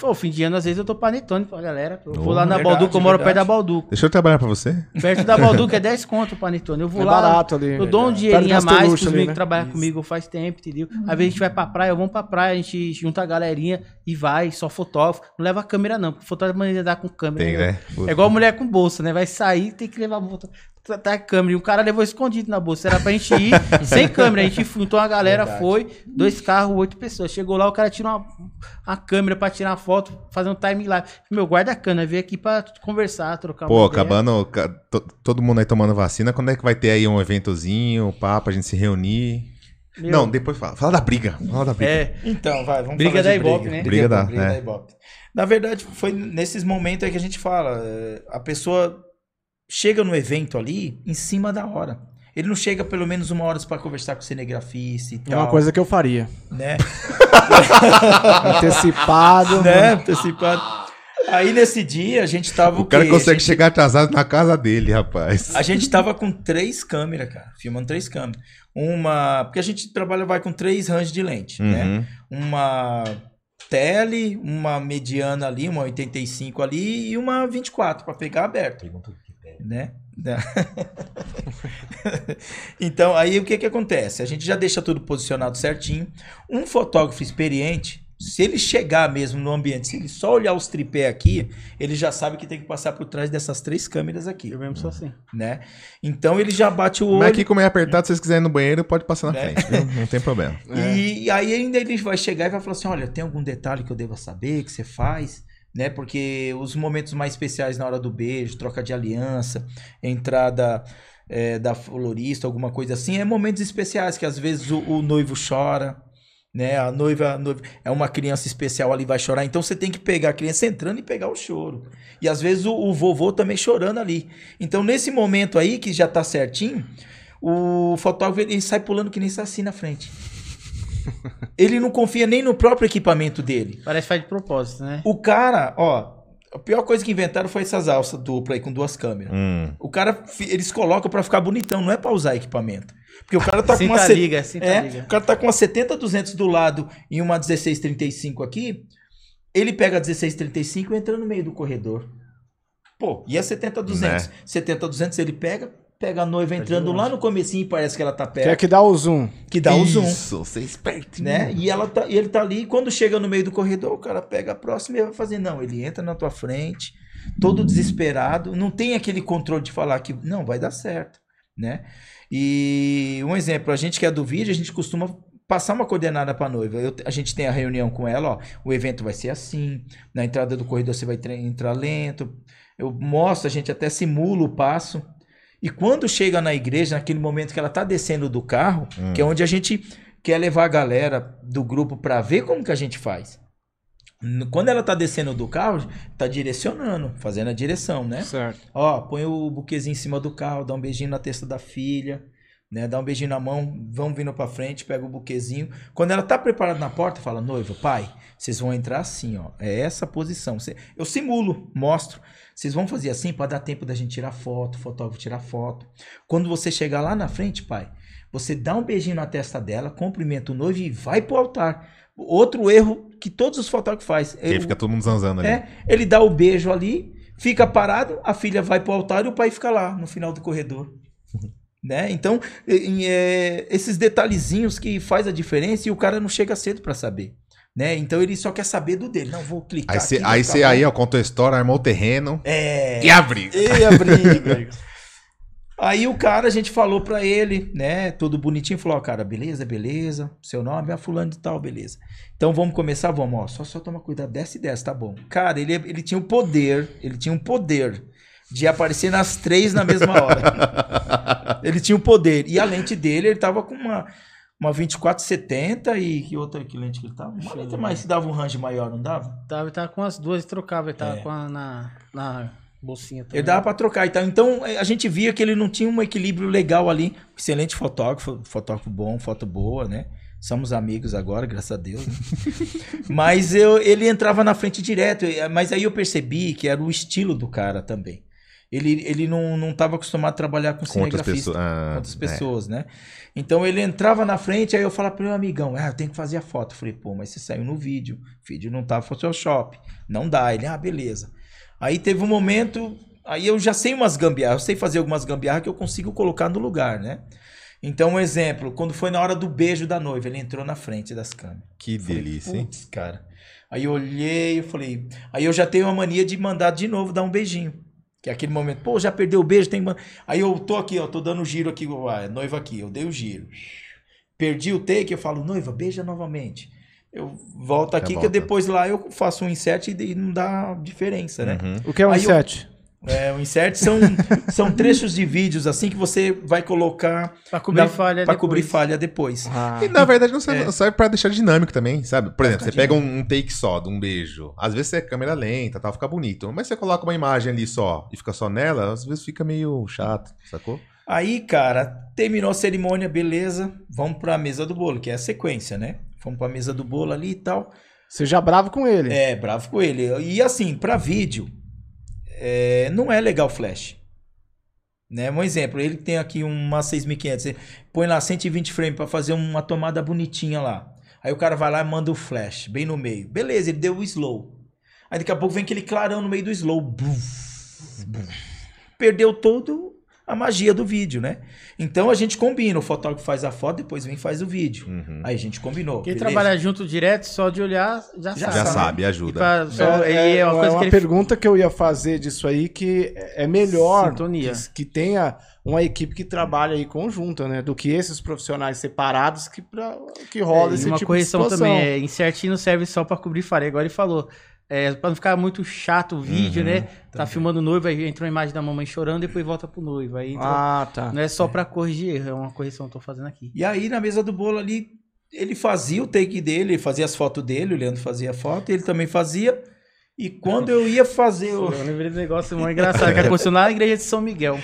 Pô, fim de ano, às vezes eu tô panetone pra galera. Eu vou Oh, lá na verdade, Balduco, eu moro verdade. perto da Balduco. Deixa eu trabalhar pra você. Perto da Balduco é 10 conto o panetone. Eu vou É lá, barato ali. eu dou um Perto dinheirinho a mais pros ali, meninos né? que trabalham comigo faz tempo, entendeu? Às vezes a gente vai pra praia, vamos pra praia, a gente junta a galerinha e vai, só fotógrafo. Não leva câmera não, porque fotógrafo maneira dá com câmera. Tem, né? É igual mulher com bolsa, né? Vai sair, tem que levar a bolsa. Tá, tá a câmera. E o cara levou escondido na bolsa. Era pra gente ir sem câmera. A gente juntou a galera, Verdade. foi, dois carros, oito pessoas. Chegou lá, o cara tirou uma, uma câmera pra tirar foto, fazer um time lá. Meu, guarda a câmera, veio aqui pra conversar, trocar Pô, uma ideia. acabando. ca- to- Todo mundo aí tomando vacina. Quando é que vai ter aí um eventozinho, um papo, a gente se reunir? Meu, Não, depois fala. Fala da briga. Fala da briga. É, Então, vai, vamos Briga falar da de Ibope, né? Briga da- briga é. da Ibope. Na verdade, foi nesses momentos aí que a gente fala. é, A pessoa chega no evento ali em cima da hora. Ele não chega pelo menos uma hora para conversar com o cinegrafista e É tal. uma coisa que eu faria. né? Antecipado. né? Antecipado. Aí nesse dia a gente tava O cara quê? consegue a gente, chegar atrasado na casa dele, rapaz. a gente tava com três câmeras, cara, filmando três câmeras. Uma, porque a gente trabalha vai com três ranges de lente, né? Uhum. uma tele, uma mediana ali, uma 85 ali e uma 24 para pegar aberto, né? Né? então, aí o que que acontece? A gente já deixa tudo posicionado certinho. Um fotógrafo experiente, Se ele chegar mesmo no ambiente, se ele só olhar os tripé aqui, ele já sabe que tem que passar por trás dessas três câmeras aqui, Eu mesmo sou assim. né? Então ele já bate o olho. Mas aqui, como é apertado, se vocês quiserem ir no banheiro, pode passar na É. frente, viu? Não tem problema. E aí ainda ele vai chegar e vai falar assim: olha, tem algum detalhe que eu deva saber, que você faz? Né? Porque os momentos mais especiais na hora do beijo, troca de aliança, entrada é, da florista, alguma coisa assim, é momentos especiais que às vezes o, o noivo chora. Né? A noiva, a noiva é uma criança especial ali, vai chorar. Então você tem que pegar a criança entrando e pegar o choro. E às vezes o, o vovô também chorando ali. Então, nesse momento aí, que já tá certinho, o fotógrafo ele sai pulando que nem saci na frente. Ele não confia nem no próprio equipamento dele. Parece que faz de propósito, né? O cara, ó, a pior coisa que inventaram foi essas alças dupla aí com duas câmeras. Hum. O cara, eles colocam pra ficar bonitão, não é pra usar equipamento. Porque o cara tá com uma se- liga, é, liga. o cara tá com uma 70-200 do lado e uma 1635 aqui. Ele pega a 1635 e entra no meio do corredor. Pô, e a 70-200? Né? 70-200 ele pega, pega a noiva entrando lá no comecinho e parece que ela tá Que é perto, que dá o zoom. que dá o zoom Isso, você é esperto. né? E ela tá, e ele tá ali, e quando chega no meio do corredor, o cara pega a próxima e vai fazer. Não, ele entra na tua frente, todo desesperado, não tem aquele controle de falar que não, vai dar certo, né? E um exemplo, a gente que é do vídeo, a gente costuma passar uma coordenada para noiva. Eu- a gente tem a reunião com ela, ó, o evento vai ser assim, na entrada do corredor você vai entrar lento. Eu mostro, a gente até simula o passo. E quando chega na igreja, naquele momento que ela tá descendo do carro, que é onde a gente quer levar a galera do grupo para ver como que a gente faz. Quando ela tá descendo do carro, tá direcionando, fazendo a direção, né? Certo. Ó, põe o buquezinho em cima do carro, dá um beijinho na testa da filha, né? Dá um beijinho na mão, vão vindo pra frente, pega o buquezinho. Quando ela tá preparada na porta, fala: "Noiva, pai, vocês vão entrar assim, ó. É essa posição. Eu simulo, mostro. Vocês vão fazer assim para dar tempo da gente tirar foto, o fotógrafo tirar foto. Quando você chegar lá na frente, pai, você dá um beijinho na testa dela, cumprimenta o noivo e vai pro altar. Outro erro que todos os fotógrafos fazem. Aí fica todo mundo zanzando ali. É, ele dá o beijo ali, fica parado, a filha vai pro altar e o pai fica lá no final do corredor. né? Então, é, esses detalhezinhos que faz a diferença e o cara não chega cedo pra saber. Né? Então ele só quer saber do dele. Não, vou clicar. Aí você aí, cê, aí, ó, contou a história, armou o terreno. É. E abriu. E a briga. Aí o cara, a gente falou pra ele, né, tudo bonitinho, falou, ó, cara, beleza, beleza, seu nome é fulano de tal, beleza. Então vamos começar, vamos, ó, só, só toma cuidado, desce e desce, tá bom. Cara, ele, ele tinha o poder, ele tinha um poder de aparecer nas três na mesma hora. ele tinha o poder, e a lente dele, ele tava com uma, uma 2470 e que outra que lente que ele tava? Uma lente mais, que dava um range maior, não dava? Tava, tava com as duas trocava, ele tava É. com a na, na bolsinha também. Ele dava pra trocar e tal. Então eh, a gente via que ele não tinha um equilíbrio legal ali. Excelente fotógrafo, fotógrafo bom, foto boa, né? Somos amigos agora, graças a Deus. né? mas eu, ele entrava na frente direto. Mas aí eu percebi que era o estilo do cara também. Ele, ele não, não tava acostumado a trabalhar com, Com outras cinegrafista, pessoas. Ah, com outras é. pessoas, né? Então ele entrava na frente, aí eu falava pro meu amigão, ah, eu tenho que fazer a foto. Eu falei, pô, mas você saiu no vídeo. O vídeo não tá Photoshop. Não dá. Ele, ah, beleza. Aí teve um momento, aí eu já sei umas gambiarras, eu sei fazer algumas gambiarras que eu consigo colocar no lugar, né? Então, um exemplo, quando foi na hora do beijo da noiva, ele entrou na frente das câmeras. Que Falei, delícia, hein? Cara. Aí eu olhei, eu falei. Aí eu já tenho a mania de mandar de novo dar um beijinho. Que é aquele momento, pô, já perdeu o beijo, tem Aí eu tô aqui, ó, tô dando o giro aqui, ó, noiva aqui, eu dei o giro. Perdi o take, eu falo, noiva, beija novamente. Eu volto aqui, que volta. depois lá eu faço um insert e não dá diferença, né? Uhum. O que é um Aí eu- inset? É, o insert são, são trechos de vídeos assim que você vai colocar Pra cobrir na- falha pra depois. cobrir falha depois. Ah, E na verdade não serve, É. serve pra deixar dinâmico também, sabe? Por exemplo, ficar você pega um, um take só de um beijo. Às vezes você é câmera lenta, tal, fica bonito. Mas você coloca uma imagem ali só e fica só nela, às vezes fica meio chato, sacou? Aí, cara, terminou a cerimônia, beleza. Vamos pra mesa do bolo, que é a sequência, né? Fomos pra mesa do bolo ali e tal. Você já bravo com ele. É, bravo com ele. E assim, pra vídeo, é, não é legal flash. Né? Um exemplo, ele tem aqui uma 6500, você põe lá 120 frames pra fazer uma tomada bonitinha lá. Aí o cara vai lá e manda o flash, bem no meio. Beleza, ele deu o slow. Aí daqui a pouco vem aquele clarão no meio do slow. Buf, buf. Perdeu todo a magia do vídeo, né? Então a gente combina, o fotógrafo faz a foto, depois vem e faz o vídeo. Uhum. Aí a gente combinou. Quem beleza? trabalha junto direto, só de olhar, já, Já sabe. Já sabe. sabe, ajuda. pra- só- É, é- é uma coisa é uma que ele pergunta que eu ia fazer disso aí, que é melhor Sintonia. que, que tenha uma equipe que trabalhe aí conjunta, né? Do que esses profissionais separados que, pra, que rola É, esse uma tipo correção de situação. também, é, incertinho não serve só pra cobrir falha. Agora ele falou, é, pra não ficar muito chato o vídeo, Uhum, né? Tá filmando o noivo, aí entra uma imagem da mamãe chorando, depois volta pro noivo. Aí entra- Ah, tá. não é só pra corrigir erro, é uma correção que eu tô fazendo aqui. E aí na mesa do bolo ali, ele fazia o take dele, ele fazia as fotos dele, o Leandro fazia a foto, ele também fazia. E quando eu ia fazer o. Eu lembrei do negócio muito engraçado, que aconteceu na igreja de São Miguel.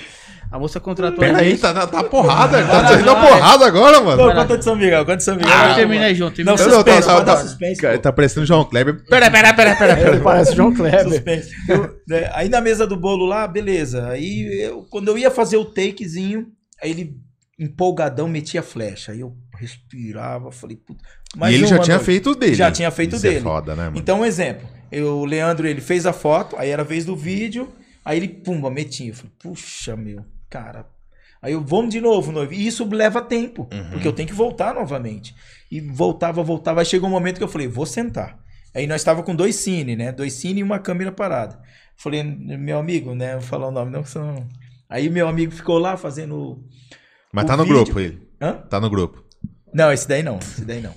A moça contratou Pera a aí, gente. tá, tá, tá porrada Tá indo vai lá. porrada agora, mano. Não, conta de São Miguel, conta de São Miguel. Ah, terminei junto. Não, suspense, tá- pode tá- dar suspense, Cara, pô. tá parecendo João Kleber. Pera, pera, pera, pera, Ele pera. parece João Kleber. Suspense. Eu- né, aí na mesa do bolo lá, beleza. Aí eu- quando eu ia fazer o takezinho, aí ele empolgadão metia flecha. Aí eu respirava, falei, puta. mais e ele já uma tinha noite. feito o dele. Já tinha feito Isso É dele. foda, né, mano? Então, um exemplo. Eu, o Leandro, ele fez a foto, aí era a vez do vídeo, aí ele, pumba, metia. Eu falei, puxa, meu, cara. Aí eu, vamos de novo, noivo. E isso leva tempo, Uhum. porque eu tenho que voltar novamente. E voltava, voltava. Aí chegou um momento que eu falei, vou sentar. Aí nós estava com dois cine, né? Dois cine e uma câmera parada. Falei, meu amigo, né? Vou falar o nome, não, senão... Aí meu amigo ficou lá fazendo... Mas o tá no vídeo- grupo ele. Hã? Tá no grupo. Não, esse daí não, esse daí não.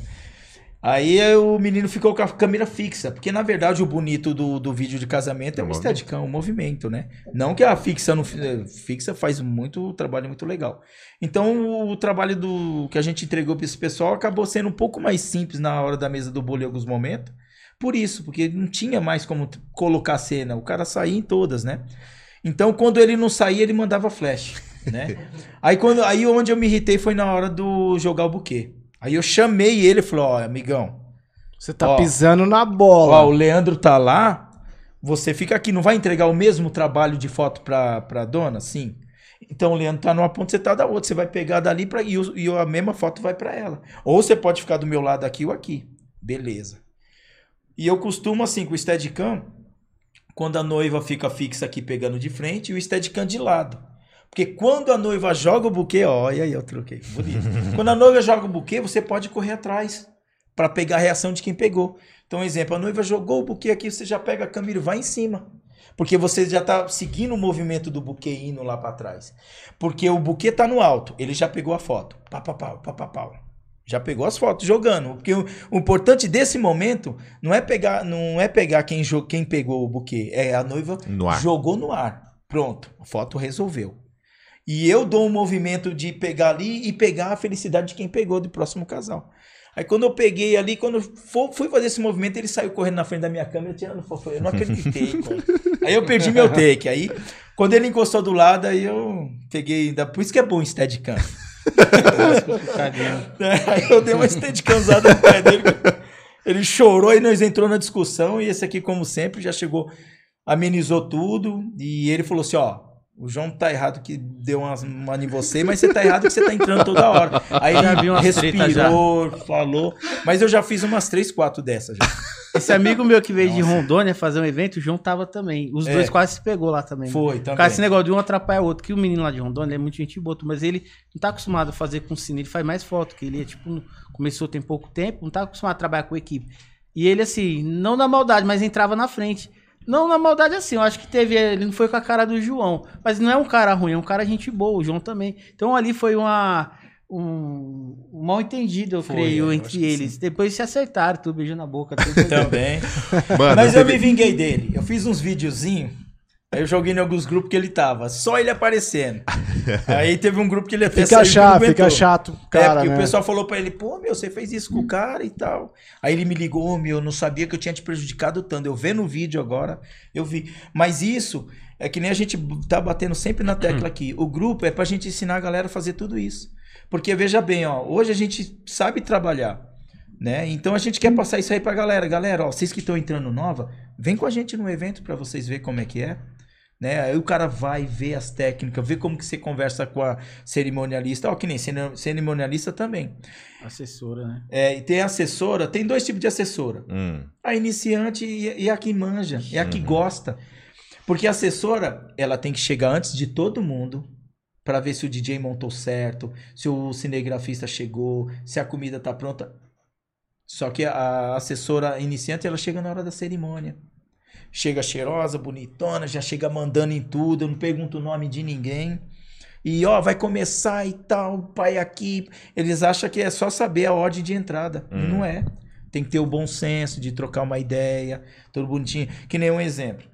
Aí o menino ficou com a câmera fixa, porque na verdade o bonito do, do vídeo de casamento é É um o steadicam, um movimento, né? Não que a fixa não eh, fixa faz muito trabalho muito legal. Então o trabalho do que a gente entregou para esse pessoal acabou sendo um pouco mais simples na hora da mesa do bolo em alguns momentos. Por isso, porque não tinha mais como colocar cena, o cara saía em todas, né? Então quando ele não saía, ele mandava flash, né? aí quando aí onde eu me irritei foi na hora do jogar o buquê. Aí eu chamei ele e falei, ó, amigão, Você tá Ó. pisando na ó, bola. o Leandro tá lá, você fica aqui, não vai entregar o mesmo trabalho de foto pra, pra dona? Sim. Então o Leandro tá numa ponta, você tá da outra. Você vai pegar dali pra, e, e a mesma foto vai pra ela. Ou você pode ficar do meu lado aqui ou aqui. Beleza. E eu costumo, assim, com o Steadicam, quando a noiva fica fixa aqui pegando de frente e o Steadicam de lado. Porque quando a noiva joga o buquê, e aí eu troquei, bonito. quando a noiva joga o buquê, você pode correr atrás para pegar a reação de quem pegou. Então, exemplo, a noiva jogou o buquê aqui, você já pega a câmera e vai em cima. Porque você já tá seguindo o movimento do buquê indo lá para trás. Porque o buquê tá no alto, ele já pegou a foto. Pá, pá, pá, pá, pá, pá. Já pegou as fotos jogando. Porque o, o importante desse momento não é pegar, não é pegar quem, quem pegou o buquê, é a noiva No jogou no ar. Pronto, a foto resolveu. E eu dou um movimento de pegar ali e pegar a felicidade de quem pegou do próximo casal. Aí quando eu peguei ali, quando eu fo- fui fazer esse movimento, ele saiu correndo na frente da minha câmera, tirando foto. Eu não acreditei. Aí eu perdi meu take. Aí, quando ele encostou do lado, aí eu peguei. ainda- Por isso que é bom o Steadicam. Tadinho. Aí eu dei uma Steadicamzada no pé dele. Ele chorou e nós entrou na discussão. E esse aqui, como sempre, já chegou, amenizou tudo. E ele falou assim: ó. O João tá errado que deu uma, uma em você, mas você tá errado que você tá entrando toda hora. Aí Já vi ele umas treta respirou, falou. Mas eu já fiz umas três, quatro dessas já. Esse amigo meu que veio de Nossa. Rondônia fazer um evento, o João tava também. Os É. dois quase se pegou lá também. Foi, causa também. desse negócio de um atrapalhar o outro. Que o menino lá de Rondônia é muito gente boa, mas ele não tá acostumado a fazer com cine, ele faz mais foto, que ele é tipo, começou tem pouco tempo, não tá acostumado a trabalhar com equipe. E ele, assim, não na maldade, mas entrava na frente. Não na maldade assim, eu acho que teve. Ele não foi com a cara do João. Mas não é um cara ruim, é um cara gente boa, o João também. Então ali foi uma. Um, um mal entendido, eu Foi, creio, eu entre eles. Depois se acertaram, tudo beijo na boca. Tudo Também. Mano, Mas eu teve- me vinguei dele. Eu fiz uns videozinhos. Aí eu joguei em alguns grupos que ele tava. Só ele aparecendo. Aí teve um grupo que ele até Fica chato, fica chato, É, cara, porque né? o pessoal falou pra ele, pô, meu, você fez isso com o cara e tal. Aí ele me ligou, "Ô, meu, eu não sabia que eu tinha te prejudicado tanto. Eu vendo o vídeo agora, eu vi. Mas isso é que nem a gente tá batendo sempre na tecla aqui. O grupo é pra gente ensinar a galera a fazer tudo isso. Porque veja bem, ó, hoje a gente sabe trabalhar, né? Então a gente quer passar isso aí pra galera. Galera, ó, vocês que estão entrando nova, vem com a gente no evento pra vocês verem como é que é. Né? Aí o cara vai ver as técnicas, ver como que você conversa com a cerimonialista. Ó, que nem cerimonialista também. Assessora, né? É, e tem assessora, tem dois tipos de assessora. Hum, A iniciante e, e a que manja, e a que gosta. Porque a assessora, ela tem que chegar antes de todo mundo, Pra ver se o DJ montou certo, se o cinegrafista chegou, se a comida tá pronta. Só que a assessora iniciante, ela chega na hora da cerimônia. Chega cheirosa, bonitona, já chega mandando em tudo, não pergunta o nome de ninguém. E ó, vai começar e tal, pai aqui. Eles acham que é só saber a ordem de entrada. E Hum. não é. Tem que ter o bom senso de trocar uma ideia, tudo bonitinho. Que nem um exemplo.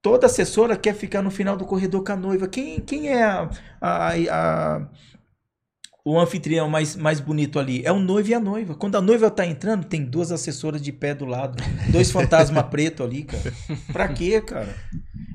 Toda assessora quer ficar no final do corredor com a noiva. Quem, quem é a, a- a- o anfitrião mais, mais bonito ali? É o noivo e a noiva. Quando a noiva tá entrando, tem duas assessoras de pé do lado. Dois fantasma preto ali, cara. Pra quê, cara?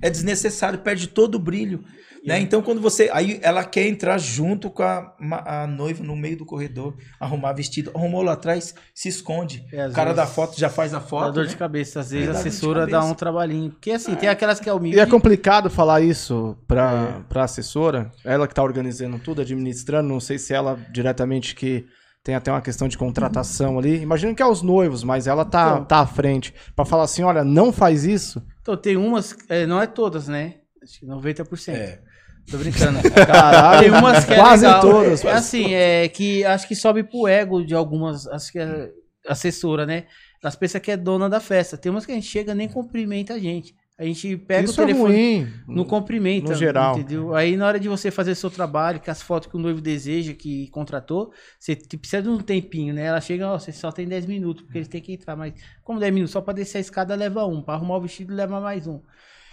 É desnecessário, perde todo o brilho. Né? Então, quando você. Aí ela quer entrar junto com a, a noiva no meio do corredor, arrumar vestido. Arrumou lá atrás, se esconde. É, o cara vezes da foto já faz a Dá foto. dor né? de cabeça. Às vezes É, a dá assessora dá um trabalhinho. Porque assim, tem aquelas que é humilde. E é complicado falar isso pra, pra assessora, ela que tá organizando tudo, administrando, não sei se ela diretamente que tem até uma questão de contratação ali. Imagino que é os noivos, mas ela tá, Então. tá à frente. Pra falar assim, olha, não faz isso. Então, tem umas, é, não é todas, né? Acho que 90%. É. Tô brincando. Caralho, Tem umas que é quase legal. todas. É assim, é que acho que sobe pro ego de algumas, acho que é assessora, né? Elas pensam que é dona da festa. Tem umas que a gente chega nem cumprimenta a gente. A gente pega isso o telefone, é ruim. não cumprimenta, no geral. entendeu? Aí na hora de você fazer seu trabalho, que as fotos que o noivo deseja, que contratou, você precisa de um tempinho, né? Ela chega, ó, você só tem 10 minutos, porque eles têm que entrar, mas como 10 minutos? Só pra descer a escada leva um, pra arrumar o vestido leva mais um.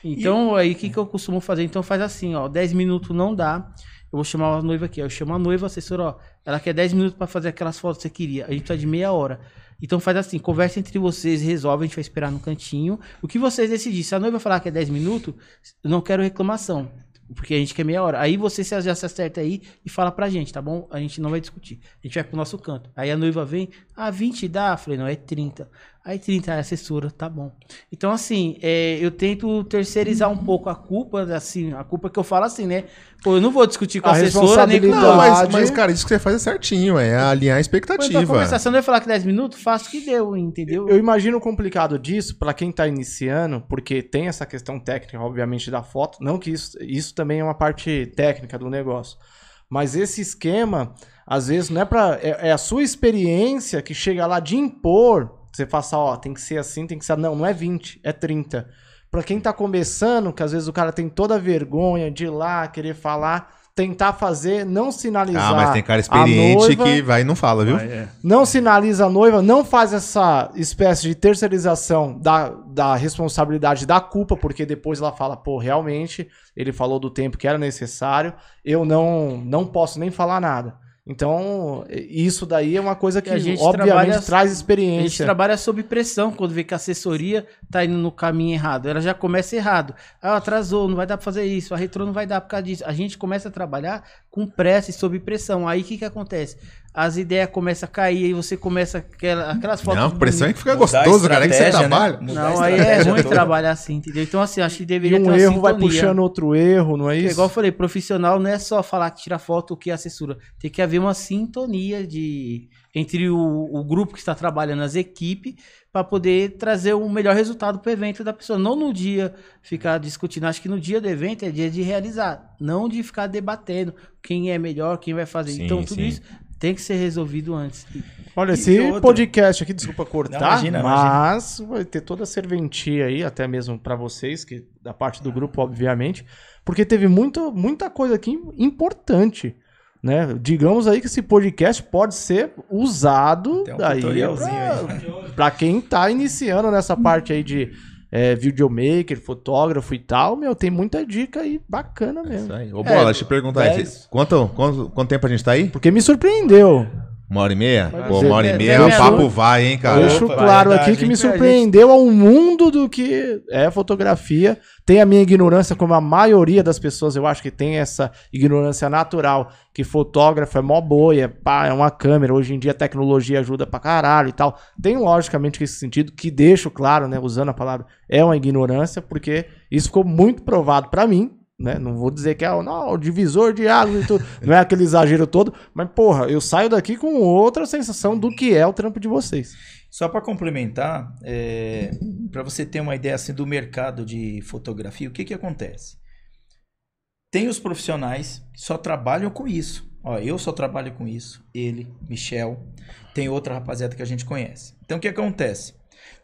Então, aí o que, que eu costumo fazer? Então faz assim, ó, 10 minutos não dá. Eu vou chamar a noiva aqui, ó. Eu chamo a noiva, assessora, ó. Ela quer 10 minutos pra fazer aquelas fotos que você queria. A gente precisa de meia hora. Então faz assim, conversa entre vocês, resolve, a gente vai esperar no cantinho. O que vocês decidirem. Se a noiva falar que é 10 minutos, eu não quero reclamação. Porque a gente quer meia hora. Aí você já se acerta aí e fala pra gente, tá bom? A gente não vai discutir. A gente vai pro nosso canto. Aí a noiva vem, ah, 20 dá? Eu falei, não, é 30. Aí 30 é assessora, tá bom. Então, assim, é, eu tento terceirizar um pouco a culpa, assim, a culpa que eu falo assim, né? Pô, eu não vou discutir com a, A assessora nem com Não, mas, mas, cara, isso que você faz é certinho, é alinhar a Mas expectativa. começar, se a noiva falar que 10 minutos, faço o que deu, entendeu? Eu imagino o complicado disso pra quem tá iniciando, porque tem essa questão técnica, obviamente, da foto. Não que isso, isso também é uma parte técnica do negócio. Mas esse esquema, às vezes, não é pra. É, é a sua experiência que chega lá de impor. Você faça, ó, tem que ser assim, tem que ser. Não, não é 20, é 30. Pra quem tá começando, que às vezes o cara tem toda a vergonha de ir lá, querer falar, tentar fazer, não sinalizar. Ah, mas tem cara experiente noiva, que vai e não fala, viu? não sinaliza a noiva, não faz essa espécie de terceirização da, da responsabilidade da culpa, porque depois ela fala, pô, realmente, ele falou do tempo que era necessário, eu não, não posso nem falar nada. Então, isso daí é uma coisa que, obviamente, traz A gente experiência. trabalha sob pressão quando vê que a assessoria tá indo no caminho errado. Ela já começa errado. Ah, atrasou, não vai dar pra fazer isso. A retrô não vai dar por causa disso. A gente começa a trabalhar com pressa e sob pressão. Aí o que que acontece? As ideias começam a cair e você começa aquela, aquelas fotos. Não, pressão é que fica gostoso, cara. É que você né? trabalha. Mudar Não, aí é ruim trabalhar assim, entendeu? Então, assim, acho que E deveria ter um uma erro vai sintonia. puxando outro erro, não é É isso? igual eu falei, profissional não é só falar que tira foto o que é assessora. Tem que haver uma sintonia de entre o, o grupo que está trabalhando, as equipes, para poder trazer o melhor resultado para o evento da pessoa. Não no dia ficar discutindo. Acho que no dia do evento é dia de realizar, não de ficar debatendo quem é melhor, quem vai fazer. Sim, então, tudo sim. isso tem que ser resolvido antes. Olha, E esse outra- podcast aqui, desculpa cortar, Não, imagina, mas vai ter toda a serventia aí, até mesmo pra vocês, que da parte do grupo, obviamente, porque teve muito, muita coisa aqui importante, né? Digamos aí que esse podcast pode ser usado Tem um pra quem tá iniciando nessa parte aí de é, videomaker, fotógrafo e tal, meu, tem muita dica aí bacana mesmo. Isso aí. Ô, Bola, deixa eu te perguntar aí. dez. Quanto, quanto, quanto tempo a gente tá aí? Porque me surpreendeu. Uma hora e meia? Pô, ser- uma hora e é- meia, é o papo vai, hein, cara? Deixo Opa, claro verdade, aqui que me surpreendeu ao mundo do que é fotografia. Tem a minha ignorância, como a maioria das pessoas, eu acho que tem essa ignorância natural, que fotógrafo é mó boia, pá, é uma câmera. Hoje em dia a tecnologia ajuda pra caralho e tal. Tem logicamente esse sentido, que deixo claro, né, usando a palavra, é uma ignorância, porque isso ficou muito provado pra mim. Né? Não vou dizer que é não, o divisor de águas e tudo. Não é aquele exagero todo, mas porra, eu saio daqui com outra sensação do que é o trampo de vocês. Só para complementar, para você ter uma ideia assim do mercado de fotografia, o que que acontece? Tem os profissionais que só trabalham com isso. Ó, eu só trabalho com isso. Ele, Michel. Tem outra rapaziada que a gente conhece. Então o que acontece?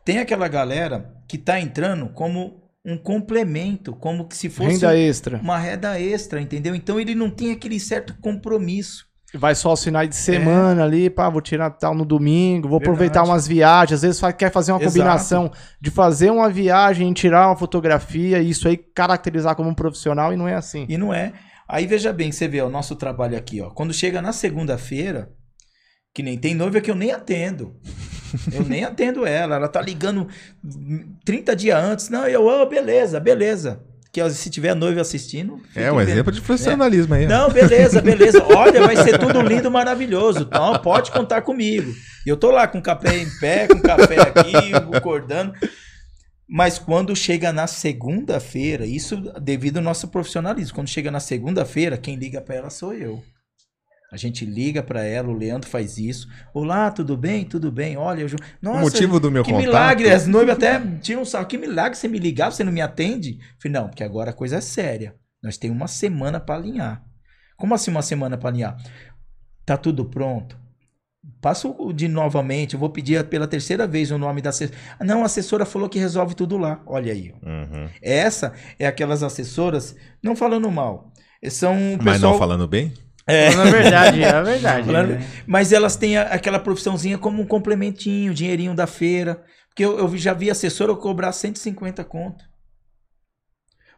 Tem aquela galera que tá entrando como um complemento, como que se fosse Renda extra. uma renda extra, entendeu? Então ele não tem aquele certo compromisso. Vai só aos finais de semana ali, pá, vou tirar tal no domingo, vou aproveitar Verdade. umas viagens. Às vezes quer fazer uma Exato. combinação de fazer uma viagem, tirar uma fotografia isso aí caracterizar como um profissional e não é assim. E não é. Aí veja bem, você vê o nosso trabalho aqui, ó. Quando chega na segunda-feira, que nem tem noiva que eu nem atendo. Eu nem atendo ela. Ela tá ligando 30 dias antes. Não, eu, oh, beleza, beleza. Que se tiver noiva assistindo. É um bem. exemplo de profissionalismo aí. ó. Não, beleza, beleza. Olha, vai ser tudo lindo, maravilhoso. Então, pode contar comigo. E eu tô lá com café em pé, com café aqui, acordando. Mas quando chega na segunda-feira, isso devido ao nosso profissionalismo, quando chega na segunda-feira, quem liga pra ela sou eu. A gente liga pra ela, o Leandro faz isso. Olá, tudo bem? Tudo bem? Olha, eu... Nossa, o motivo do meu que contato. milagre, as noivas até tiram um sarro. Que milagre você me ligar, você não me atende? Falei, não, porque agora a coisa é séria. Nós temos uma semana para alinhar. Como assim uma semana para alinhar? Tá tudo pronto? Passo de novamente, eu vou pedir pela terceira vez o nome da assessora. Não, a assessora falou que resolve tudo lá. Olha aí. Uhum. Essa é aquelas assessoras, não falando mal, são Mas pessoal, não falando bem? É, Na verdade, é a verdade. Falando- né? mas elas têm a- aquela profissãozinha como um complementinho, dinheirinho da feira. Porque eu, eu já vi assessora cobrar 150 conto.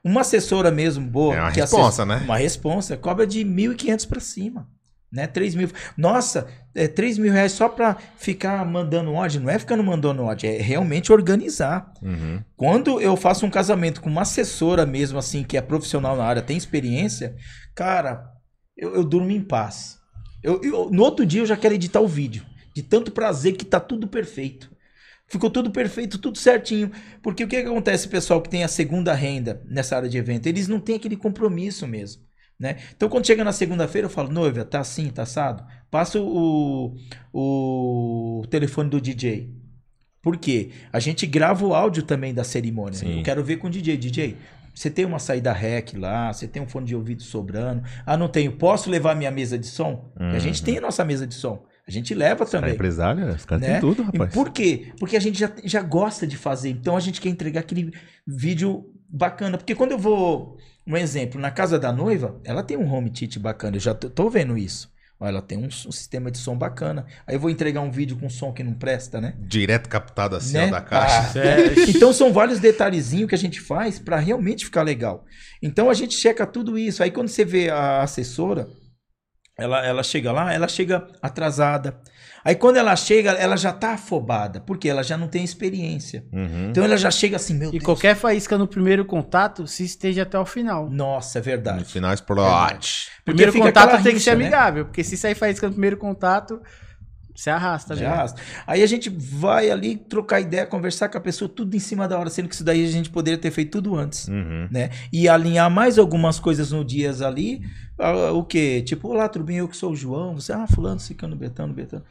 Uma assessora mesmo boa. É uma que responsa, né? Uma responsa. Cobra de 1.500 para cima. Né? 3 mil. Nossa, é 3 mil reais só para ficar mandando ódio. Não é ficando mandando ódio, é realmente organizar. Uhum. Quando eu faço um casamento com uma assessora mesmo, assim, que é profissional na área, tem experiência, cara, eu, eu durmo em paz. Eu, eu- no outro dia eu já quero editar o vídeo. De tanto prazer que tá tudo perfeito. Ficou tudo perfeito, tudo certinho. Porque o que, que acontece, pessoal, que tem a segunda renda nessa área de evento? Eles não têm aquele compromisso mesmo. Né? Então, quando chega na segunda-feira, eu falo, noiva, tá assim, tá assado? Passa o, o telefone do DJ. Por quê? A gente grava o áudio também da cerimônia. Sim. Eu quero ver com o DJ. DJ, você tem uma saída rec lá? Você tem um fone de ouvido sobrando? Ah, não tenho. Posso levar minha mesa de som? A gente Uhum. tem a nossa mesa de som. A gente leva Cara, também. empresário, os caras Né? têm tudo, E rapaz. por quê? Porque a gente já, já gosta de fazer. Então a gente quer entregar aquele vídeo bacana. Porque quando eu vou. Um exemplo, na casa da noiva, ela tem um home theater bacana. Eu já tô, tô vendo isso. Ó, Ela tem um, um sistema de som bacana. Aí eu vou entregar um vídeo com som que não presta, né? Direto captado assim, Né? da caixa. Ah, então são vários detalhezinhos que a gente faz para realmente ficar legal. Então a gente checa tudo isso. Aí quando você vê a assessora, ela, ela chega lá, ela chega atrasada. Aí quando ela chega, ela já tá afobada, porque ela já não tem experiência. Uhum. Então ela já chega assim, meu E Deus. qualquer faísca no primeiro contato, se esteja até o final. Nossa, é No verdade. final explode. Primeiro fica contato tem que ser né? amigável, porque se sair faísca no primeiro contato, você arrasta. Já arrasta. Aí a gente vai ali trocar ideia, conversar com a pessoa, tudo em cima da hora, sendo que isso daí a gente poderia ter feito tudo antes. Uhum. né? E alinhar mais algumas coisas no dias ali. ah, o quê? Tipo, olá, tudo bem? Eu que sou o João. Você, ah, fulano, cicano, betano, betano.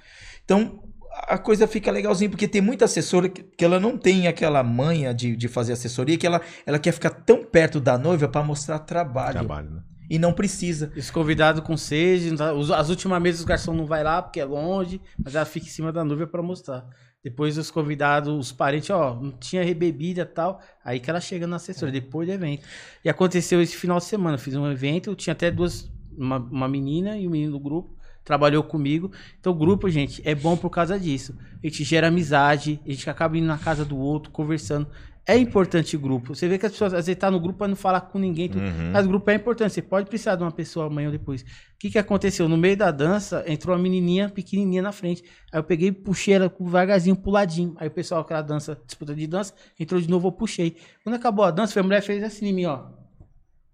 Então, a coisa fica legalzinho, porque tem muita assessora que, que ela não tem aquela manha de, de fazer assessoria, que ela, ela quer ficar tão perto da noiva para mostrar trabalho. Trabalho, né? E não precisa. Esse convidado com sede, tá- as últimas vezes o garçom não vai lá porque é longe, mas ela fica em cima da nuvem pra mostrar. Depois os convidados, os parentes, ó, não tinha bebida e tal, aí que ela chega na assessora, depois do evento. E aconteceu esse final de semana, eu fiz um evento, tinha até duas, uma, uma menina e um menino do grupo, trabalhou comigo. Então o grupo, gente, é bom por causa disso. A gente gera amizade, a gente acaba indo na casa do outro, conversando. É importante o grupo. Você vê que as pessoas, às vezes, tá no grupo pra não falar com ninguém, tudo. Uhum. Mas o grupo é importante, você pode precisar de uma pessoa amanhã ou depois. O que, que aconteceu? No meio da dança, entrou uma menininha pequenininha na frente. Aí eu peguei e puxei ela com vagarzinho, puladinho. Aí o pessoal, aquela dança, disputa de dança, entrou de novo, eu puxei. Quando acabou a dança, a mulher fez assim em mim, ó.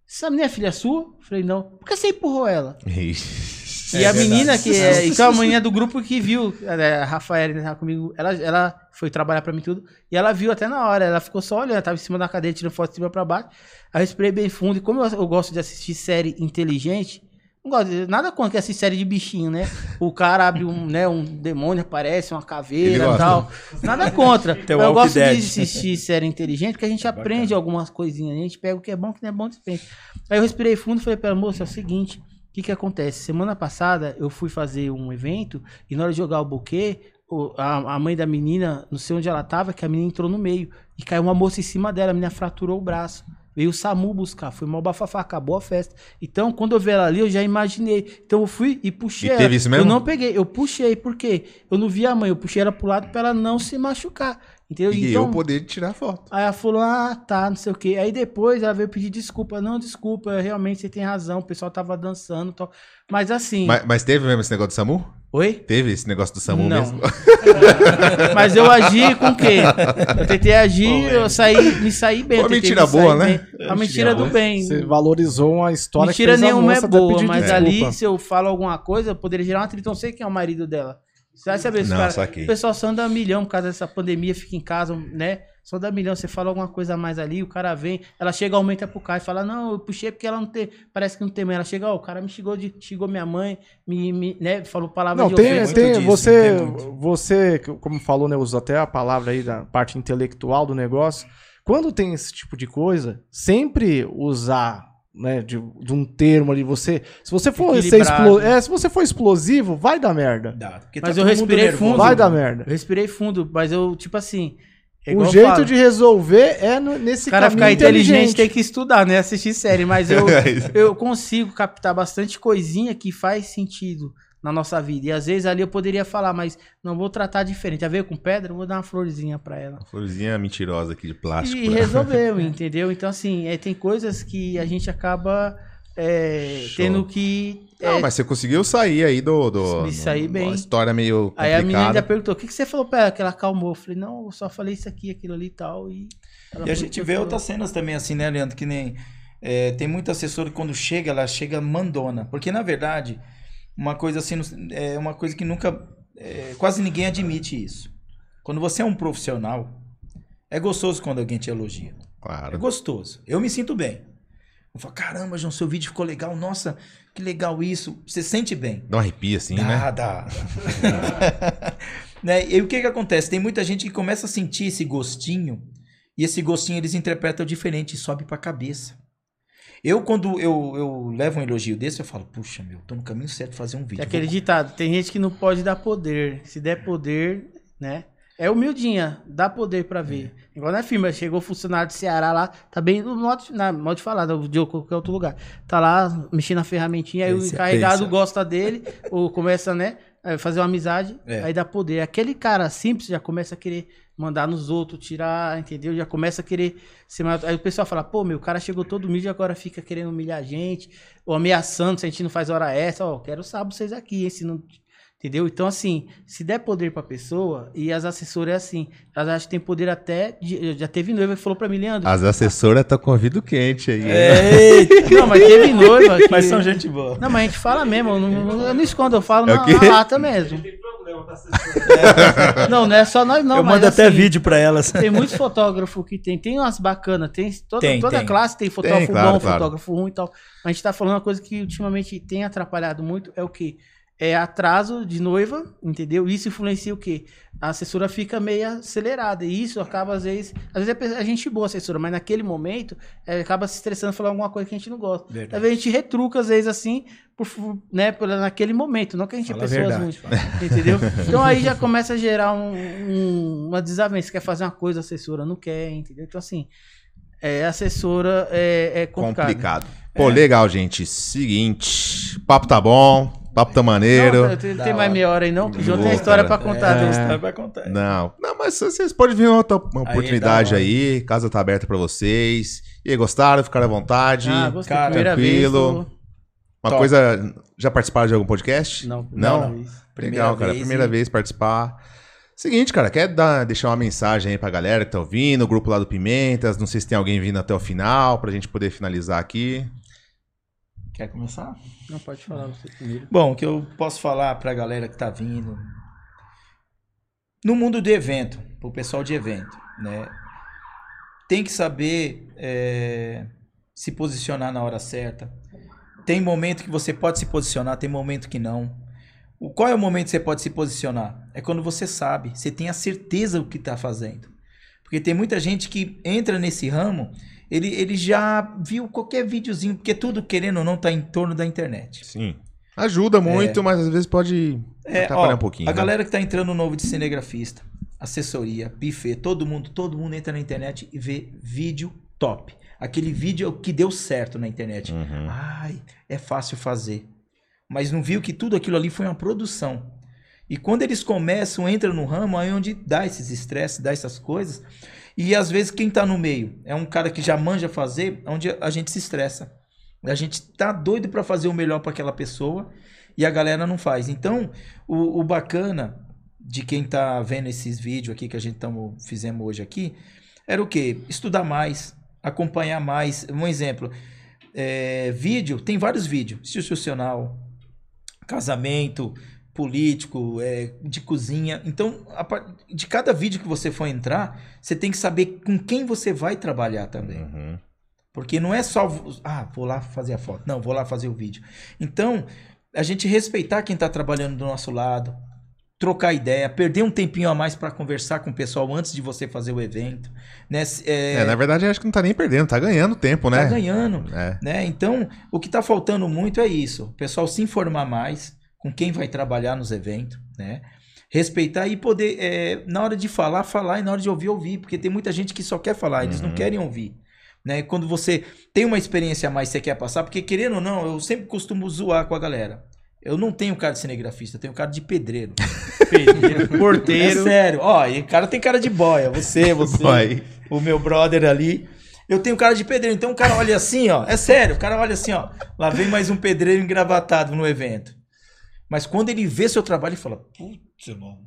Essa menina é filha sua? Eu Falei, não. Por que você empurrou ela? Ixi. E É a menina verdade. que é. Então a menina do grupo que viu, é, a Rafaela que tava comigo, ela, ela foi trabalhar pra mim tudo. E ela viu até na hora, ela ficou só olhando, tava em cima da cadeira, tirando foto de cima pra baixo. Aí eu respirei bem fundo. E como eu, eu gosto de assistir série inteligente, Não gosto de- nada contra que assiste série de bichinho, né? O cara abre um, né, um demônio, aparece uma caveira e tal. Nada contra. Eu gosto Dead. de assistir série inteligente, porque a gente aprende algumas coisinhas. A gente pega o que é bom, o que não é bom, dispensa. Aí eu respirei fundo e falei pra ela, moça, é o seguinte, que que acontece? Semana passada eu fui fazer um evento e na hora de jogar o buquê, a, a mãe da menina, não sei onde ela tava, que a menina entrou no meio e caiu uma moça em cima dela, a menina fraturou o braço. Veio o SAMU buscar, foi mal bafafá, acabou a festa. Então, quando eu vi ela ali, eu já imaginei. Então, eu fui e puxei E ela. teve isso mesmo? Eu não peguei, eu puxei, por quê? Eu não vi a mãe, eu puxei ela pro lado pra ela não se machucar. Entendeu? E então, eu poder tirar foto. Aí ela falou, ah, tá, não sei o quê. Aí depois ela veio pedir desculpa. Não, desculpa, realmente você tem razão, o pessoal tava dançando e tal. Mas assim. Mas, mas teve mesmo esse negócio do SAMU? Oi? Teve esse negócio do SAMU Não. mesmo? Mas eu agi com o quê? Eu tentei agir, eu saí, me saí bem. Tentei mentira me boa, né? bem. A mentira do bem. Você valorizou uma história Mentira que fez a nenhuma é boa, mas desculpa. ali, se eu falo alguma coisa, eu poderia gerar uma atrito. Eu não sei quem é o marido dela. Você vai saber se Não, o cara. O pessoal só anda milhão por causa dessa pandemia, fica em casa, né? Só dá milhão, você fala alguma coisa a mais ali, o cara vem, ela chega, aumenta pro cara e fala, não, eu puxei porque ela não tem, parece que não tem mãe. Ela chega, ó, o cara me xingou, de, xingou minha mãe, me, me, né, falou palavras Não, de tem, ofensa. tem disso, você, tem você, como falou, né, usa até a palavra aí da parte intelectual do negócio. Quando tem esse tipo de coisa, sempre usar, né, de, de um termo ali, você, se você for ser explo, é, se você for explosivo, vai dar merda. Dá, porque Mas tá eu respirei nervoso, fundo. Vai dar merda. Eu respirei fundo, mas eu, tipo assim. é O jeito falo, de resolver é no- nesse O cara ficar inteligente inteligente. tem que estudar, né? Assistir série, mas eu, eu consigo captar bastante coisinha que faz sentido na nossa vida. E às vezes ali eu poderia falar, mas não vou tratar diferente. A ver com pedra, eu vou dar uma florzinha pra ela. Florzinha mentirosa aqui de plástico. E resolveu, entendeu? Então, assim, é, tem coisas que a gente acaba é, tendo que. é, Não, mas você conseguiu sair aí do. do Me do- bem. Uma história meio Aí a menina ainda complicada. perguntou: o que, que você falou pra ela? Que ela acalmou. Eu falei: não, eu só falei isso aqui, aquilo ali e tal. E, E a gente vê falou. outras cenas também assim, né, Leandro? Que nem. é, tem muita assessora que quando chega, ela chega mandona. Porque, na verdade, uma coisa assim, é uma coisa que nunca. é, quase ninguém admite isso. Quando você é um profissional, é gostoso quando alguém te elogia. É Claro. gostoso. Eu me sinto bem. Eu falo, caramba, João, seu vídeo ficou legal. Nossa, que legal isso. Você sente bem. Dá um arrepio assim, dá, né? dá. dá. né? E o que que acontece? Tem muita gente que começa a sentir esse gostinho e esse gostinho eles interpretam diferente e sobe pra cabeça. Eu, quando eu, eu levo um elogio desse, eu falo, puxa, meu, tô no caminho certo de fazer um vídeo. É aquele Vou- ditado, tem gente que não pode dar poder. Se der poder, né? É humildinha, dá poder pra ver. Igual na firma, chegou o funcionário do Ceará lá, tá bem no modo, na, modo de falar, de qualquer outro lugar. Tá lá mexendo na ferramentinha, aí o é encarregado pensa. gosta dele, ou começa, né, fazer uma amizade, É. aí dá poder. Aquele cara simples já começa a querer mandar nos outros, tirar, entendeu? Já começa a querer ser maior. Aí o pessoal fala, pô, meu, o cara chegou todo humilde e agora fica querendo humilhar a gente, ou ameaçando se a gente não faz hora extra, ó, quero sábado vocês aqui, hein, se não... Entendeu? Então, assim, se der poder pra pessoa, e as assessoras é assim, elas acham que tem poder até. De, já teve noiva que falou pra mim, Leandro. As assessoras estão com ouvido quente aí. Eita, Não, mas teve noiva. Que... mas são gente boa. Não, mas a gente fala mesmo, eu não, eu não escondo, eu falo É na, na lata mesmo. Tem. Não, não é só nós, não. eu mas, mando até assim, vídeo pra elas. Tem muitos fotógrafos que tem. Tem umas bacanas, tem. Toda, Tem, toda tem. classe tem fotógrafo claro, bom, claro. fotógrafo ruim e tal. Mas a gente tá falando uma coisa que ultimamente tem atrapalhado muito, é o quê? É atraso de noiva, entendeu? Isso influencia o quê? A assessora fica meio acelerada. E isso acaba, às vezes. Às vezes é pe- a gente boa, assessora, mas naquele momento é, acaba se estressando falando alguma coisa que a gente não gosta. Verdade. Às vezes a gente retruca, às vezes, assim, por, né, por, naquele momento. Não que a gente Fala é a pessoas ruins. Entendeu? Então aí já começa a gerar um- um- uma desavença. Quer fazer uma coisa, a assessora não quer, entendeu? Então, assim, é, a assessora é, é complicado. Complicado. Pô, legal, gente. Seguinte. Papo tá bom. Papo tá maneiro. Não, tem, tem mais meia hora aí, não? Que o João tem a história pra contar. É, Deus. vai contar. Não, não, mas vocês podem vir outra uma oportunidade da hora. aí. Casa tá aberta pra vocês. E aí, gostaram? Ficaram à vontade? Ah, gostei. Cara, Primeira tranquilo. vez. Uma Top. coisa. Já participaram de algum podcast? Não, Não? primeira vez. Primeira Legal, cara. vez Primeira e- vez participar. Seguinte, cara, quer dar, deixar uma mensagem aí pra galera que tá ouvindo, o grupo lá do Pimentas, não sei se tem alguém vindo até o final, pra gente poder finalizar aqui. Quer começar? Não, pode falar você primeiro. Bom, o que eu posso falar pra galera que tá vindo. No mundo do evento, pro pessoal de evento, né? Tem que saber é, se posicionar na hora certa. Tem momento que você pode se posicionar, tem momento que não. O, qual é o momento que você pode se posicionar? É quando você sabe, você tem a certeza do que está fazendo. Porque tem muita gente que entra nesse ramo, ele, ele já viu qualquer videozinho, porque tudo, querendo ou não, está em torno da internet. Sim. Ajuda muito, mas às vezes pode É, atrapalhar ó, um pouquinho. A né? galera que tá entrando novo de cinegrafista, assessoria, buffet, todo mundo, todo mundo entra na internet e vê vídeo top. Aquele vídeo é o que deu certo na internet. Uhum. Ai, é fácil fazer. Mas não viu que tudo aquilo ali foi uma produção. E quando eles começam, entram no ramo, aí é onde dá esses estresses, dá essas coisas. E às vezes quem tá no meio é um cara que já manja fazer, onde a gente se estressa. A gente tá doido para fazer o melhor para aquela pessoa e a galera não faz. Então, o, o bacana de quem tá vendo esses vídeos aqui que a gente tamo, fizemos hoje aqui, era o quê? Estudar mais, acompanhar mais. Um exemplo, é, vídeo, tem vários vídeos, institucional, casamento, político, é, de cozinha. Então, a de cada vídeo que você for entrar, você tem que saber com quem você vai trabalhar também. Uhum. Porque não é só, ah, vou lá fazer a foto. Não, vou lá fazer o vídeo. Então, a gente respeitar quem está trabalhando do nosso lado, trocar ideia, perder um tempinho a mais para conversar com o pessoal antes de você fazer o evento. Né? É, É, na verdade, acho que não tá nem perdendo, tá ganhando tempo, né? tá ganhando. É. Né? Então, o que está faltando muito é isso. O pessoal se informar mais com quem vai trabalhar nos eventos, né? Respeitar e poder, é, na hora de falar, falar e na hora de ouvir, ouvir. Porque tem muita gente que só quer falar, eles não Uhum. querem ouvir. Né? Quando você tem uma experiência a mais que você quer passar, porque querendo ou não, eu sempre costumo zoar com a galera. Eu não tenho cara de cinegrafista, eu tenho cara de pedreiro. É Porteiro. sério. Ó, e o cara tem cara de boia. Você, você, Vai. o meu brother ali. Eu tenho cara de pedreiro. Então o cara olha assim, ó. É sério, o cara olha assim, ó. Lá vem mais um pedreiro engravatado no evento. Mas quando ele vê seu trabalho, ele fala: Putz, irmão,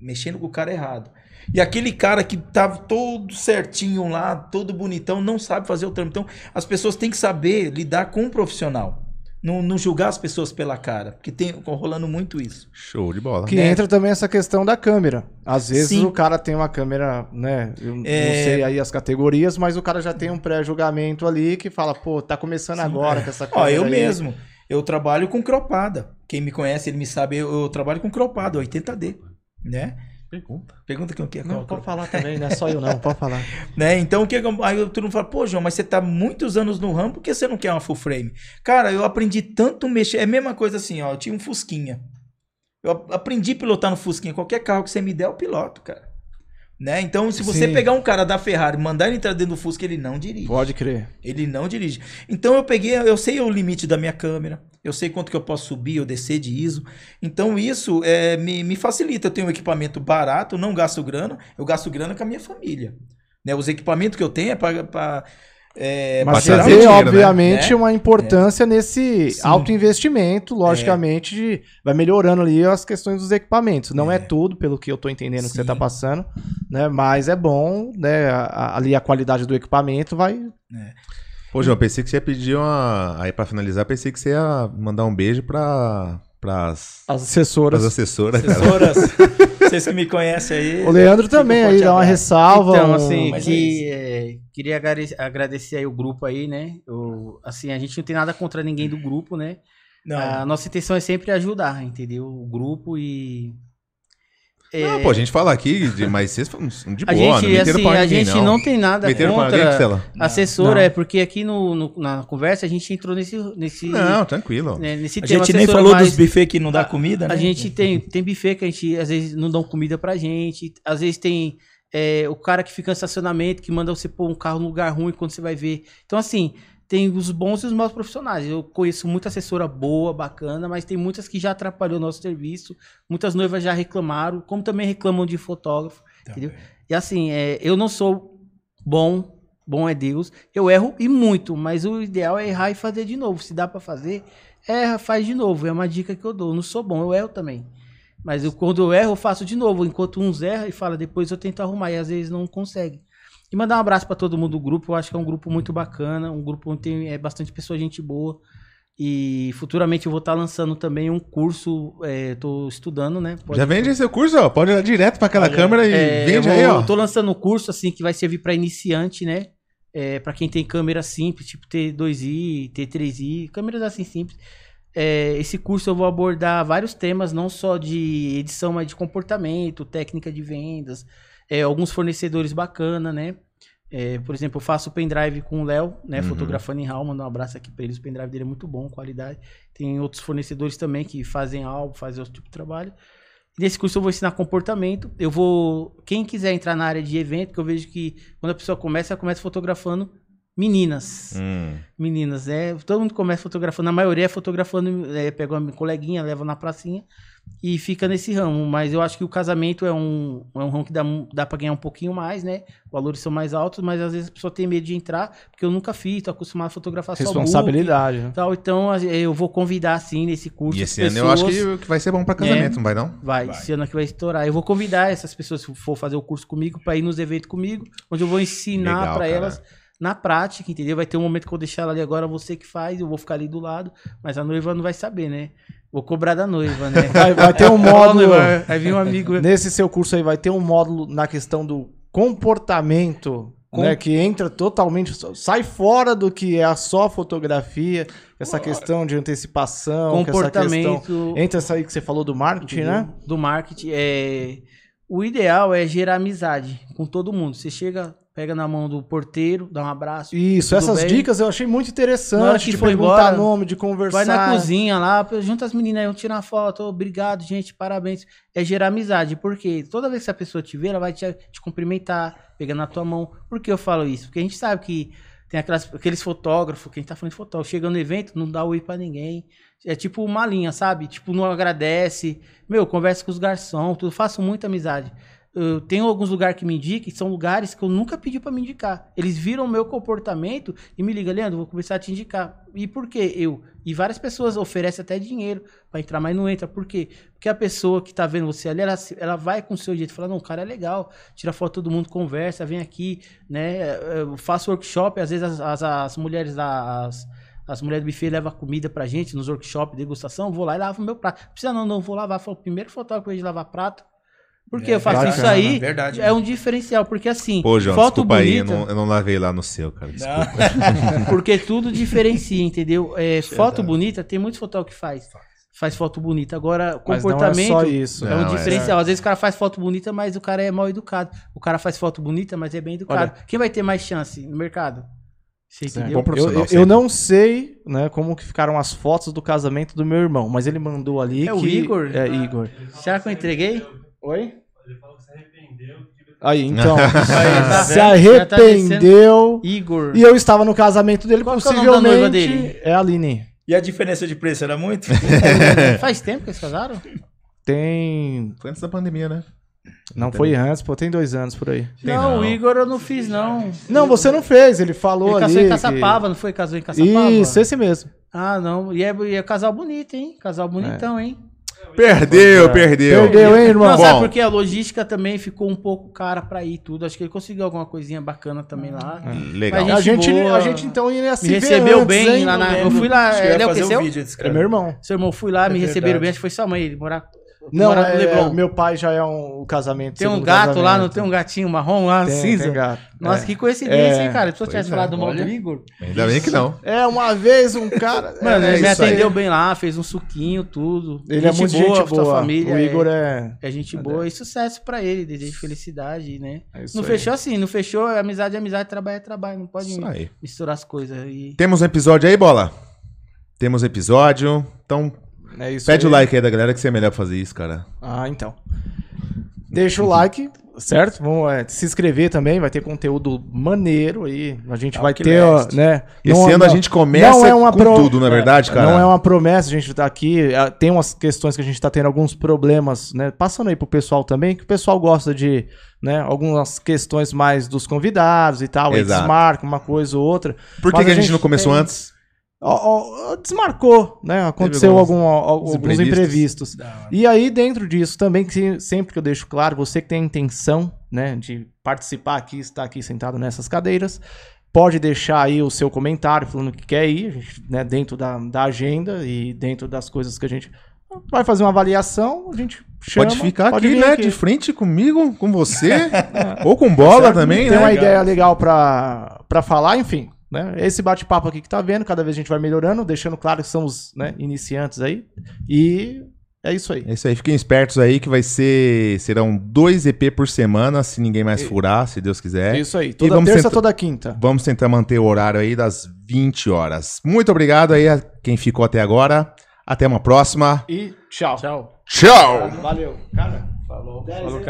mexendo com o cara errado. E aquele cara que tava todo certinho lá, todo bonitão, não sabe fazer o trampo. Então, as pessoas têm que saber lidar com um profissional. Não, não julgar as pessoas pela cara. Porque tem rolando muito isso. Show de bola. Que né? entra também essa questão da câmera. Às vezes Sim. o cara tem uma câmera, né? Eu não É. sei aí as categorias, mas o cara já tem um pré-julgamento ali que fala, pô, tá começando agora com essa Ó, câmera. eu aí. mesmo. Eu trabalho com cropada. Quem me conhece, ele me sabe, eu, eu trabalho com cropada, 80D, né? Pergunta. Pergunta que eu quero. Não, pode falar também, não é só eu não, pode falar. Né? Então, o que aí todo mundo fala, pô, João, mas você tá muitos anos no ramo, por que você não quer uma full frame? Cara, eu aprendi tanto mexer, é a mesma coisa assim, ó, eu tinha um Fusquinha. Eu ap- aprendi a pilotar no Fusquinha, qualquer carro que você me der, eu piloto, cara. Né? Então, se você Sim. pegar um cara da Ferrari mandar ele entrar dentro do Fusca, ele não dirige. Pode crer. Ele não dirige. Então eu peguei, eu sei o limite da minha câmera, eu sei quanto que eu posso subir ou descer de ISO. Então isso é, me, me facilita. Eu tenho um equipamento barato, não gasto grana, eu gasto grana com a minha família. Né? Os equipamentos que eu tenho é para. É, Mas você vê, o dinheiro, obviamente, né? uma importância nesse Sim. alto investimento, logicamente, de- vai melhorando ali as questões dos equipamentos. Não é, É. tudo, pelo que eu tô entendendo que você Sim. tá passando, né? Mas é bom, né? a- ali a qualidade do equipamento vai. Pô, João, pensei que você ia pedir uma. Aí, pra finalizar, pensei que você ia mandar um beijo pra. Pras. As assessoras. pras assessoras. Assessoras, vocês que me conhecem aí. O Leandro um também aí dá uma ressalva. Então, um- assim, é que, é, queria agrade- agradecer aí o grupo aí, né? Eu, assim, a gente não tem nada contra ninguém do grupo, né? Não, A nossa intenção é sempre ajudar, entendeu? O grupo e. é, Não, pô, a gente fala aqui, de, mas vocês falam de a boa, gente, não meteram assim, pra a ninguém, gente não. tem nada Meteram contra assessora, Não. é porque aqui no, no- na conversa a gente entrou nesse, nesse, Não, tranquilo. né, nesse a tema. gente nem falou dos buffets que não dá comida, né? A gente tem, tem buffet que a gente, às vezes, não dão comida pra gente. Às vezes tem é, o cara que fica no estacionamento, que manda você pôr um carro no lugar ruim quando você vai ver. Então, assim, tem os bons e os maus profissionais. Eu conheço muita assessora boa, bacana, mas tem muitas que já atrapalhou o nosso serviço. Muitas noivas já reclamaram, como também reclamam de fotógrafo, entendeu? E assim, é, eu não sou bom, bom é Deus. Eu erro e muito, mas o ideal é errar e fazer de novo. Se dá pra fazer, erra, faz de novo. É uma dica que eu dou. Eu não sou bom, eu erro também. Mas eu, quando eu erro, eu faço de novo. Enquanto uns erram e fala, depois eu tento arrumar. E às vezes não consegue. E mandar um abraço pra todo mundo do grupo. Eu acho que é um grupo muito bacana. Um grupo onde tem é, bastante pessoa, gente boa. E futuramente eu vou estar lançando também um curso. É, tô estudando, né? Pode- Já vende seu curso, ó. Pode ir direto pra aquela Olha, câmera e é, vende eu aí, vou- ó. Tô lançando um curso assim que vai servir para iniciante, né? É, para quem tem câmera simples, tipo T2i, T3i, câmeras assim simples. É, esse curso eu vou abordar vários temas, não só de edição, mas de comportamento, técnica de vendas, é, alguns fornecedores bacana, né? É, por exemplo, eu faço pendrive com o Léo, né? Uhum. Fotografando em RAW, mando um abraço aqui pra eles. O pendrive dele é muito bom, qualidade. Tem outros fornecedores também que fazem álbum, fazem outro tipo de trabalho. Nesse curso eu vou ensinar comportamento. Eu vou. Quem quiser entrar na área de evento, que eu vejo que quando a pessoa começa, ela começa fotografando meninas. Hum. Meninas, é. Todo mundo começa fotografando. A maioria é fotografando, é, pega uma coleguinha, leva na pracinha e fica nesse ramo. Mas eu acho que o casamento é um, é um ramo que dá, dá pra ganhar um pouquinho mais, né? Valores são mais altos, mas às vezes a pessoa tem medo de entrar, porque eu nunca fiz, tô acostumado a fotografar só book Responsabilidade. né? tal. Então eu vou convidar, sim, nesse curso. E esse ano eu acho pessoas- que, que vai ser bom pra casamento, não vai não? Vai, esse ano aqui vai estourar. Eu vou convidar essas pessoas, se for fazer o curso comigo, para ir nos eventos comigo, onde eu vou ensinar para elas na prática, entendeu? Vai ter um momento que eu vou deixar ela ali agora, você que faz, eu vou ficar ali do lado, mas a noiva não vai saber, né? Vou cobrar da noiva, né? Vai, vai ter um módulo. Vai vir um amigo. Nesse seu curso aí vai ter um módulo na questão do comportamento, Com- né? Que entra totalmente, sai fora do que é a só fotografia, essa questão de antecipação, que essa questão, comportamento. entra essa aí que você falou do marketing, né? Do marketing. É... O ideal é gerar amizade com todo mundo. Você chega, pega na mão do porteiro, dá um abraço. Isso, essas bem? dicas eu achei muito Na hora interessante que de perguntar embora, nome, de conversar. Vai na cozinha lá, junta as meninas aí, vamos tirar foto. Obrigado, gente, parabéns. É gerar amizade, porque toda vez que a pessoa te ver, ela vai te, te cumprimentar, pegar na tua mão. Por que eu falo isso? Porque a gente sabe que tem aquelas, aqueles fotógrafos, quem tá falando de fotógrafo, chega no evento, não dá oi pra ninguém. É tipo uma linha, sabe? Tipo, não agradece. Meu, conversa com os garçons, tudo, faço muita amizade. Eu tenho alguns lugares que me indicam, que são lugares que eu nunca pedi pra me indicar. Eles viram o meu comportamento e me ligam, Leandro, vou começar a te indicar. E por quê? Eu. E várias pessoas oferecem até dinheiro pra entrar, mas não entra. Por quê? Porque a pessoa que tá vendo você ali, ela, ela vai com o seu jeito, fala, não, o cara é legal, tira foto todo mundo, conversa, vem aqui, né? Eu faço workshop, às vezes as, as, as mulheres da. As, mulheres do buffet levam comida pra gente nos workshops, degustação, vou lá e lavo meu prato. Precisa não, não vou lavar. Foi o primeiro fotógrafo de lavar prato. Por que eu faço bacana, isso aí? verdade. É um diferencial, porque assim, Pô, João, foto desculpa aí, eu bonita, não, eu não lavei lá no seu, cara. Desculpa. porque tudo diferencia, entendeu? É, foto bonita, tem muitos fotógrafos que faz. Faz foto bonita. Agora, Mas não é comportamento só isso. é um Não, é. diferencial. Às vezes o cara faz foto bonita, mas o cara é mal educado. O cara faz foto bonita, mas é bem educado. Quem vai ter mais chance no mercado? Você entendeu? Eu, eu, não sei, né, como que ficaram as fotos do casamento do meu irmão, mas ele mandou ali É que... o Igor? É, Igor. Será que eu entreguei? Oi? Ele falou que se arrependeu. que- Aí, então, tá se tá arrependeu... Igor. E eu estava no casamento dele, Qual que é o nome da noiva possivelmente dele? é a Aline. E a diferença de preço era muito? Faz tempo que eles casaram? Tem... Foi antes da pandemia, né? Não foi antes, pô, tem dois anos por aí. Tem não, não. o Igor eu não fiz, não. Não, você não fez, ele falou Ele ali... casou em que- Caçapava, não foi? Casou em Caçapava? Isso, esse mesmo. Ah, não. E é, e é casal bonito, hein? Casal bonitão, hein? Perdeu, perdeu. Perdeu, hein, irmão? Não, Bom. sabe porque a logística também ficou um pouco cara pra ir tudo. Acho que ele conseguiu alguma coisinha bacana também lá. Legal. Mas A gente, boa. a gente então ia se Me ver recebeu antes, bem hein? lá na. Eu fui lá. Ele é o que um seu? É meu irmão. Seu irmão, fui lá, me É receberam verdade. bem. Acho que foi sua mãe. Ele morar. Não, é, Leblon. meu pai já é um, casamento. Tem um gato lá, casamento. não tem um gatinho marrom lá, Tem, cinza? tem gato. Nossa, é. que coincidência, É. hein, cara? Se eu tivesse é, falado mal do. Igor. Ainda bem que não. É, uma vez um cara... Mano, é, ele me atendeu bem lá, fez um suquinho, tudo. Ele é muito gente sua boa. família o é- Igor é... É gente boa e sucesso pra ele, desejo felicidade, né? é não aí. fechou assim, não fechou, é amizade é amizade, trabalho é trabalho, não pode misturar as coisas. E... Temos um episódio aí, bola? Temos episódio. Então, É isso pede aí. o like aí da galera que você é melhor pra fazer isso, cara. Ah, então. Deixa o like, certo? Vamos é, se inscrever também, vai ter conteúdo maneiro aí. A gente vai ter, ó, né? Esse não- ano a gente começa não é uma com pro- tudo, não é verdade, cara? Não é uma promessa, a gente tá aqui. ah, Tem umas questões que a gente tá tendo alguns problemas, né? Passando aí pro pessoal também, que o pessoal gosta de, né? Algumas questões mais dos convidados e tal. Exato. desmarca uma coisa ou outra. Por que, que a gente não começou tem- antes? Ó, ó, desmarcou, né? Aconteceu alguns algum, alguns imprevistos. imprevistos. E aí, dentro disso, também, que sempre que eu deixo claro, você que tem a intenção, né, de participar aqui, estar aqui sentado nessas cadeiras, pode deixar aí o seu comentário falando que quer ir, né, dentro da, da agenda e dentro das coisas que a gente. vai fazer uma avaliação, a gente chama. Pode ficar pode aqui, né? De frente comigo, com você. ou com bola também, Tem né? uma ideia legal pra falar, enfim. Né? Esse bate-papo aqui que tá vendo, cada vez a gente vai melhorando, deixando claro que somos né, iniciantes aí. E é isso aí. É isso aí, fiquem espertos aí que vai ser. Serão dois EP por semana, se ninguém mais furar, se Deus quiser. É isso aí. Toda vamos terça, tentar- toda quinta. Vamos tentar manter o horário aí das 20 horas. Muito obrigado aí a quem ficou até agora. Até uma próxima. E tchau. Tchau. Tchau! Valeu. Cara, Falou. Falou, aí.